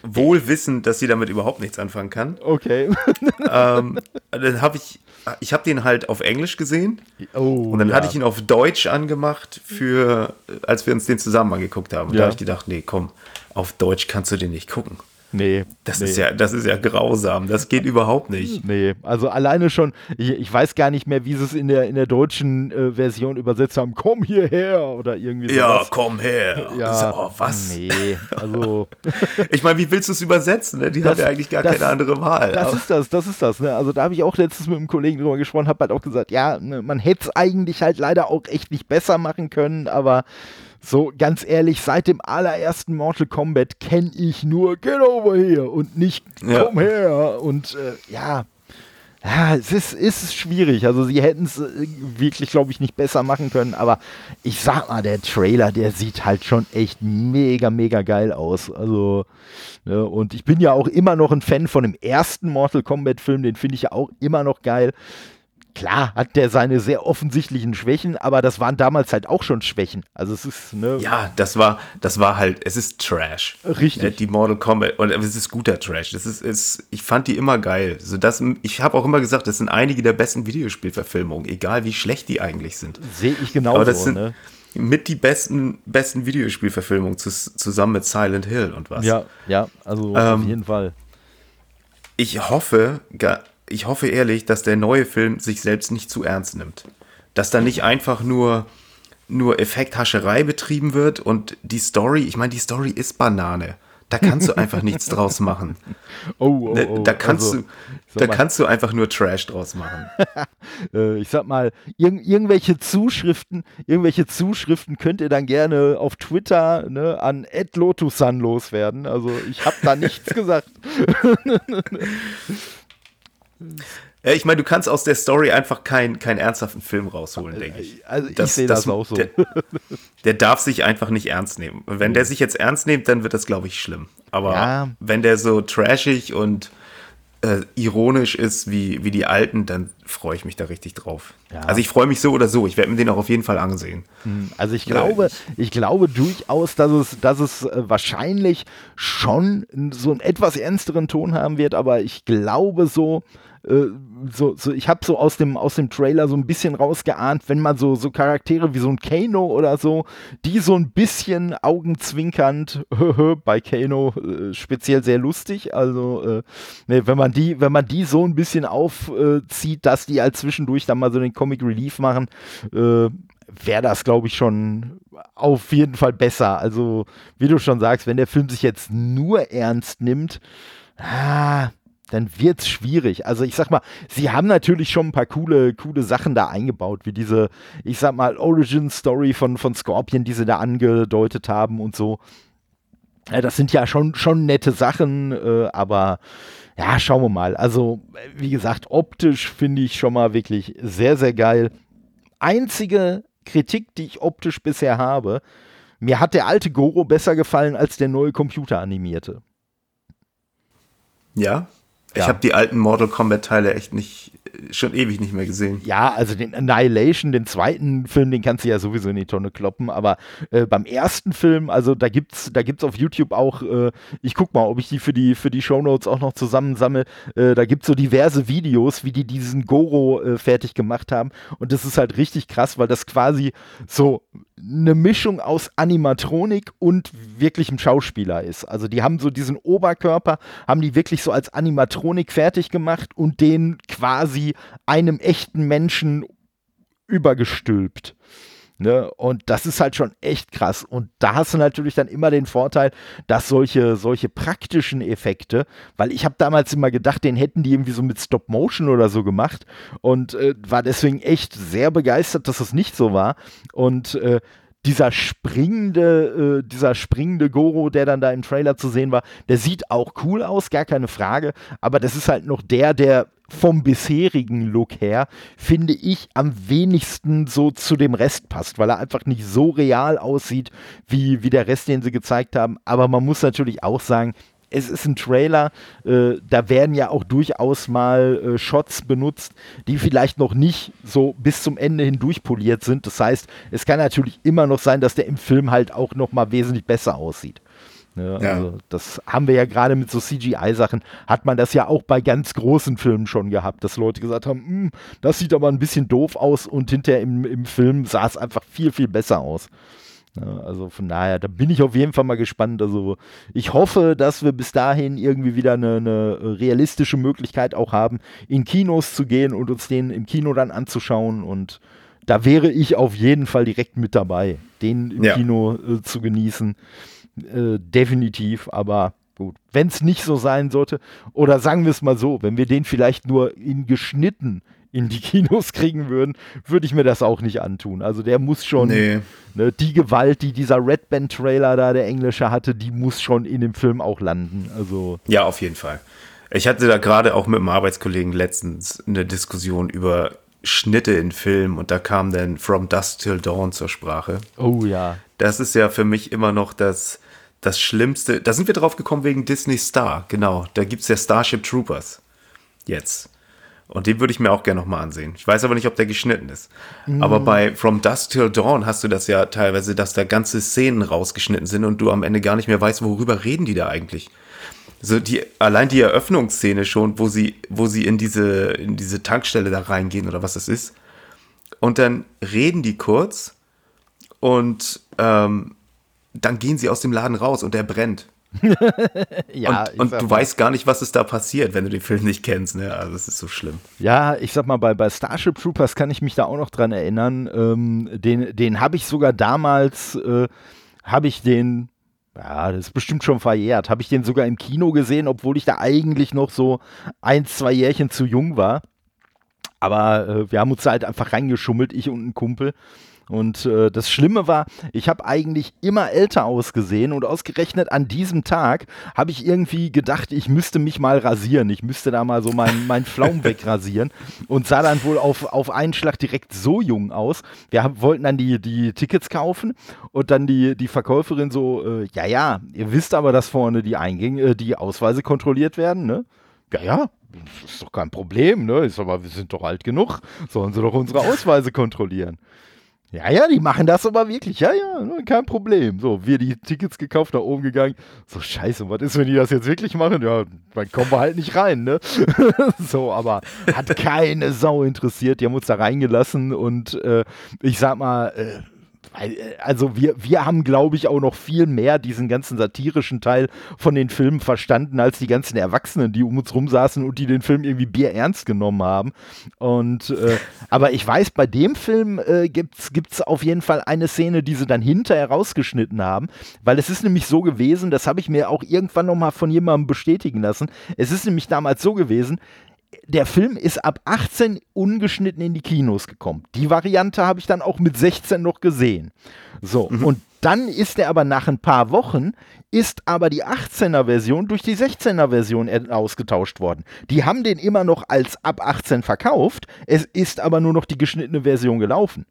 Wohl wissend, dass sie damit überhaupt nichts anfangen kann. Okay. ähm, dann habe ich, ich habe den halt auf Englisch gesehen. Oh, und dann ja. hatte ich ihn auf Deutsch angemacht, für, als wir uns den zusammen angeguckt haben. Und ja. da habe ich gedacht, nee, komm, auf Deutsch kannst du den nicht gucken. Nee. Das, nee. Ist ja, das ist ja grausam. Das geht überhaupt nicht. Nee, also alleine schon, ich, ich weiß gar nicht mehr, wie sie es in der, in der deutschen äh, Version übersetzt haben. Komm hierher oder irgendwie so. Ja, komm her. Ja, oh, was? Nee, also. ich meine, wie willst du es übersetzen? Ne? Die das, haben ja eigentlich gar das, keine andere Wahl. Das ist das, das ist das. Ne? Also da habe ich auch letztens mit einem Kollegen drüber gesprochen, habe halt auch gesagt, ja, ne, man hätte es eigentlich halt leider auch echt nicht besser machen können, aber so, ganz ehrlich, seit dem allerersten Mortal Kombat kenne ich nur Get over here und nicht ja. Komm her. Und äh, ja, ja, es ist, ist schwierig. Also sie hätten es äh, wirklich, glaube ich, nicht besser machen können. Aber ich sag mal, der Trailer, der sieht halt schon echt mega, mega geil aus. Also, ne, und ich bin ja auch immer noch ein Fan von dem ersten Mortal Kombat-Film. Den finde ich ja auch immer noch geil. Klar hat der seine sehr offensichtlichen Schwächen, aber das waren damals halt auch schon Schwächen. Also es ist, ne? Ja, das war, das war halt, es ist Trash. Richtig. Ne, die Mortal Kombat, und es ist guter Trash. Das ist, ist ich fand die immer geil. So das, ich habe auch immer gesagt, das sind einige der besten Videospielverfilmungen, egal wie schlecht die eigentlich sind. Sehe ich genauso, das sind, ne? Mit die besten, besten Videospielverfilmungen zusammen mit Silent Hill und was. Ja, ja, also ähm, auf jeden Fall. Ich hoffe, ich hoffe ehrlich, dass der neue Film sich selbst nicht zu ernst nimmt. Dass da nicht einfach nur, nur Effekthascherei betrieben wird und die Story, ich meine, die Story ist Banane. Da kannst du einfach nichts draus machen. Oh, oh, oh. Da kannst also, du, da kannst du einfach nur Trash draus machen. Äh, ich sag mal, ir irgendwelche Zuschriften, irgendwelche Zuschriften könnt ihr dann gerne auf Twitter ne, an @lotusan loswerden. Also ich habe da nichts gesagt. Ja, ich meine, du kannst aus der Story einfach keinen kein ernsthaften Film rausholen, denke ich. Also ich das, sehe das, das, auch so. Der, der, darf sich einfach nicht ernst nehmen. Wenn der sich jetzt ernst nimmt, dann wird das, glaube ich, schlimm. Aber ja. wenn der so trashig und äh, ironisch ist wie, wie die alten, dann freue ich mich da richtig drauf. Ja. Also ich freue mich so oder so. Ich werde mir den auch auf jeden Fall ansehen. Hm, also ich glaube, ich glaube durchaus, dass es, dass es äh, wahrscheinlich schon so einen etwas ernsteren Ton haben wird, aber ich glaube so, so, so, ich habe so aus dem, aus dem Trailer so ein bisschen rausgeahnt, wenn man so, so Charaktere wie so ein Kano oder so, die so ein bisschen augenzwinkernd bei Kano äh, speziell sehr lustig. Also, äh, ne, wenn man die, wenn man die so ein bisschen aufzieht, dass die halt zwischendurch dann mal so den Comic Relief machen, äh, wäre das, glaube ich, schon auf jeden Fall besser. Also, wie du schon sagst, wenn der Film sich jetzt nur ernst nimmt, ah, dann wird es schwierig. Also ich sag mal, sie haben natürlich schon ein paar coole, coole Sachen da eingebaut, wie diese, ich sag mal, Origin-Story von, von Scorpion, die sie da angedeutet haben und so. Ja, das sind ja schon, schon nette Sachen, äh, aber ja, schauen wir mal. Also, wie gesagt, optisch finde ich schon mal wirklich sehr, sehr geil. Einzige Kritik, die ich optisch bisher habe, mir hat der alte Goro besser gefallen als der neue computeranimierte. Ja, ich ja. habe die alten Mortal Kombat Teile echt nicht, schon ewig nicht mehr gesehen. Ja, also den Annihilation, den zweiten Film, den kannst du ja sowieso in die Tonne kloppen, aber äh, beim ersten Film, also da gibt's, da gibt's auf YouTube auch, äh, ich guck mal, ob ich die für die, für die Shownotes auch noch zusammensammle, äh, da gibt's so diverse Videos, wie die diesen Goro äh, fertig gemacht haben und das ist halt richtig krass, weil das quasi so eine Mischung aus Animatronik und wirklichem Schauspieler ist. Also die haben so diesen Oberkörper, haben die wirklich so als Animatronik fertig gemacht und den quasi einem echten Menschen übergestülpt. Ne? Und das ist halt schon echt krass. Und da hast du natürlich dann immer den Vorteil, dass solche, solche praktischen Effekte, weil ich habe damals immer gedacht, den hätten die irgendwie so mit Stop Motion oder so gemacht und äh, war deswegen echt sehr begeistert, dass das nicht so war. Und äh, dieser springende, äh, dieser springende Goro, der dann da im Trailer zu sehen war, der sieht auch cool aus, gar keine Frage. Aber das ist halt noch der, der vom bisherigen Look her, finde ich, am wenigsten so zu dem Rest passt, weil er einfach nicht so real aussieht wie, wie der Rest, den sie gezeigt haben. Aber man muss natürlich auch sagen, es ist ein Trailer, äh, da werden ja auch durchaus mal äh, Shots benutzt, die vielleicht noch nicht so bis zum Ende hin durchpoliert sind. Das heißt, es kann natürlich immer noch sein, dass der im Film halt auch noch mal wesentlich besser aussieht. Ne? Ja. Also das haben wir ja gerade mit so CGI-Sachen, hat man das ja auch bei ganz großen Filmen schon gehabt, dass Leute gesagt haben, hm, das sieht aber ein bisschen doof aus und hinterher im, im Film sah es einfach viel, viel besser aus. Ne? Also von daher, da bin ich auf jeden Fall mal gespannt. Also ich hoffe, dass wir bis dahin irgendwie wieder eine, eine, realistische Möglichkeit auch haben, in Kinos zu gehen und uns den im Kino dann anzuschauen. Und da wäre ich auf jeden Fall direkt mit dabei, den im ja. Kino äh, zu genießen. Äh, definitiv, aber gut. Wenn es nicht so sein sollte, oder sagen wir es mal so, wenn wir den vielleicht nur in geschnitten in die Kinos kriegen würden, würde ich mir das auch nicht antun. Also der muss schon, nee. ne, die Gewalt, die dieser Red Band Trailer da, der englische hatte, die muss schon in dem Film auch landen. Also ja, auf jeden Fall. Ich hatte da gerade auch mit einem Arbeitskollegen letztens eine Diskussion über Schnitte in Filmen und da kam dann From Dusk Till Dawn zur Sprache. Oh ja. Das ist ja für mich immer noch das das Schlimmste, da sind wir drauf gekommen wegen Disney Star, genau. Da gibt es ja Starship Troopers. Jetzt. Und den würde ich mir auch gerne nochmal ansehen. Ich weiß aber nicht, ob der geschnitten ist. Mm. Aber bei From Dusk Till Dawn hast du das ja teilweise, dass da ganze Szenen rausgeschnitten sind und du am Ende gar nicht mehr weißt, worüber reden die da eigentlich. So die, allein die Eröffnungsszene schon, wo sie, wo sie in diese, in diese Tankstelle da reingehen oder was das ist. Und dann reden die kurz und ähm, dann gehen sie aus dem Laden raus und der brennt. ja, und, und du weißt gar nicht, was ist da passiert, wenn du den Film nicht kennst. Ne? Also das ist so schlimm. Ja, ich sag mal, bei, bei Starship Troopers kann ich mich da auch noch dran erinnern. Ähm, den den habe ich sogar damals, äh, habe ich den, ja, das ist bestimmt schon verjährt, habe ich den sogar im Kino gesehen, obwohl ich da eigentlich noch so ein, zwei Jährchen zu jung war. Aber äh, wir haben uns halt einfach reingeschummelt, ich und ein Kumpel. Und äh, das Schlimme war, ich habe eigentlich immer älter ausgesehen und ausgerechnet an diesem Tag habe ich irgendwie gedacht, ich müsste mich mal rasieren. Ich müsste da mal so meinen mein Flaum wegrasieren und sah dann wohl auf, auf einen Schlag direkt so jung aus. Wir haben, wollten dann die, die Tickets kaufen und dann die, die Verkäuferin so, äh, ja, ja, ihr wisst aber, dass vorne die Eingänge, äh, die Ausweise kontrolliert werden, ne? Ja, ja, ist doch kein Problem, ne? Ist aber, wir sind doch alt genug. Sollen sie doch unsere Ausweise kontrollieren. Ja, ja, die machen das aber wirklich. Ja, ja, ne, kein Problem. So, wir die Tickets gekauft, nach oben gegangen. So, scheiße, was ist, wenn die das jetzt wirklich machen? Ja, dann kommen wir halt nicht rein, ne? so, aber hat keine Sau interessiert. Die haben uns da reingelassen und äh, ich sag mal, äh, also wir, wir haben, glaube ich, auch noch viel mehr diesen ganzen satirischen Teil von den Filmen verstanden, als die ganzen Erwachsenen, die um uns rum saßen und die den Film irgendwie bierernst genommen haben. Und äh, aber ich weiß, bei dem Film äh, gibt es auf jeden Fall eine Szene, die sie dann hinterher rausgeschnitten haben, weil es ist nämlich so gewesen, das habe ich mir auch irgendwann nochmal von jemandem bestätigen lassen. Es ist nämlich damals so gewesen, der Film ist ab 18 ungeschnitten in die Kinos gekommen. Die Variante habe ich dann auch mit 16 noch gesehen. So, mhm. und dann ist er aber nach ein paar Wochen, ist aber die 18er Version durch die 16er Version ausgetauscht worden. Die haben den immer noch als ab 18 verkauft, es ist aber nur noch die geschnittene Version gelaufen.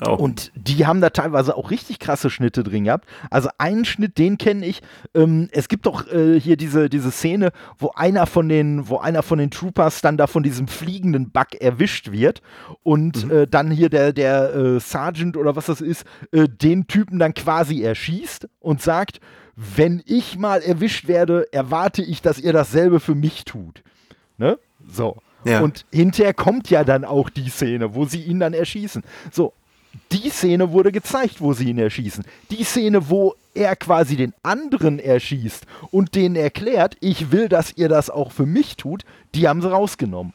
Auch. Und die haben da teilweise auch richtig krasse Schnitte drin gehabt. Also einen Schnitt, den kenne ich. Ähm, es gibt doch äh, hier diese, diese Szene, wo einer von den, wo einer von den Troopers dann da von diesem fliegenden Bug erwischt wird und mhm. äh, dann hier der, der äh, Sergeant oder was das ist, äh, den Typen dann quasi erschießt und sagt, wenn ich mal erwischt werde, erwarte ich, dass ihr dasselbe für mich tut. Ne? So. Ja. Und hinterher kommt ja dann auch die Szene, wo sie ihn dann erschießen. So, die Szene wurde gezeigt, wo sie ihn erschießen. Die Szene, wo er quasi den anderen erschießt und denen erklärt, ich will, dass ihr das auch für mich tut, die haben sie rausgenommen.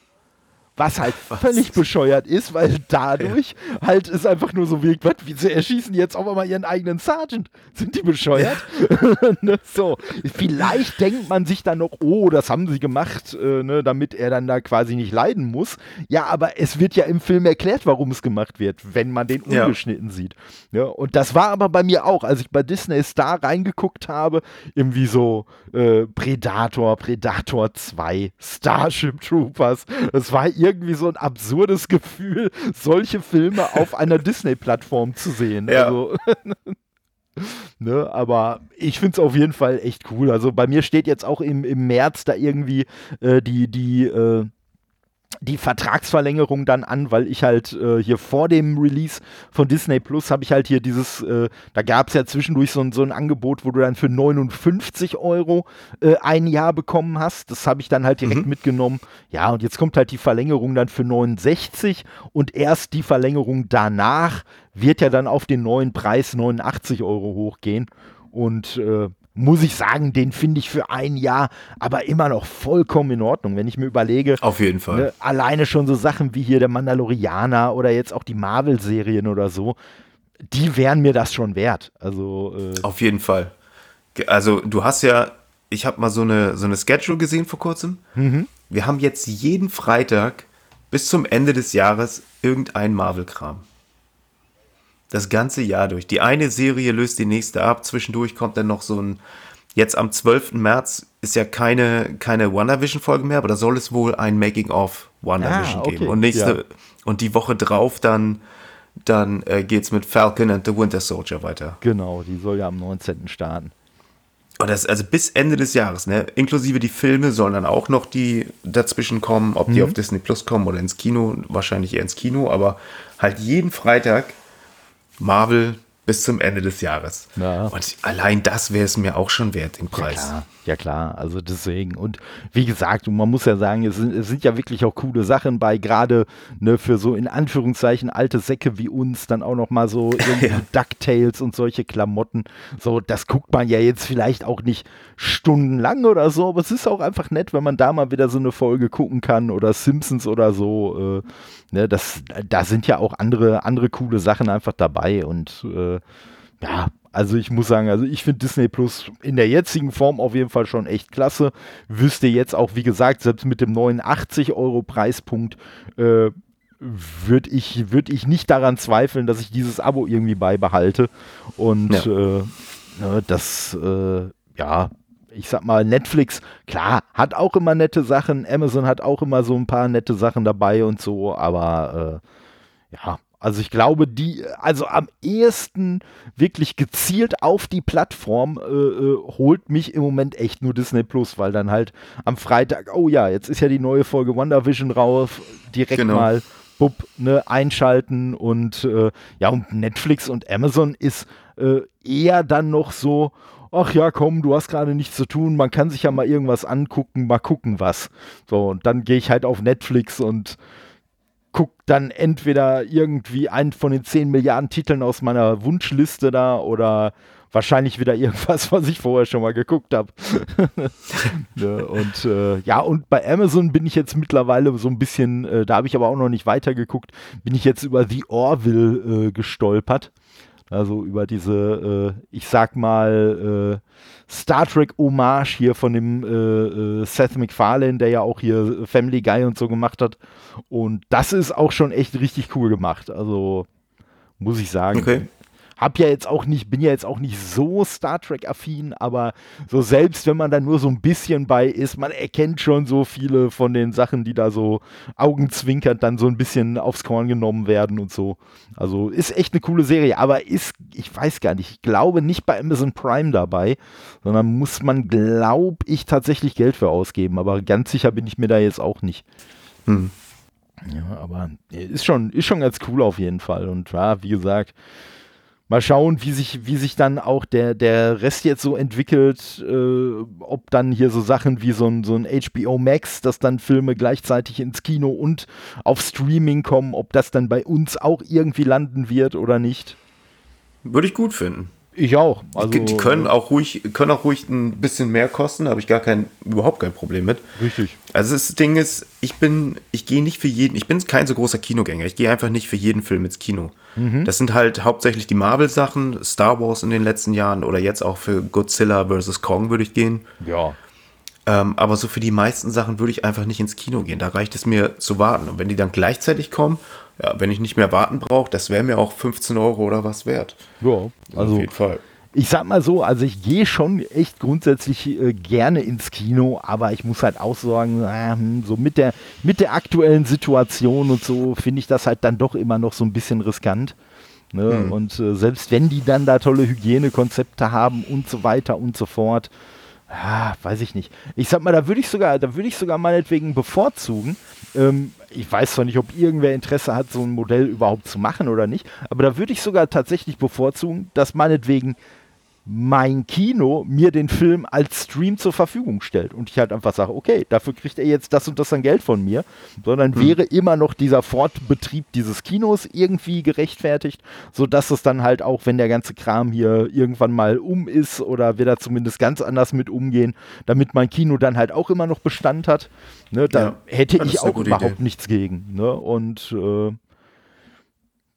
Was halt was? völlig bescheuert ist, weil dadurch ja. halt es einfach nur so wirkt, was, wie sie erschießen jetzt auch mal ihren eigenen Sergeant. Sind die bescheuert? Ja. Ne, so, vielleicht denkt man sich dann noch, oh, das haben sie gemacht, äh, ne, damit er dann da quasi nicht leiden muss. Ja, aber es wird ja im Film erklärt, warum es gemacht wird, wenn man den ungeschnitten ja. sieht. Ja, und das war aber bei mir auch, als ich bei Disney Star reingeguckt habe, irgendwie so äh, Predator, Predator 2, Starship Troopers. Es war irgendwie so ein absurdes Gefühl, solche Filme auf einer Disney-Plattform zu sehen. Ja. Also, Ne, aber ich finde es auf jeden Fall echt cool. Also bei mir steht jetzt auch im, im März da irgendwie äh, die, die äh, die Vertragsverlängerung dann an, weil ich halt äh, hier vor dem Release von Disney Plus habe ich halt hier dieses, äh, da gab es ja zwischendurch so, so, ein Angebot, wo du dann für 59 Euro äh, ein Jahr bekommen hast. Das habe ich dann halt direkt mhm. mitgenommen. Ja, und jetzt kommt halt die Verlängerung dann für 69 und erst die Verlängerung danach wird ja dann auf den neuen Preis 89 Euro hochgehen. Und äh, muss ich sagen, den finde ich für ein Jahr aber immer noch vollkommen in Ordnung. Wenn ich mir überlege, auf jeden Fall. Ne, alleine schon so Sachen wie hier der Mandalorianer oder jetzt auch die Marvel-Serien oder so, die wären mir das schon wert. Also äh auf jeden Fall. Also du hast ja, ich habe mal so eine so eine Schedule gesehen vor kurzem. Mhm. Wir haben jetzt jeden Freitag bis zum Ende des Jahres irgendein Marvel-Kram. Das ganze Jahr durch. Die eine Serie löst die nächste ab. Zwischendurch kommt dann noch so ein. Jetzt am 12. März ist ja keine, keine WandaVision-Folge mehr, aber da soll es wohl ein Making-of WandaVision ah, okay. geben. Und nächste, ja. und die Woche drauf dann, dann äh, geht's mit Falcon and the Winter Soldier weiter. Genau, die soll ja am 19. starten. Und das also bis Ende des Jahres, ne? Inklusive die Filme sollen dann auch noch die dazwischen kommen, ob die mhm. auf Disney Plus kommen oder ins Kino, wahrscheinlich eher ins Kino, aber halt jeden Freitag Marvel bis zum Ende des Jahres. Ja. Und allein das wäre es mir auch schon wert, den Preis. Ja klar, ja klar, also deswegen. Und wie gesagt, man muss ja sagen, es sind, es sind ja wirklich auch coole Sachen bei, gerade ne, für so in Anführungszeichen alte Säcke wie uns, dann auch noch mal so irgendwie ja. DuckTales und solche Klamotten. So, das guckt man ja jetzt vielleicht auch nicht stundenlang oder so, aber es ist auch einfach nett, wenn man da mal wieder so eine Folge gucken kann oder Simpsons oder so. Äh, ne, das, da sind ja auch andere, andere coole Sachen einfach dabei und äh, ja, also ich muss sagen, also ich finde Disney Plus in der jetzigen Form auf jeden Fall schon echt klasse. Wüsste jetzt auch, wie gesagt, selbst mit dem neuen 80 Euro Preispunkt äh, würde ich, würd ich nicht daran zweifeln, dass ich dieses Abo irgendwie beibehalte. Und ja. äh, ne, das, äh, ja, ich sag mal, Netflix, klar, hat auch immer nette Sachen, Amazon hat auch immer so ein paar nette Sachen dabei und so, aber äh, ja, also ich glaube, die, also am ehesten wirklich gezielt auf die Plattform äh, äh, holt mich im Moment echt nur Disney Plus, weil dann halt am Freitag, oh ja, jetzt ist ja die neue Folge WandaVision raus, direkt genau. mal bub, ne, einschalten und äh, ja, und Netflix und Amazon ist äh, eher dann noch so, ach ja, komm, du hast gerade nichts zu tun, man kann sich ja mal irgendwas angucken, mal gucken was. So, und dann gehe ich halt auf Netflix und gucke dann entweder irgendwie einen von den 10 Milliarden Titeln aus meiner Wunschliste da oder wahrscheinlich wieder irgendwas, was ich vorher schon mal geguckt habe. ne, und äh, ja, und bei Amazon bin ich jetzt mittlerweile so ein bisschen, äh, da habe ich aber auch noch nicht weitergeguckt, bin ich jetzt über The Orville äh, gestolpert. Also über diese, äh, ich sag mal, äh, Star Trek Hommage hier von dem äh, äh, Seth MacFarlane, der ja auch hier Family Guy und so gemacht hat. Und das ist auch schon echt richtig cool gemacht. Also muss ich sagen. Okay hab ja jetzt auch nicht, bin ja jetzt auch nicht so Star Trek-affin, aber so selbst wenn man da nur so ein bisschen bei ist, man erkennt schon so viele von den Sachen, die da so augenzwinkert dann so ein bisschen aufs Korn genommen werden und so. Also ist echt eine coole Serie, aber ist, ich weiß gar nicht, ich glaube nicht bei Amazon Prime dabei, sondern muss man, glaube ich, tatsächlich Geld für ausgeben, aber ganz sicher bin ich mir da jetzt auch nicht. Hm. Ja, aber ist schon, ist schon ganz cool auf jeden Fall. Und ja, wie gesagt, mal schauen, wie sich, wie sich dann auch der, der Rest jetzt so entwickelt, äh, ob dann hier so Sachen wie so ein, so ein HBO Max, dass dann Filme gleichzeitig ins Kino und auf Streaming kommen, ob das dann bei uns auch irgendwie landen wird oder nicht. Würde ich gut finden. Ich auch. Also, die, die können auch ruhig, können auch ruhig ein bisschen mehr kosten, da habe ich gar kein, überhaupt kein Problem mit. Richtig. Also das Ding ist, ich bin, ich gehe nicht für jeden, ich bin kein so großer Kinogänger. Ich gehe einfach nicht für jeden Film ins Kino. Mhm. Das sind halt hauptsächlich die Marvel-Sachen, Star Wars in den letzten Jahren oder jetzt auch für Godzilla vs. Kong würde ich gehen. Ja. Ähm, aber so für die meisten Sachen würde ich einfach nicht ins Kino gehen. Da reicht es mir zu warten. Und wenn die dann gleichzeitig kommen, ja, wenn ich nicht mehr warten brauche, das wäre mir auch 15 Euro oder was wert. Ja, also auf jeden Fall. Ich sag mal so, also ich gehe schon echt grundsätzlich äh, gerne ins Kino, aber ich muss halt auch sagen, äh, so mit der, mit der aktuellen Situation und so finde ich das halt dann doch immer noch so ein bisschen riskant. Ne? Hm. Und äh, selbst wenn die dann da tolle Hygienekonzepte haben und so weiter und so fort, ja, weiß ich nicht. Ich sag mal, da würde ich sogar, da würde ich sogar meinetwegen bevorzugen. Ähm, ich weiß zwar nicht, ob irgendwer Interesse hat, so ein Modell überhaupt zu machen oder nicht, aber da würde ich sogar tatsächlich bevorzugen, dass meinetwegen mein Kino mir den Film als Stream zur Verfügung stellt und ich halt einfach sage, okay, dafür kriegt er jetzt das und das an Geld von mir, sondern hm. wäre immer noch dieser Fortbetrieb dieses Kinos irgendwie gerechtfertigt, sodass es dann halt auch, wenn der ganze Kram hier irgendwann mal um ist oder wir da zumindest ganz anders mit umgehen, damit mein Kino dann halt auch immer noch Bestand hat, ne, da ja, hätte ich auch überhaupt Idee. nichts gegen. Ne? Und äh,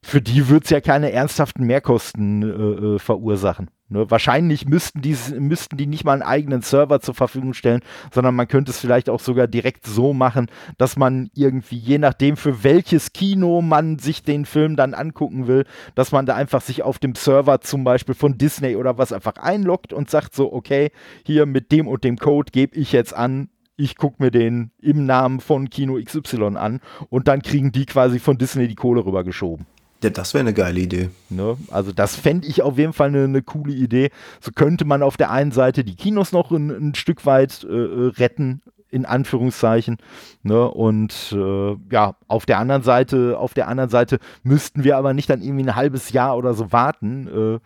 für die wird es ja keine ernsthaften Mehrkosten äh, äh verursachen. Ne, wahrscheinlich müssten die, müssten die nicht mal einen eigenen Server zur Verfügung stellen, sondern man könnte es vielleicht auch sogar direkt so machen, dass man irgendwie, je nachdem für welches Kino man sich den Film dann angucken will, dass man da einfach sich auf dem Server zum Beispiel von Disney oder was einfach einloggt und sagt so, okay, hier mit dem und dem Code gebe ich jetzt an, ich gucke mir den im Namen von Kino XY an und dann kriegen die quasi von Disney die Kohle rübergeschoben. Ja, das wäre eine geile Idee. Ne? Also das fände ich auf jeden Fall eine, eine, coole Idee. So könnte man auf der einen Seite die Kinos noch ein, ein Stück weit äh, retten, in Anführungszeichen. Ne? Und äh, ja, auf der anderen Seite, auf der anderen Seite müssten wir aber nicht dann irgendwie ein halbes Jahr oder so warten. Äh,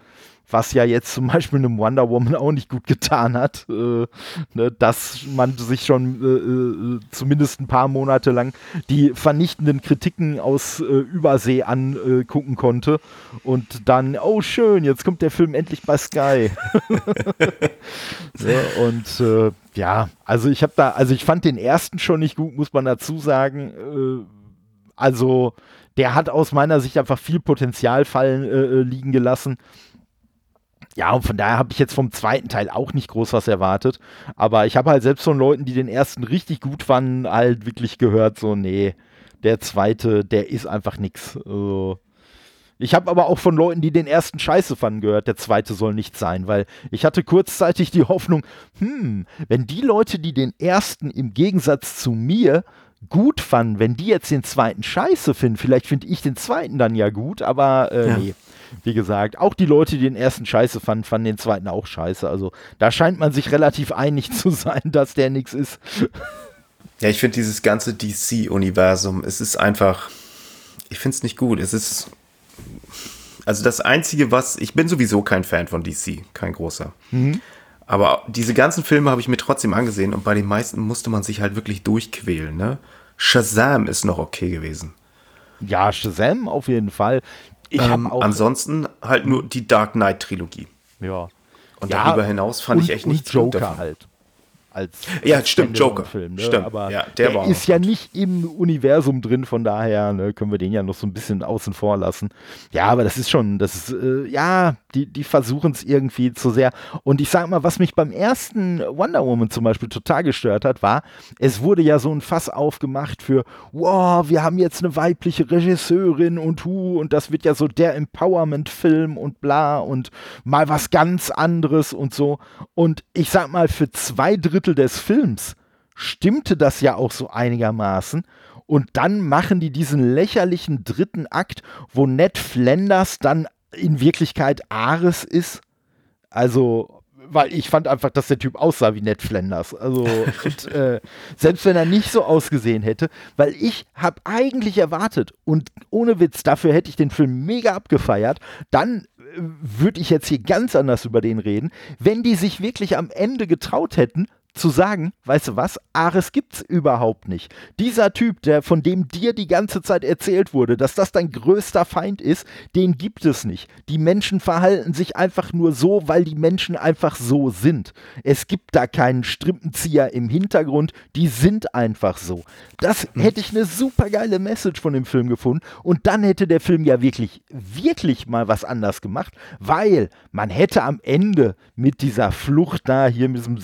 was ja jetzt zum Beispiel einem Wonder Woman auch nicht gut getan hat, äh, ne, dass man sich schon äh, äh, zumindest ein paar Monate lang die vernichtenden Kritiken aus äh, Übersee angucken konnte und dann, oh schön, jetzt kommt der Film endlich bei Sky. ja, und äh, ja, also ich habe da, also ich fand den ersten schon nicht gut, muss man dazu sagen. Äh, also der hat aus meiner Sicht einfach viel Potenzial fallen liegen gelassen. Ja, und von daher habe ich jetzt vom zweiten Teil auch nicht groß was erwartet. Aber ich habe halt selbst von Leuten, die den ersten richtig gut fanden, halt wirklich gehört, so, nee, der zweite, der ist einfach nix. Also, ich habe aber auch von Leuten, die den ersten scheiße fanden, gehört, der zweite soll nicht sein, weil ich hatte kurzzeitig die Hoffnung, hm, wenn die Leute, die den ersten im Gegensatz zu mir gut fanden, wenn die jetzt den zweiten scheiße finden, vielleicht finde ich den zweiten dann ja gut, aber äh, ja. nee wie gesagt, auch die Leute, die den ersten scheiße fanden, fanden den zweiten auch scheiße. Also da scheint man sich relativ einig zu sein, dass der nichts ist. Ja, ich finde dieses ganze DC-Universum, es ist einfach, ich finde es nicht gut. Es ist, also das Einzige, was, ich bin sowieso kein Fan von DC, kein großer. Mhm. Aber diese ganzen Filme habe ich mir trotzdem angesehen und bei den meisten musste man sich halt wirklich durchquälen. Ne? Shazam ist noch okay gewesen. Ja, Shazam auf jeden Fall. Ich ähm, auch ansonsten halt nur die Dark Knight Trilogie. Ja. Und ja, darüber hinaus fand und, ich echt nichts Joker halt als, ja, als stimmt, Joker. Film, ne? Stimmt. Aber ja, der, der ist ja nicht im Universum drin, von daher ne, können wir den ja noch so ein bisschen außen vor lassen. Ja, aber das ist schon, das ist, äh, ja, die, die versuchen es irgendwie zu sehr. Und ich sag mal, was mich beim ersten Wonder Woman zum Beispiel total gestört hat, war, es wurde ja so ein Fass aufgemacht für, wow, wir haben jetzt eine weibliche Regisseurin und hu, und das wird ja so der Empowerment-Film und bla und mal was ganz anderes und so. Und ich sag mal, für zwei Drittel Drittel des Films stimmte das ja auch so einigermaßen. Und dann machen die diesen lächerlichen dritten Akt, wo Ned Flanders dann in Wirklichkeit Ares ist. Also, weil ich fand einfach, dass der Typ aussah wie Ned Flanders. Also, und, äh, selbst wenn er nicht so ausgesehen hätte, weil ich habe eigentlich erwartet und ohne Witz, dafür hätte ich den Film mega abgefeiert, dann äh, würde ich jetzt hier ganz anders über den reden, wenn die sich wirklich am Ende getraut hätten, zu sagen, weißt du was, Ares gibt's überhaupt nicht. Dieser Typ, der von dem dir die ganze Zeit erzählt wurde, dass das dein größter Feind ist, den gibt es nicht. Die Menschen verhalten sich einfach nur so, weil die Menschen einfach so sind. Es gibt da keinen Strippenzieher im Hintergrund, die sind einfach so. Das hätte ich eine super geile Message von dem Film gefunden und dann hätte der Film ja wirklich, wirklich mal was anders gemacht, weil man hätte am Ende mit dieser Flucht da hier mit diesem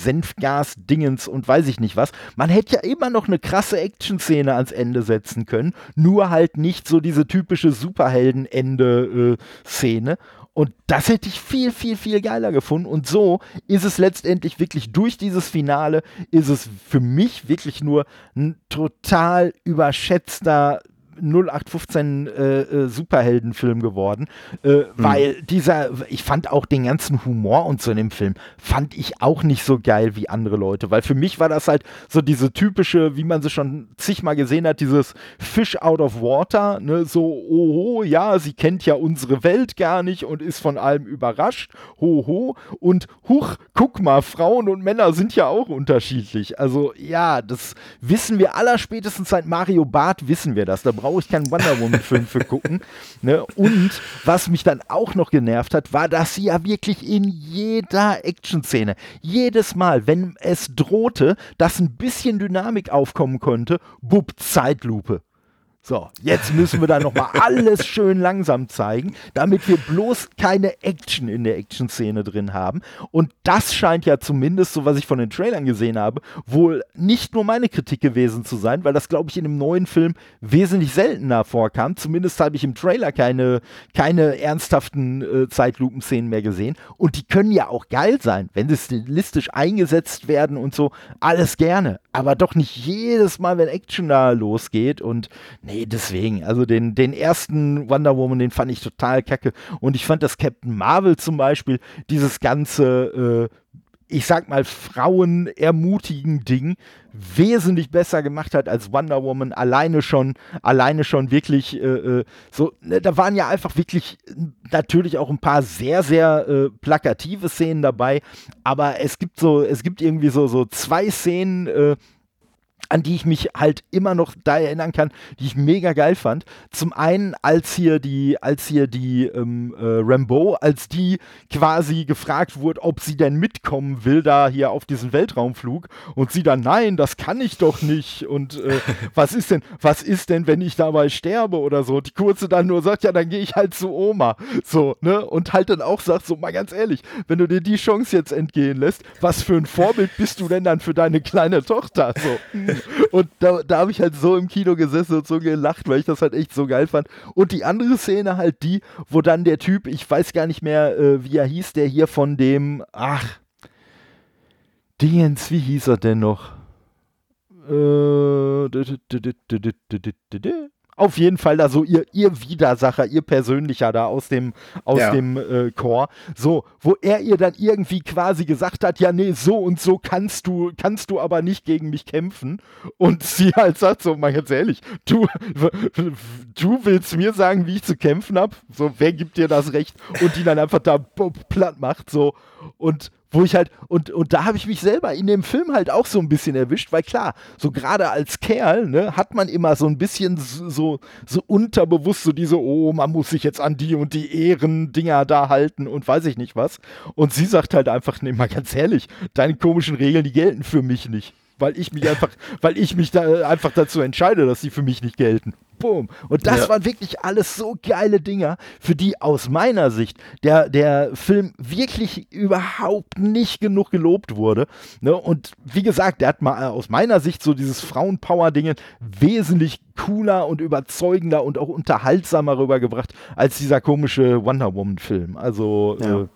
Senfgas-Dingens und weiß ich nicht was, man hätte ja immer noch eine krasse Action-Szene ans Ende setzen können, nur halt nicht so diese typische Superhelden-Ende-Szene. Und das hätte ich viel, viel, viel geiler gefunden. Und so ist es letztendlich wirklich durch dieses Finale, ist es für mich wirklich nur ein total überschätzter 0815 äh, äh, Superheldenfilm geworden, äh, mhm. weil dieser, ich fand auch den ganzen Humor und so in dem Film, fand ich auch nicht so geil wie andere Leute, weil für mich war das halt so diese typische, wie man sie schon zigmal gesehen hat, dieses Fish out of water, ne, so, oho, ja, sie kennt ja unsere Welt gar nicht und ist von allem überrascht, hoho, und huch, guck mal, Frauen und Männer sind ja auch unterschiedlich, also ja, das wissen wir aller spätestens seit Mario Barth wissen wir das, da brauchen brauche ich keinen Wonder Woman-Film für gucken. Ne? Und was mich dann auch noch genervt hat, war, dass sie ja wirklich in jeder Action-Szene, jedes Mal, wenn es drohte, dass ein bisschen Dynamik aufkommen konnte, bub, Zeitlupe. So, jetzt müssen wir da nochmal alles schön langsam zeigen, damit wir bloß keine Action in der Action-Szene drin haben. Und das scheint ja zumindest, so was ich von den Trailern gesehen habe, wohl nicht nur meine Kritik gewesen zu sein, weil das, glaube ich, in dem neuen Film wesentlich seltener vorkam. Zumindest habe ich im Trailer keine, keine ernsthaften äh, Zeitlupenszenen mehr gesehen. Und die können ja auch geil sein, wenn sie stilistisch eingesetzt werden und so. Alles gerne. Aber doch nicht jedes Mal, wenn Action da losgeht. Und Nee, deswegen. Also den, den ersten Wonder Woman, den fand ich total kacke. Und ich fand das Captain Marvel zum Beispiel, dieses ganze, äh, ich sag mal, Frauen ermutigen Ding wesentlich besser gemacht hat als Wonder Woman. Alleine schon, alleine schon wirklich äh, äh so, ne, da waren ja einfach wirklich natürlich auch ein paar sehr, sehr äh, plakative Szenen dabei. Aber es gibt so, es gibt irgendwie so, so zwei Szenen, äh, an die ich mich halt immer noch da erinnern kann, die ich mega geil fand. Zum einen, als hier die, als hier die ähm, äh, Rambo, als die quasi gefragt wurde, ob sie denn mitkommen will, da hier auf diesen Weltraumflug und sie dann, nein, das kann ich doch nicht und äh, was ist denn, was ist denn, wenn ich dabei sterbe oder so? Die Kurze dann nur sagt, ja, dann gehe ich halt zu Oma, so, ne? Und halt dann auch sagt, so mal ganz ehrlich, wenn du dir die Chance jetzt entgehen lässt, was für ein Vorbild bist du denn dann für deine kleine Tochter, so? Und da, da habe ich halt so im Kino gesessen und so gelacht, weil ich das halt echt so geil fand. Und die andere Szene halt die, wo dann der Typ, ich weiß gar nicht mehr, äh, wie er hieß, der hier von dem, ach, Dingens, wie hieß er denn noch? Äh, auf jeden Fall da so ihr, ihr Widersacher, ihr persönlicher da aus dem, aus ja. dem äh, Chor. So, wo er ihr dann irgendwie quasi gesagt hat, ja, nee, so und so kannst du, kannst du aber nicht gegen mich kämpfen. Und sie halt sagt so, mal ganz ehrlich, du, du willst mir sagen, wie ich zu kämpfen habe? So, wer gibt dir das Recht? Und die dann einfach da platt macht, so. Und wo ich halt, und, und da habe ich mich selber in dem Film halt auch so ein bisschen erwischt, weil klar, so gerade als Kerl, ne, hat man immer so ein bisschen so, so unterbewusst so diese, oh, man muss sich jetzt an die und die Ehrendinger da halten und weiß ich nicht was. Und sie sagt halt einfach, nee, mal ganz ehrlich, deine komischen Regeln, die gelten für mich nicht weil ich mich einfach, weil ich mich da einfach dazu entscheide, dass sie für mich nicht gelten. Boom. Und das ja. waren wirklich alles so geile Dinger, für die aus meiner Sicht der, der Film wirklich überhaupt nicht genug gelobt wurde. Ne? Und wie gesagt, der hat mal aus meiner Sicht so dieses Frauenpower-Ding wesentlich cooler und überzeugender und auch unterhaltsamer rübergebracht als dieser komische Wonder Woman-Film. Also ja. äh,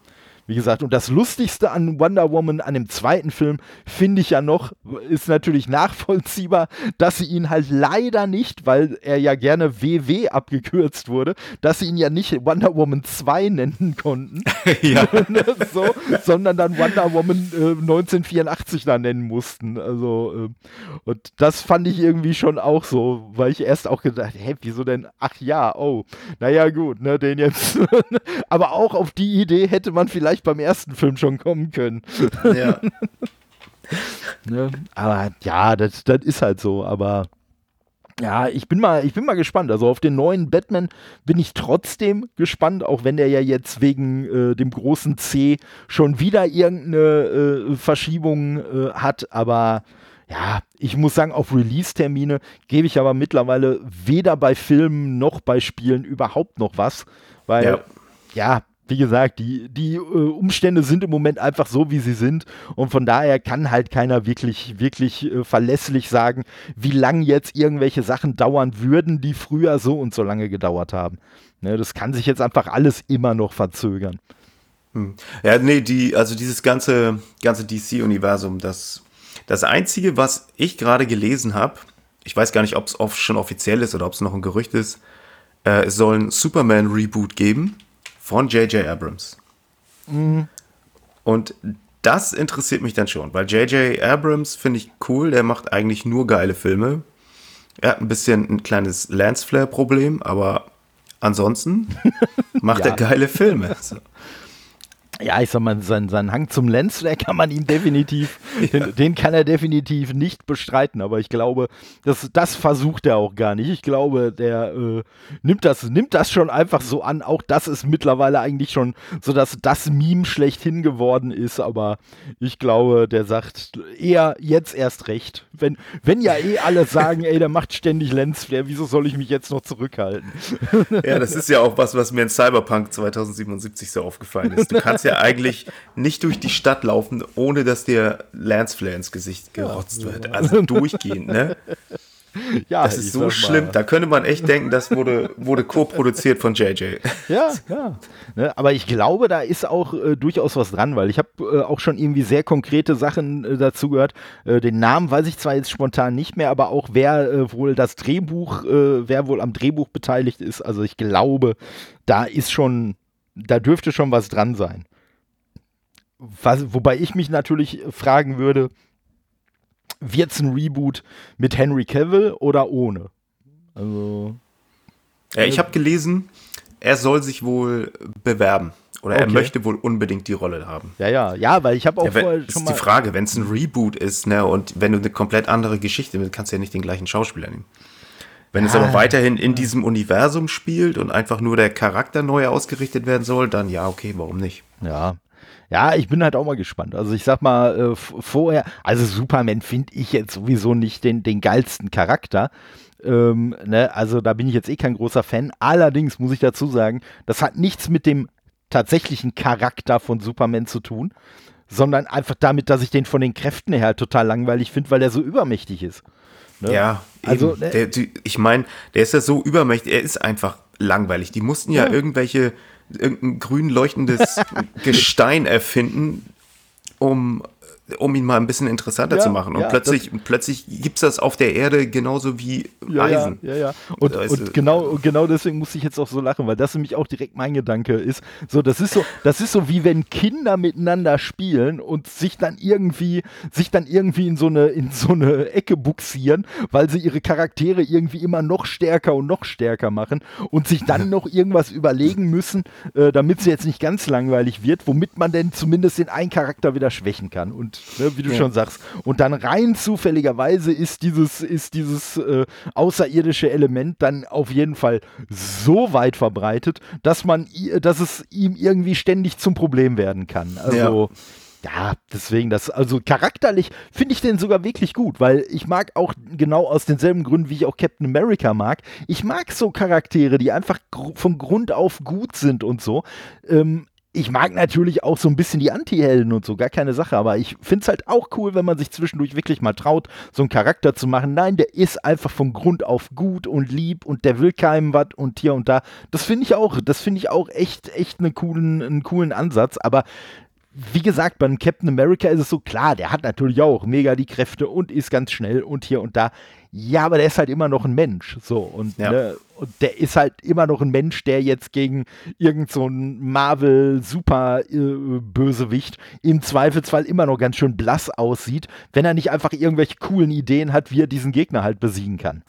wie gesagt, und das Lustigste an Wonder Woman, an dem zweiten Film, finde ich ja noch, ist natürlich nachvollziehbar, dass sie ihn halt leider nicht, weil er ja gerne WW abgekürzt wurde, dass sie ihn ja nicht Wonder Woman 2 nennen konnten. ja. so, sondern dann Wonder Woman äh, 1984 da nennen mussten. Also, äh, und das fand ich irgendwie schon auch so, weil ich erst auch gedacht, hä, wieso denn? Ach ja, oh, naja, gut, ne, den jetzt. Aber auch auf die Idee hätte man vielleicht vielleicht beim ersten Film schon kommen können. Ja. Ne? Aber ja, das, das ist halt so, aber ja, ich bin mal, ich bin mal gespannt. Also auf den neuen Batman bin ich trotzdem gespannt, auch wenn der ja jetzt wegen äh, dem großen C schon wieder irgendeine äh, Verschiebung äh, hat. Aber ja, ich muss sagen, auf Release-Termine gebe ich aber mittlerweile weder bei Filmen noch bei Spielen überhaupt noch was. Weil, ja, ja wie gesagt, die, die äh, Umstände sind im Moment einfach so, wie sie sind. Und von daher kann halt keiner wirklich, wirklich äh, verlässlich sagen, wie lange jetzt irgendwelche Sachen dauern würden, die früher so und so lange gedauert haben. Ne, das kann sich jetzt einfach alles immer noch verzögern. Hm. Ja, nee, die, also dieses ganze, ganze DC-Universum, das, das Einzige, was ich gerade gelesen habe, ich weiß gar nicht, ob es schon offiziell ist oder ob es noch ein Gerücht ist, äh, es soll ein Superman-Reboot geben von J.J. Abrams. Mhm. Und das interessiert mich dann schon, weil J.J. Abrams finde ich cool, der macht eigentlich nur geile Filme. Er hat ein bisschen ein kleines Lance Flare-Problem, aber ansonsten macht ja. er geile Filme. Ja, ich sag mal, seinen, seinen Hang zum Lensflare kann man ihm definitiv, ja. den, den, kann er definitiv nicht bestreiten, aber ich glaube, das, das versucht er auch gar nicht. Ich glaube, der äh, nimmt, das, nimmt das schon einfach so an. Auch das ist mittlerweile eigentlich schon so, dass das Meme schlechthin geworden ist, aber ich glaube, der sagt eher jetzt erst recht. Wenn, wenn ja eh alle sagen, ey, der macht ständig Lensflare, wieso soll ich mich jetzt noch zurückhalten? Ja, das ist ja auch was, was mir in Cyberpunk 2077 so aufgefallen ist. Du kannst ja eigentlich nicht durch die Stadt laufen, ohne dass dir Lanceflare ins Gesicht gerotzt ja, wird. Also durchgehend, ne? Ja, das ist so schlimm. Da könnte man echt denken, das wurde, wurde co-produziert von JJ. Ja, ja. Ne, aber ich glaube, da ist auch äh, durchaus was dran, weil ich habe äh, auch schon irgendwie sehr konkrete Sachen äh, dazu gehört. Äh, den Namen weiß ich zwar jetzt spontan nicht mehr, aber auch wer äh, wohl das Drehbuch, äh, wer wohl am Drehbuch beteiligt ist. Also ich glaube, da ist schon, da dürfte schon was dran sein. Was, wobei ich mich natürlich fragen würde, wird es ein Reboot mit Henry Cavill oder ohne? Also. Ja, ich habe gelesen, er soll sich wohl bewerben. Oder okay. er möchte wohl unbedingt die Rolle haben. Ja, ja, ja, weil ich habe auch ja, wenn, vorher schon ist mal. die Frage, wenn es ein Reboot ist, ne, und wenn du eine komplett andere Geschichte willst, kannst du ja nicht den gleichen Schauspieler nehmen. Wenn ja. es aber weiterhin in diesem Universum spielt und einfach nur der Charakter neu ausgerichtet werden soll, dann ja, okay, warum nicht? Ja, ja, ich bin halt auch mal gespannt. Also ich sag mal, äh, vorher, also Superman finde ich jetzt sowieso nicht den, den geilsten Charakter. Ähm, ne? Also da bin ich jetzt eh kein großer Fan. Allerdings muss ich dazu sagen, das hat nichts mit dem tatsächlichen Charakter von Superman zu tun, sondern einfach damit, dass ich den von den Kräften her total langweilig finde, weil er so übermächtig ist. Ne? Ja, also ne? der, ich meine, der ist ja so übermächtig, er ist einfach langweilig. Die mussten ja, ja. irgendwelche irgendein grün leuchtendes Gestein erfinden, um um ihn mal ein bisschen interessanter ja, zu machen. Und ja, plötzlich, plötzlich gibt es das auf der Erde genauso wie Eisen. Ja, ja, ja. Und, weißt und genau, genau deswegen muss ich jetzt auch so lachen, weil das nämlich auch direkt mein Gedanke ist. So, das ist so, das ist so wie wenn Kinder miteinander spielen und sich dann irgendwie, sich dann irgendwie in so eine, in so eine Ecke buxieren, weil sie ihre Charaktere irgendwie immer noch stärker und noch stärker machen und sich dann noch irgendwas überlegen müssen, äh, damit sie jetzt nicht ganz langweilig wird, womit man denn zumindest den einen Charakter wieder schwächen kann. Und ne, wie du ja. schon sagst. Und dann rein zufälligerweise ist dieses, ist dieses äh, außerirdische Element dann auf jeden Fall so weit verbreitet, dass man, dass es ihm irgendwie ständig zum Problem werden kann. Also. Ja. Ja, deswegen das, also charakterlich finde ich den sogar wirklich gut, weil ich mag auch genau aus denselben Gründen, wie ich auch Captain America mag. Ich mag so Charaktere, die einfach gr von Grund auf gut sind und so. Ähm, ich mag natürlich auch so ein bisschen die Anti-Helden und so, gar keine Sache, aber ich finde es halt auch cool, wenn man sich zwischendurch wirklich mal traut, so einen Charakter zu machen. Nein, der ist einfach von Grund auf gut und lieb und der will keinem was und hier und da. Das finde ich auch, das finde ich auch echt, echt einen coolen, einen coolen Ansatz, aber wie gesagt, beim Captain America ist es so klar, der hat natürlich auch mega die Kräfte und ist ganz schnell und hier und da. Ja, aber der ist halt immer noch ein Mensch. So, und, ja. ne, und der ist halt immer noch ein Mensch, der jetzt gegen irgendeinen so Marvel-Super-Bösewicht äh, im Zweifelsfall immer noch ganz schön blass aussieht, wenn er nicht einfach irgendwelche coolen Ideen hat, wie er diesen Gegner halt besiegen kann.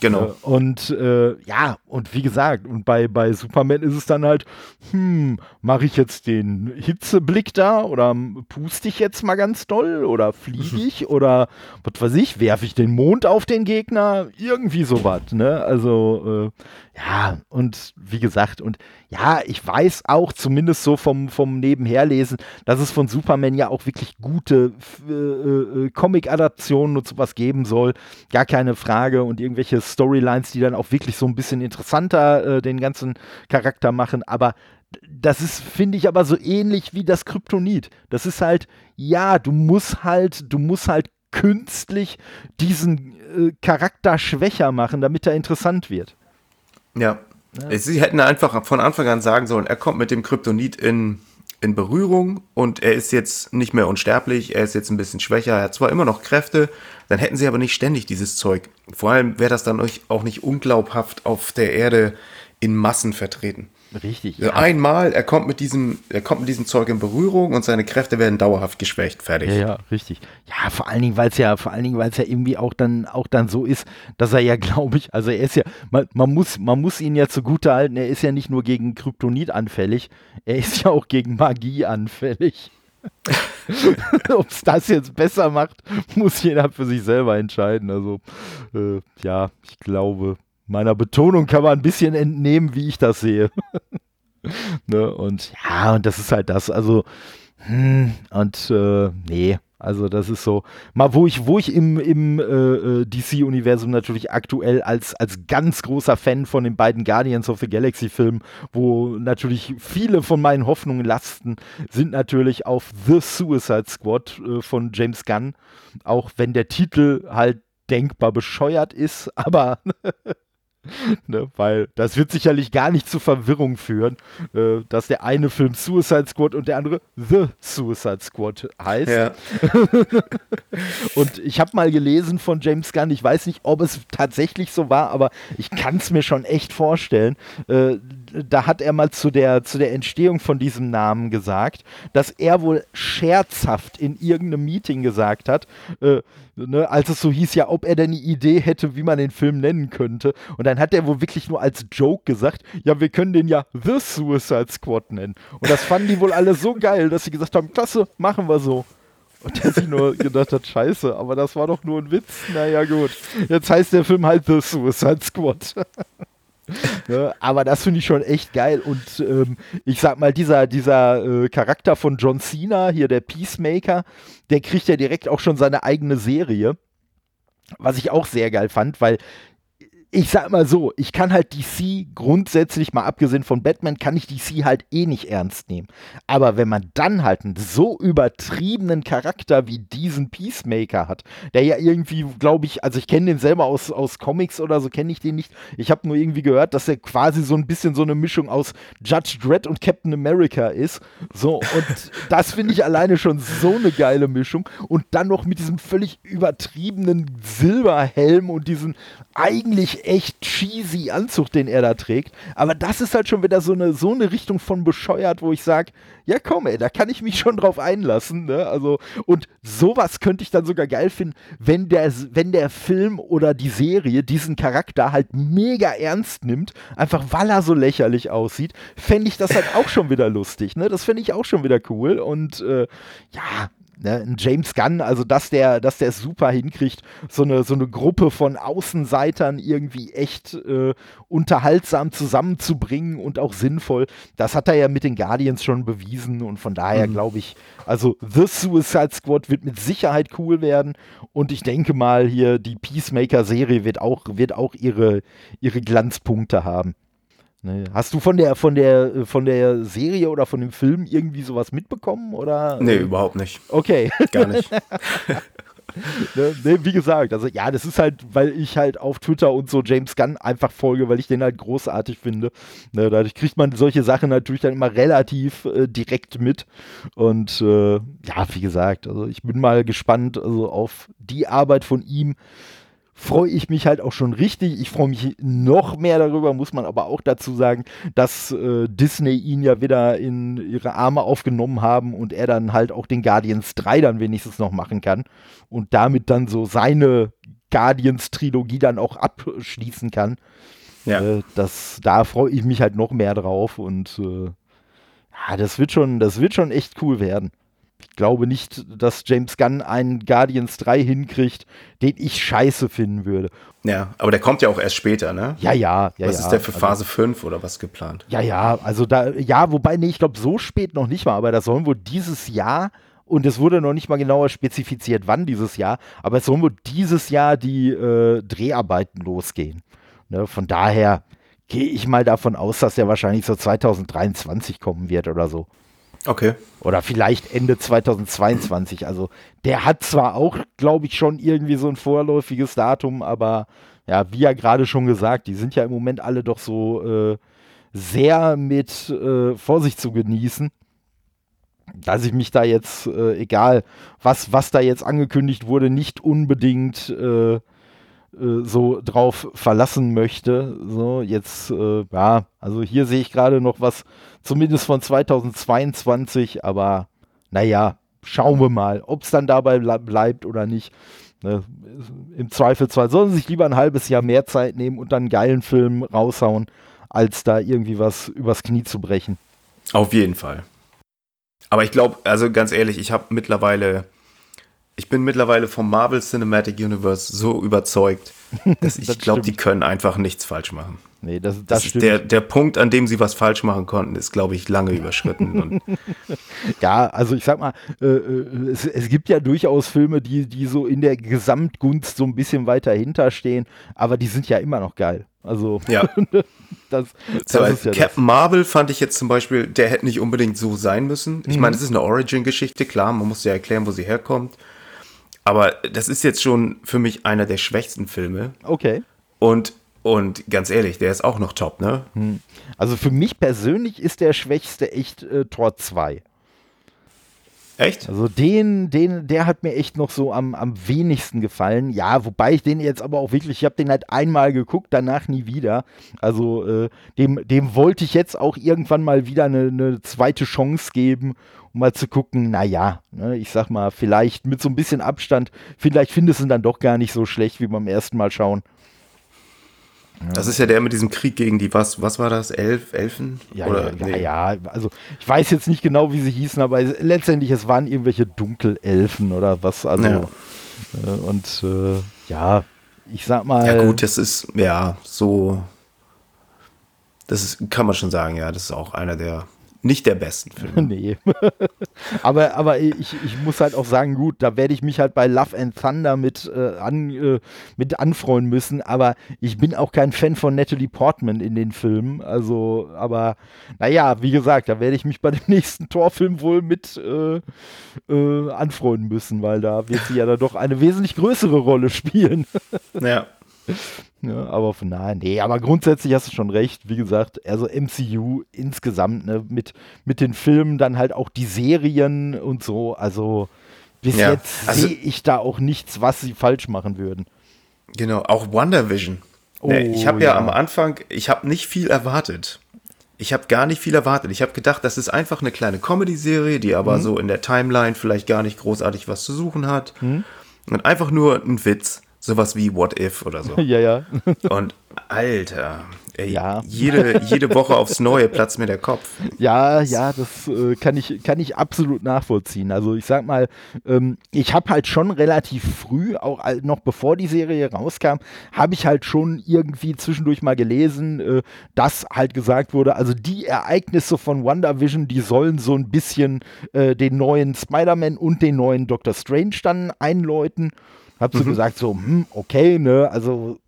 Genau. Äh, und äh, ja, und wie gesagt, und bei, bei Superman ist es dann halt, hm, mache ich jetzt den Hitzeblick da oder puste ich jetzt mal ganz doll oder fliege ich oder was weiß ich, werfe ich den Mond auf den Gegner? Irgendwie sowas, ne? Also, äh, ja, und wie gesagt, und ja, ich weiß auch zumindest so vom, vom Nebenherlesen, dass es von Superman ja auch wirklich gute äh, äh, Comic-Adaptionen und sowas geben soll. Gar keine Frage. Und irgendwelche Storylines, die dann auch wirklich so ein bisschen interessanter äh, den ganzen Charakter machen. Aber das ist, finde ich, aber so ähnlich wie das Kryptonit. Das ist halt, ja, du musst halt, du musst halt künstlich diesen äh, Charakter schwächer machen, damit er interessant wird. Ja. ja. Sie hätten einfach von Anfang an sagen sollen, er kommt mit dem Kryptonit in, in Berührung und er ist jetzt nicht mehr unsterblich, er ist jetzt ein bisschen schwächer, er hat zwar immer noch Kräfte, dann hätten sie aber nicht ständig dieses Zeug. Vor allem wäre das dann auch nicht unglaubhaft auf der Erde in Massen vertreten. Richtig. Ja. Einmal, er kommt mit diesem, er kommt mit diesem Zeug in Berührung und seine Kräfte werden dauerhaft geschwächt. Fertig. Ja, ja, richtig. Ja, vor allen Dingen, weil es ja, vor allen Dingen, weil es ja irgendwie auch dann, auch dann so ist, dass er ja, glaube ich, also er ist ja, man, man, muss, man muss ihn ja zugute halten, er ist ja nicht nur gegen Kryptonit anfällig, er ist ja auch gegen Magie anfällig. Ob es das jetzt besser macht, muss jeder für sich selber entscheiden. Also, äh, ja, ich glaube, meiner Betonung kann man ein bisschen entnehmen, wie ich das sehe. ne? Und ja, und das ist halt das. Also, hm, und äh, nee, also das ist so, mal wo ich, wo ich im, im äh, äh DC-Universum natürlich aktuell als, als ganz großer Fan von den beiden Guardians of the Galaxy-Filmen, wo natürlich viele von meinen Hoffnungen lasten, sind natürlich auf The Suicide Squad äh, von James Gunn. Auch wenn der Titel halt denkbar bescheuert ist, aber ne, weil das wird sicherlich gar nicht zu Verwirrung führen, äh, dass der eine Film Suicide Squad und der andere The Suicide Squad heißt. Ja. und ich habe mal gelesen von James Gunn, ich weiß nicht, ob es tatsächlich so war, aber ich kann es mir schon echt vorstellen. Äh, da hat er mal zu der, zu der Entstehung von diesem Namen gesagt, dass er wohl scherzhaft in irgendeinem Meeting gesagt hat, äh, ne, als es so hieß, ja, ob er denn eine Idee hätte, wie man den Film nennen könnte. Und dann hat er wohl wirklich nur als Joke gesagt, ja, wir können den ja The Suicide Squad nennen. Und das fanden die wohl alle so geil, dass sie gesagt haben, klasse, machen wir so. Und der sich nur gedacht hat, scheiße, aber das war doch nur ein Witz. Naja, gut. Jetzt heißt der Film halt The Suicide Squad. ne? Aber das finde ich schon echt geil. Und ähm, ich sag mal, dieser, dieser äh, Charakter von John Cena, hier der Peacemaker, der kriegt ja direkt auch schon seine eigene Serie. Was ich auch sehr geil fand, weil ich sag mal so, ich kann halt DC grundsätzlich, mal abgesehen von Batman, kann ich DC halt eh nicht ernst nehmen. Aber wenn man dann halt einen so übertriebenen Charakter wie diesen Peacemaker hat, der ja irgendwie, glaube ich, also ich kenne den selber aus, aus Comics oder so, kenne ich den nicht. Ich habe nur irgendwie gehört, dass er quasi so ein bisschen so eine Mischung aus Judge Dredd und Captain America ist. So, und das finde ich alleine schon so eine geile Mischung. Und dann noch mit diesem völlig übertriebenen Silberhelm und diesen eigentlich echt cheesy Anzug, den er da trägt. Aber das ist halt schon wieder so eine, so eine Richtung von bescheuert, wo ich sage, ja komm ey, da kann ich mich schon drauf einlassen. Ne? Also, und sowas könnte ich dann sogar geil finden, wenn der, wenn der Film oder die Serie diesen Charakter halt mega ernst nimmt, einfach weil er so lächerlich aussieht, fände ich das halt auch schon wieder lustig. Ne? Das fände ich auch schon wieder cool. Und äh, ja, Ne, ein James Gunn, also dass der, dass der es super hinkriegt, so eine, so eine Gruppe von Außenseitern irgendwie echt äh, unterhaltsam zusammenzubringen und auch sinnvoll. Das hat er ja mit den Guardians schon bewiesen und von daher mhm. glaube ich, also The Suicide Squad wird mit Sicherheit cool werden und ich denke mal hier die Peacemaker-Serie wird auch, wird auch ihre, ihre Glanzpunkte haben. Nee. Hast du von der, von der, von der Serie oder von dem Film irgendwie sowas mitbekommen? Oder? Nee, überhaupt nicht. Okay. Gar nicht. ne, ne, wie gesagt, also ja, das ist halt, weil ich halt auf Twitter und so James Gunn einfach folge, weil ich den halt großartig finde. Ne, dadurch kriegt man solche Sachen natürlich dann immer relativ äh, direkt mit. Und äh, ja, wie gesagt, also ich bin mal gespannt also auf die Arbeit von ihm freue ich mich halt auch schon richtig. Ich freue mich noch mehr darüber, muss man aber auch dazu sagen, dass äh, Disney ihn ja wieder in ihre Arme aufgenommen haben und er dann halt auch den Guardians 3 dann wenigstens noch machen kann und damit dann so seine Guardians-Trilogie dann auch abschließen kann. Ja. Äh, das, da freue ich mich halt noch mehr drauf und äh, ja, das wird schon, das wird schon echt cool werden. Ich glaube nicht, dass James Gunn einen Guardians 3 hinkriegt, den ich scheiße finden würde. Ja, aber der kommt ja auch erst später, ne? Ja, ja, ja. Was ja. ist der für also Phase also, 5 oder was geplant? Ja, ja, also da, ja, wobei, nee, ich glaube, so spät noch nicht mal, aber das sollen wohl dieses Jahr und es wurde noch nicht mal genauer spezifiziert, wann dieses Jahr, aber es sollen wohl dieses Jahr die äh, Dreharbeiten losgehen. Ne, von daher gehe ich mal davon aus, dass er wahrscheinlich so 2023 kommen wird oder so. Okay. Oder vielleicht Ende 2022. Also der hat zwar auch, glaube ich, schon irgendwie so ein vorläufiges Datum, aber ja, wie ja gerade schon gesagt, die sind ja im Moment alle doch so äh, sehr mit äh, Vorsicht zu genießen. Dass ich mich da jetzt, äh, egal was, was da jetzt angekündigt wurde, nicht unbedingt äh, äh, so drauf verlassen möchte. So, jetzt, äh, ja, also hier sehe ich gerade noch was, zumindest von 2022, aber naja, schauen wir mal, ob es dann dabei bleibt oder nicht. Ne, Im Zweifelsfall sollen sie sich lieber ein halbes Jahr mehr Zeit nehmen und dann einen geilen Film raushauen, als da irgendwie was übers Knie zu brechen. Auf jeden Fall. Aber ich glaube, also ganz ehrlich, ich habe mittlerweile ich bin mittlerweile vom Marvel Cinematic Universe so überzeugt, dass ich das glaube, die können einfach nichts falsch machen. Nee, das, das, das ist der, der Punkt, an dem sie was falsch machen konnten, ist, glaube ich, lange überschritten. ja, also ich sag mal, äh, äh, es, es, gibt ja durchaus Filme, die, die so in der Gesamtgunst so ein bisschen weiter hinterstehen, aber die sind ja immer noch geil. Also ja. das, das so, ist ja Captain das. Marvel fand ich jetzt zum Beispiel, der hätte nicht unbedingt so sein müssen. Ich mhm. meine, es ist eine Origin-Geschichte, klar, man muss ja erklären, wo sie herkommt. Aber das ist jetzt schon für mich einer der schwächsten Filme. Okay. Und, und ganz ehrlich, der ist auch noch top, ne? Hm. Also für mich persönlich ist der schwächste echt äh, Tor 2. Echt? Also den, den, der hat mir echt noch so am, am wenigsten gefallen. Ja, wobei ich den jetzt aber auch wirklich, ich habe den halt einmal geguckt, danach nie wieder. Also äh, dem, dem wollte ich jetzt auch irgendwann mal wieder eine, eine zweite Chance geben um mal zu gucken, naja, ne, ich sag mal, vielleicht mit so ein bisschen Abstand, vielleicht findest du ihn dann doch gar nicht so schlecht wie beim ersten Mal schauen. Das ist ja der mit diesem Krieg gegen die, was, was war das? Elf, Elfen? Ja, Oder, ja, nee. ja, also ich weiß jetzt nicht genau, wie sie hießen, aber letztendlich es waren irgendwelche Dunkelelfen oder was, also ja. Äh, und äh, ja, ich sag mal. Ja gut, das ist, ja, so, das ist, kann man schon sagen, ja, das ist auch einer der nicht der besten Filme. nee. aber aber ich, ich muss halt auch sagen, gut, da werde ich mich halt bei Love and Thunder mit, äh, an, äh, mit anfreuen müssen. Aber ich bin auch kein Fan von Natalie Portman in den Filmen. Also, aber naja, wie gesagt, da werde ich mich bei dem nächsten Torfilm wohl mit äh, äh, anfreuen müssen, weil da wird sie ja dann doch eine wesentlich größere Rolle spielen. ja. Ja, aber von daher, nee, aber grundsätzlich hast du schon recht. Wie gesagt, also MCU insgesamt, ne, mit, mit den Filmen, dann halt auch die Serien und so. Also bis ja, jetzt also, sehe ich da auch nichts, was sie falsch machen würden. Genau, auch WandaVision. Oh, nee, ich habe ja. ja. am Anfang, ich habe nicht viel erwartet. Ich habe gar nicht viel erwartet. Ich habe gedacht, das ist einfach eine kleine Comedy-Serie, die aber mhm. so in der Timeline vielleicht gar nicht großartig was zu suchen hat. Mhm. Und einfach nur ein Witz. Sowas wie What If oder so. ja, ja. Und Alter, ey, ja. jede, jede Woche aufs Neue platzt mir der Kopf. Ja, ja, das äh, kann, ich, kann ich absolut nachvollziehen. Also ich sag mal, ähm, ich habe halt schon relativ früh, auch noch bevor die Serie rauskam, habe ich halt schon irgendwie zwischendurch mal gelesen, äh, dass halt gesagt wurde, also die Ereignisse von WandaVision, die sollen so ein bisschen äh, den neuen Spider-Man und den neuen Doctor Strange dann einläuten. Hab so mhm. gesagt, so, hm, okay, ne, also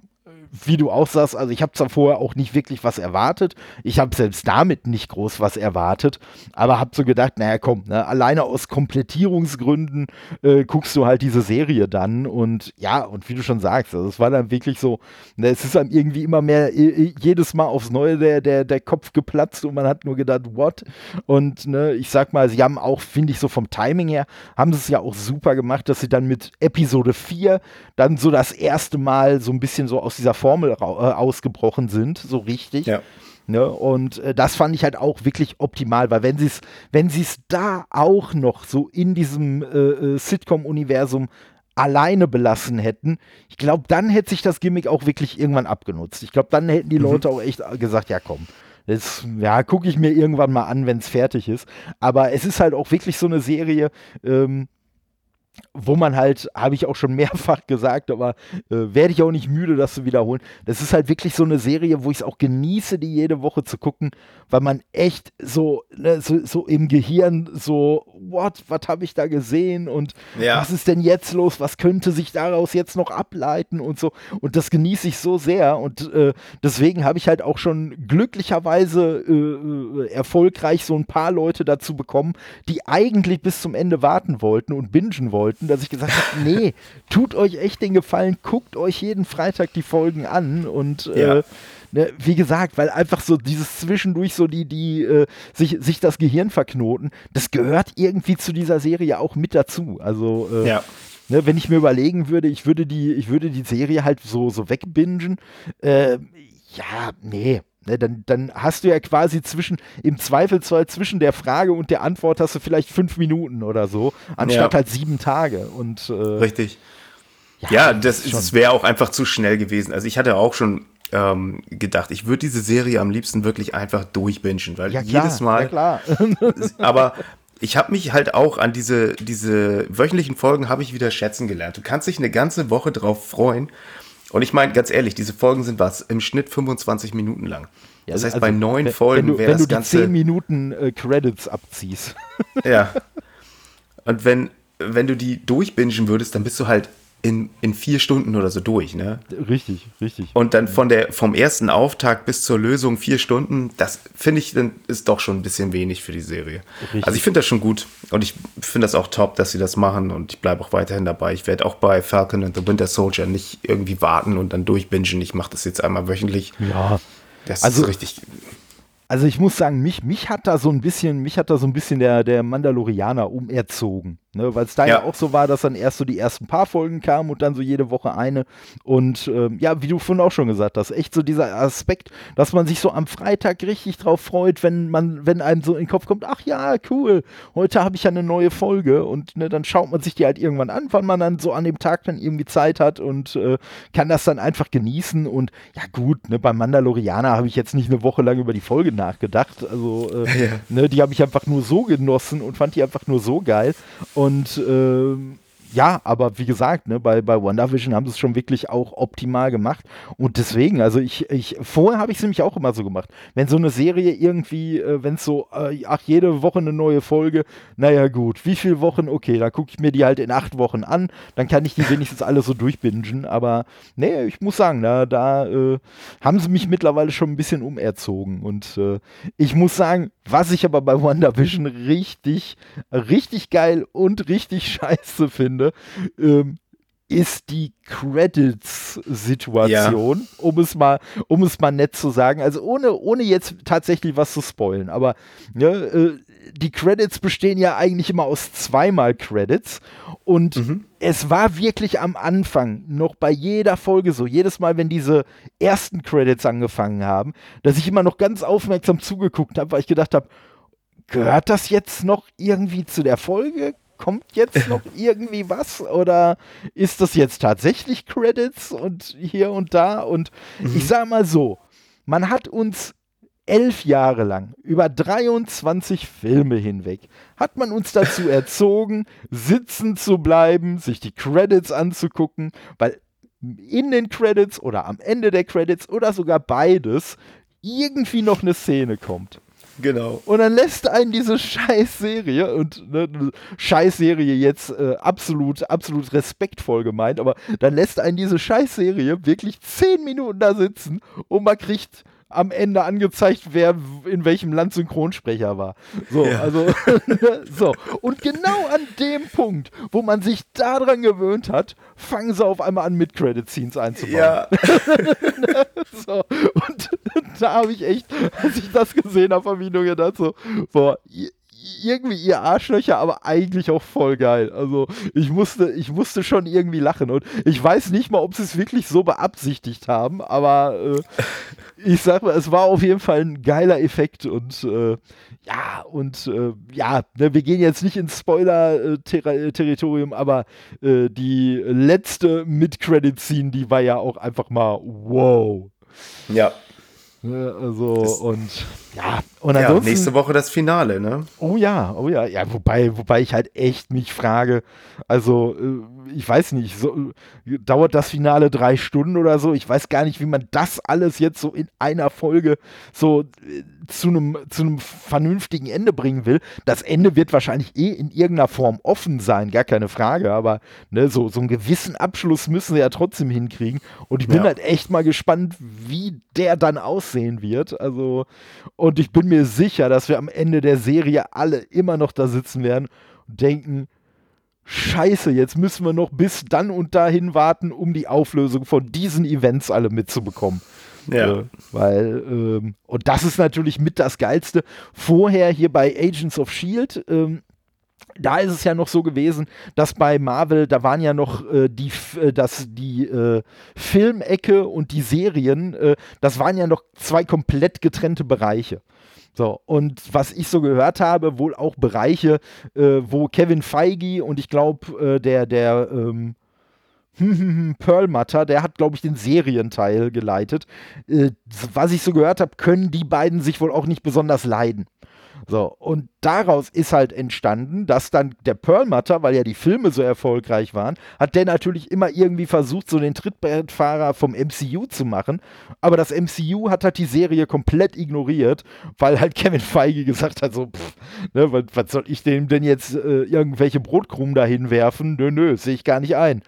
wie du auch sagst, also ich habe zwar vorher auch nicht wirklich was erwartet, ich habe selbst damit nicht groß was erwartet, aber habe so gedacht, naja komm, ne, alleine aus Komplettierungsgründen äh, guckst du halt diese Serie dann und ja, und wie du schon sagst, also es war dann wirklich so, ne, es ist dann irgendwie immer mehr, äh, jedes Mal aufs Neue der, der, der Kopf geplatzt und man hat nur gedacht, what? Und ne, ich sag mal, sie haben auch, finde ich, so vom Timing her, haben sie es ja auch super gemacht, dass sie dann mit Episode 4 dann so das erste Mal so ein bisschen so aus dieser Formel äh, ausgebrochen sind, so richtig. Ja. Ne? Und äh, das fand ich halt auch wirklich optimal, weil wenn sie es wenn da auch noch so in diesem äh, äh, Sitcom-Universum alleine belassen hätten, ich glaube, dann hätte sich das Gimmick auch wirklich irgendwann abgenutzt. Ich glaube, dann hätten die mhm. Leute auch echt gesagt, ja komm, das, ja, gucke ich mir irgendwann mal an, wenn es fertig ist. Aber es ist halt auch wirklich so eine Serie, ähm, wo man halt, habe ich auch schon mehrfach gesagt, aber äh, werde ich auch nicht müde, das zu wiederholen. Das ist halt wirklich so eine Serie, wo ich es auch genieße, die jede Woche zu gucken, weil man echt so, ne, so, so, im Gehirn so, what, was habe ich da gesehen und ja. was ist denn jetzt los, was könnte sich daraus jetzt noch ableiten und so. Und das genieße ich so sehr und äh, deswegen habe ich halt auch schon glücklicherweise äh, äh, erfolgreich so ein paar Leute dazu bekommen, die eigentlich bis zum Ende warten wollten und bingen wollten wollten, dass ich gesagt habe, nee, tut euch echt den Gefallen, guckt euch jeden Freitag die Folgen an und äh, ja. äh, ne, wie gesagt, weil einfach so dieses zwischendurch so die, die äh, sich, sich das Gehirn verknoten, das gehört irgendwie zu dieser Serie auch mit dazu. Also äh, ja. Ne, wenn ich mir überlegen würde, ich würde die, ich würde die Serie halt so, so wegbingen, äh, ja, nee, Ne, dann, dann hast du ja quasi zwischen, im Zweifelsfall zwischen der Frage und der Antwort hast du vielleicht fünf Minuten oder so, anstatt ja. halt sieben Tage. Und, äh, Richtig. Ja, ja das, das wäre auch einfach zu schnell gewesen. Also ich hatte auch schon ähm, gedacht, ich würde diese Serie am liebsten wirklich einfach durchbingen, weil ja, klar, jedes Mal. Ja, klar. aber ich habe mich halt auch an diese, diese wöchentlichen Folgen habe ich wieder schätzen gelernt. Du kannst dich eine ganze Woche drauf freuen und ich meine, ganz ehrlich, diese Folgen sind was? Im Schnitt 25 Minuten lang. Ja, das heißt, also, bei neun Folgen wäre das Wenn du die 10 Minuten äh, Credits abziehst. ja. Und wenn, wenn du die durchbingen würdest, dann bist du halt in, in vier Stunden oder so durch, ne? Richtig, richtig. Und dann von der, vom ersten Auftakt bis zur Lösung vier Stunden, das finde ich, dann ist doch schon ein bisschen wenig für die Serie. Richtig. Also ich finde das schon gut und ich finde das auch top, dass sie das machen und ich bleibe auch weiterhin dabei. Ich werde auch bei Falcon and the Winter Soldier nicht irgendwie warten und dann durchbingen. Ich mache das jetzt einmal wöchentlich. Ja. Das also, ist richtig also ich muss sagen, mich, mich hat da so ein bisschen, mich hat da so ein bisschen der, der Mandalorianer umerzogen. Ne, Weil es da ja. ja. auch so war, dass dann erst so die ersten paar Folgen kamen und dann so jede Woche eine. Und ähm, ja, wie du vorhin auch schon gesagt hast, echt so dieser Aspekt, dass man sich so am Freitag richtig drauf freut, wenn man, wenn einem so in den Kopf kommt, ach ja, cool, heute habe ich ja eine neue Folge und ne, dann schaut man sich die halt irgendwann an, wann man dann so an dem Tag dann irgendwie Zeit hat und äh, kann das dann einfach genießen. Und ja gut, ne, beim Mandalorianer habe ich jetzt nicht eine Woche lang über die Folge nachgedacht. Also äh, ja. ne, die habe ich einfach nur so genossen und fand die einfach nur so geil. Und äh, ja, aber wie gesagt, ne, bei, bei WandaVision haben sie es schon wirklich auch optimal gemacht. Und deswegen, also ich, ich vorher habe ich es nämlich auch immer so gemacht. Wenn so eine Serie irgendwie, äh, wenn es so, äh, ach, jede Woche eine neue Folge, naja, gut, wie viele Wochen? Okay, da gucke ich mir die halt in acht Wochen an, dann kann ich die wenigstens alle so durchbingen. Aber nee, ich muss sagen, da, da äh, haben sie mich mittlerweile schon ein bisschen umerzogen. Und äh, ich muss sagen, was ich aber bei WandaVision richtig, richtig geil und richtig scheiße finde, ähm, ist die Credits-Situation, ja. um es mal, um es mal nett zu sagen. Also ohne, ohne jetzt tatsächlich was zu spoilen, aber ne, äh, die Credits bestehen ja eigentlich immer aus zweimal Credits und mhm. es war wirklich am Anfang noch bei jeder Folge so, jedes Mal, wenn diese ersten Credits angefangen haben, dass ich immer noch ganz aufmerksam zugeguckt habe, weil ich gedacht habe, gehört das jetzt noch irgendwie zu der Folge? kommt jetzt noch irgendwie was oder ist das jetzt tatsächlich Credits und hier und da? Und mhm. ich sage mal so, man hat uns elf Jahre lang, über 23 Filme hinweg, hat man uns dazu erzogen, sitzen zu bleiben, sich die Credits anzugucken, weil in den Credits oder am Ende der Credits oder sogar beides irgendwie noch eine Szene kommt. Genau. Und dann lässt einen diese Scheißserie und ne, Scheißserie jetzt äh, absolut, absolut respektvoll gemeint, aber dann lässt einen diese Scheißserie wirklich zehn Minuten da sitzen und man kriegt am Ende angezeigt, wer in welchem Land Synchronsprecher war. So, ja. also, so. Und genau an dem Punkt, wo man sich daran gewöhnt hat, fangen sie auf einmal an, mit Credit Scenes einzubauen. Ja. so. Und da habe ich echt, als ich das gesehen habe, habe ich nur gedacht, so, boah, irgendwie ihr Arschlöcher, aber eigentlich auch voll geil. Also ich musste, ich musste schon irgendwie lachen und ich weiß nicht mal, ob sie es wirklich so beabsichtigt haben, aber äh, ich sag mal, es war auf jeden Fall ein geiler Effekt und äh, ja, und äh, ja, ne, wir gehen jetzt nicht ins Spoiler-Territorium, aber äh, die letzte Mid-Credit-Scene, die war ja auch einfach mal wow. Ja. Ne, also, das und ja, und ja, nächste Woche das Finale, ne? Oh ja, oh ja, ja, wobei, wobei ich halt echt mich frage, also äh, ich weiß nicht, so, dauert das Finale drei Stunden oder so? Ich weiß gar nicht, wie man das alles jetzt so in einer Folge so äh, zu einem zu einem vernünftigen Ende bringen will. Das Ende wird wahrscheinlich eh in irgendeiner Form offen sein, gar keine Frage, aber ne, so, so einen gewissen Abschluss müssen sie ja trotzdem hinkriegen. Und ich bin ja. halt echt mal gespannt, wie der dann aussehen wird. Also, und ich bin mir sicher, dass wir am Ende der Serie alle immer noch da sitzen werden und denken, Scheiße, jetzt müssen wir noch bis dann und dahin warten, um die Auflösung von diesen Events alle mitzubekommen. Ja. Äh, weil, ähm, und das ist natürlich mit das Geilste. Vorher hier bei Agents of Shield, ähm, da ist es ja noch so gewesen, dass bei Marvel, da waren ja noch äh, die, äh, dass die äh, Filmecke und die Serien, äh, das waren ja noch zwei komplett getrennte Bereiche. So, und was ich so gehört habe, wohl auch Bereiche, wo Kevin Feige und ich glaube, der, der ähm, Perlmutter, der hat, glaube ich, den Serienteil geleitet. Äh, was ich so gehört habe, können die beiden sich wohl auch nicht besonders leiden. So, und daraus ist halt entstanden, dass dann der Perlmutter, weil ja die Filme so erfolgreich waren, hat der natürlich immer irgendwie versucht, so den Trittbrettfahrer vom MCU zu machen. Aber das MCU hat halt die Serie komplett ignoriert, weil halt Kevin Feige gesagt hat: so, pff, ne, was, was, soll ich dem denn jetzt äh, irgendwelche Brotkrumen dahin werfen? Nö, nö, sehe ich gar nicht ein.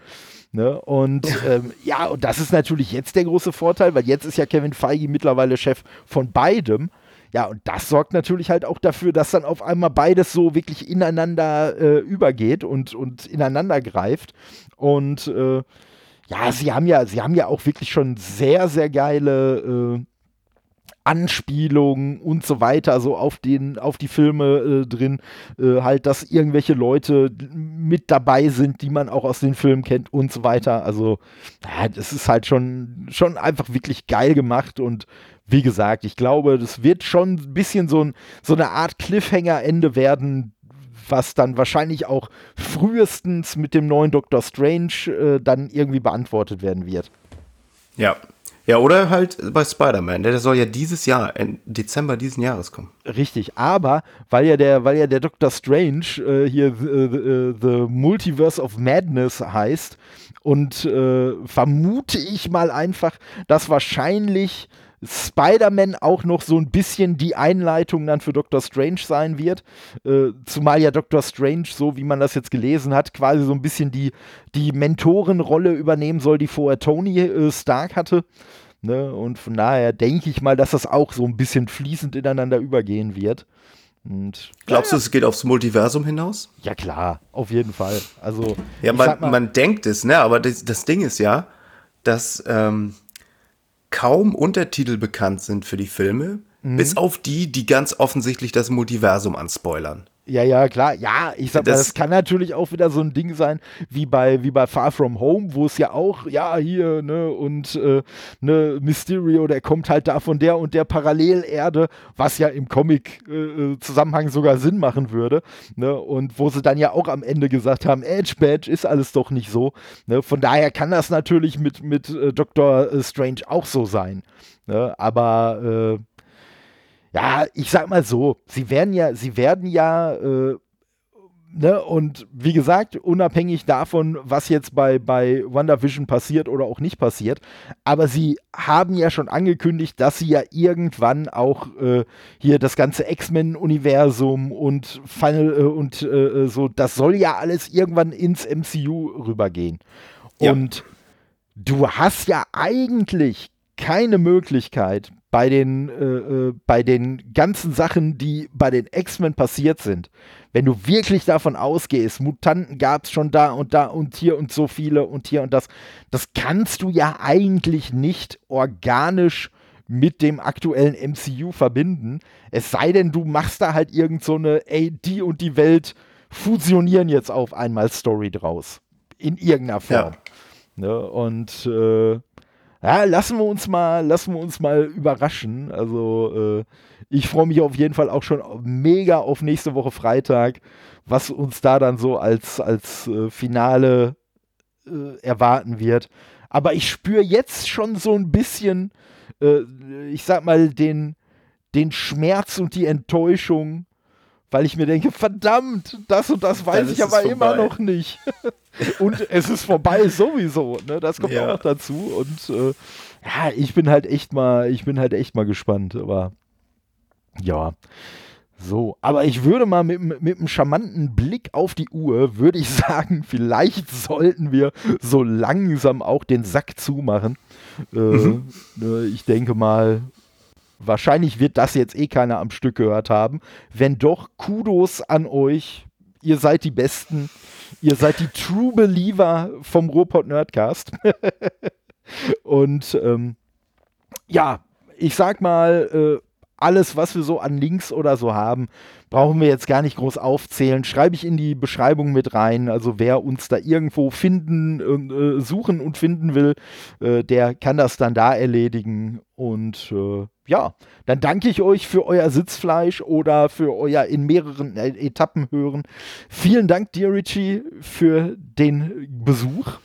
Ne? Und ähm, ja, und das ist natürlich jetzt der große Vorteil, weil jetzt ist ja Kevin Feige mittlerweile Chef von beidem. Ja, und das sorgt natürlich halt auch dafür, dass dann auf einmal beides so wirklich ineinander äh, übergeht und, und ineinander greift. Und äh, ja, sie haben ja, sie haben ja auch wirklich schon sehr, sehr geile äh, Anspielungen und so weiter, so auf den, auf die Filme äh, drin, äh, halt, dass irgendwelche Leute mit dabei sind, die man auch aus den Filmen kennt und so weiter. Also, ja, das ist halt schon, schon einfach wirklich geil gemacht und wie gesagt, ich glaube, das wird schon ein bisschen so, ein, so eine Art Cliffhanger-Ende werden, was dann wahrscheinlich auch frühestens mit dem neuen Doctor Strange äh, dann irgendwie beantwortet werden wird. Ja, ja, oder halt bei Spider-Man, der soll ja dieses Jahr, im Dezember diesen Jahres kommen. Richtig, aber weil ja der, weil ja der Doctor Strange äh, hier the, the, äh, the, Multiverse of Madness heißt und äh, vermute ich mal einfach, dass wahrscheinlich Spider-Man auch noch so ein bisschen die Einleitung dann für Doctor Strange sein wird. Äh, zumal ja Doctor Strange, so wie man das jetzt gelesen hat, quasi so ein bisschen die, die Mentorenrolle übernehmen soll, die vorher Tony äh, Stark hatte. Ne? Und von daher denke ich mal, dass das auch so ein bisschen fließend ineinander übergehen wird. Und, Glaubst ja, du, es geht aufs Multiversum hinaus? Ja, klar, auf jeden Fall. Also, ja, man, mal, man denkt es, ne? Aber das, das Ding ist ja, dass ähm, kaum Untertitel bekannt sind für die Filme, mhm. bis auf die, die ganz offensichtlich das Multiversum anspoilern. Ja, ja, klar. Ja, ich sag mal, das, das, kann natürlich auch wieder so ein Ding sein, wie bei, wie bei Far From Home, wo es ja auch, ja, hier, ne, und äh, ne, Mysterio, der kommt halt da von der und der Parallelerde, was ja im Comic-Zusammenhang äh, sogar Sinn machen würde, ne, und wo sie dann ja auch am Ende gesagt haben, Edge Badge ist alles doch nicht so, ne, von daher kann das natürlich mit, mit äh, Dr. Äh, Strange auch so sein, ne, aber, äh, ja, ich sag mal so, sie werden ja, sie werden ja, äh, ne, und wie gesagt, unabhängig davon, was jetzt bei, bei WandaVision passiert oder auch nicht passiert, aber sie haben ja schon angekündigt, dass sie ja irgendwann auch äh, hier das ganze X-Men-Universum und Final äh, und äh, so, das soll ja alles irgendwann ins MCU rübergehen. Ja. Und du hast ja eigentlich keine Möglichkeit, bei den, äh, äh, bei den ganzen Sachen, die bei den X-Men passiert sind, wenn du wirklich davon ausgehst, Mutanten gab es schon da und da und hier und so viele und hier und das, das kannst du ja eigentlich nicht organisch mit dem aktuellen MCU verbinden. Es sei denn, du machst da halt irgend so eine, ey, die und die Welt fusionieren jetzt auf einmal Story draus. In irgendeiner Form. Ja. Ne? Und äh, ja, lassen wir uns mal, lassen wir uns mal überraschen. Also äh, ich freue mich auf jeden Fall auch schon mega auf nächste Woche Freitag, was uns da dann so als, als äh, Finale äh, erwarten wird. Aber ich spüre jetzt schon so ein bisschen, äh, ich sag mal, den, den Schmerz und die Enttäuschung weil ich mir denke, verdammt, das und das weiß ich aber immer noch nicht. und es ist vorbei sowieso, ne? Das kommt ja. auch noch dazu. Und äh, ja, ich bin halt echt mal, ich bin halt echt mal gespannt, aber ja. So, aber ich würde mal mit, mit einem charmanten Blick auf die Uhr, würde ich sagen, vielleicht sollten wir so langsam auch den Sack zumachen. Äh, mhm. Ne, ich denke mal, Wahrscheinlich wird das jetzt eh keiner am Stück gehört haben. Wenn doch, Kudos an euch. Ihr seid die Besten. Ihr seid die True Believer vom Ruhrpott Nerdcast. Und ähm, ja, ich sag mal, äh, alles, was wir so an Links oder so haben, brauchen wir jetzt gar nicht groß aufzählen. Schreibe ich in die Beschreibung mit rein. Also wer uns da irgendwo finden, äh, suchen und finden will, äh, der kann das dann da erledigen. Und äh, ja, dann danke ich euch für euer Sitzfleisch oder für euer in mehreren äh, Etappen hören. Vielen Dank dir, Richie, für den Besuch.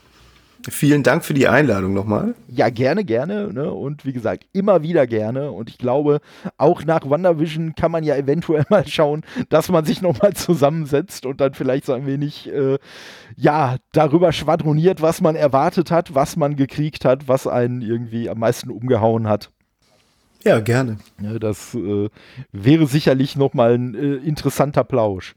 Vielen Dank für die Einladung nochmal. Ja, gerne, gerne. Ne? Und wie gesagt, immer wieder gerne. Und ich glaube, auch nach WandaVision kann man ja eventuell mal schauen, dass man sich nochmal zusammensetzt und dann vielleicht so ein wenig, äh, ja, darüber schwadroniert, was man erwartet hat, was man gekriegt hat, was einen irgendwie am meisten umgehauen hat. Ja, gerne. Ja, das äh, wäre sicherlich nochmal ein äh, interessanter Plausch.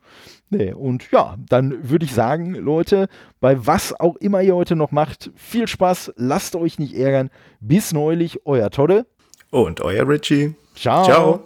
Nee, und ja, dann würde ich sagen, Leute, bei was auch immer ihr heute noch macht, viel Spaß, lasst euch nicht ärgern. Bis neulich, euer Todde. Und euer Richie. Ciao. Ciao.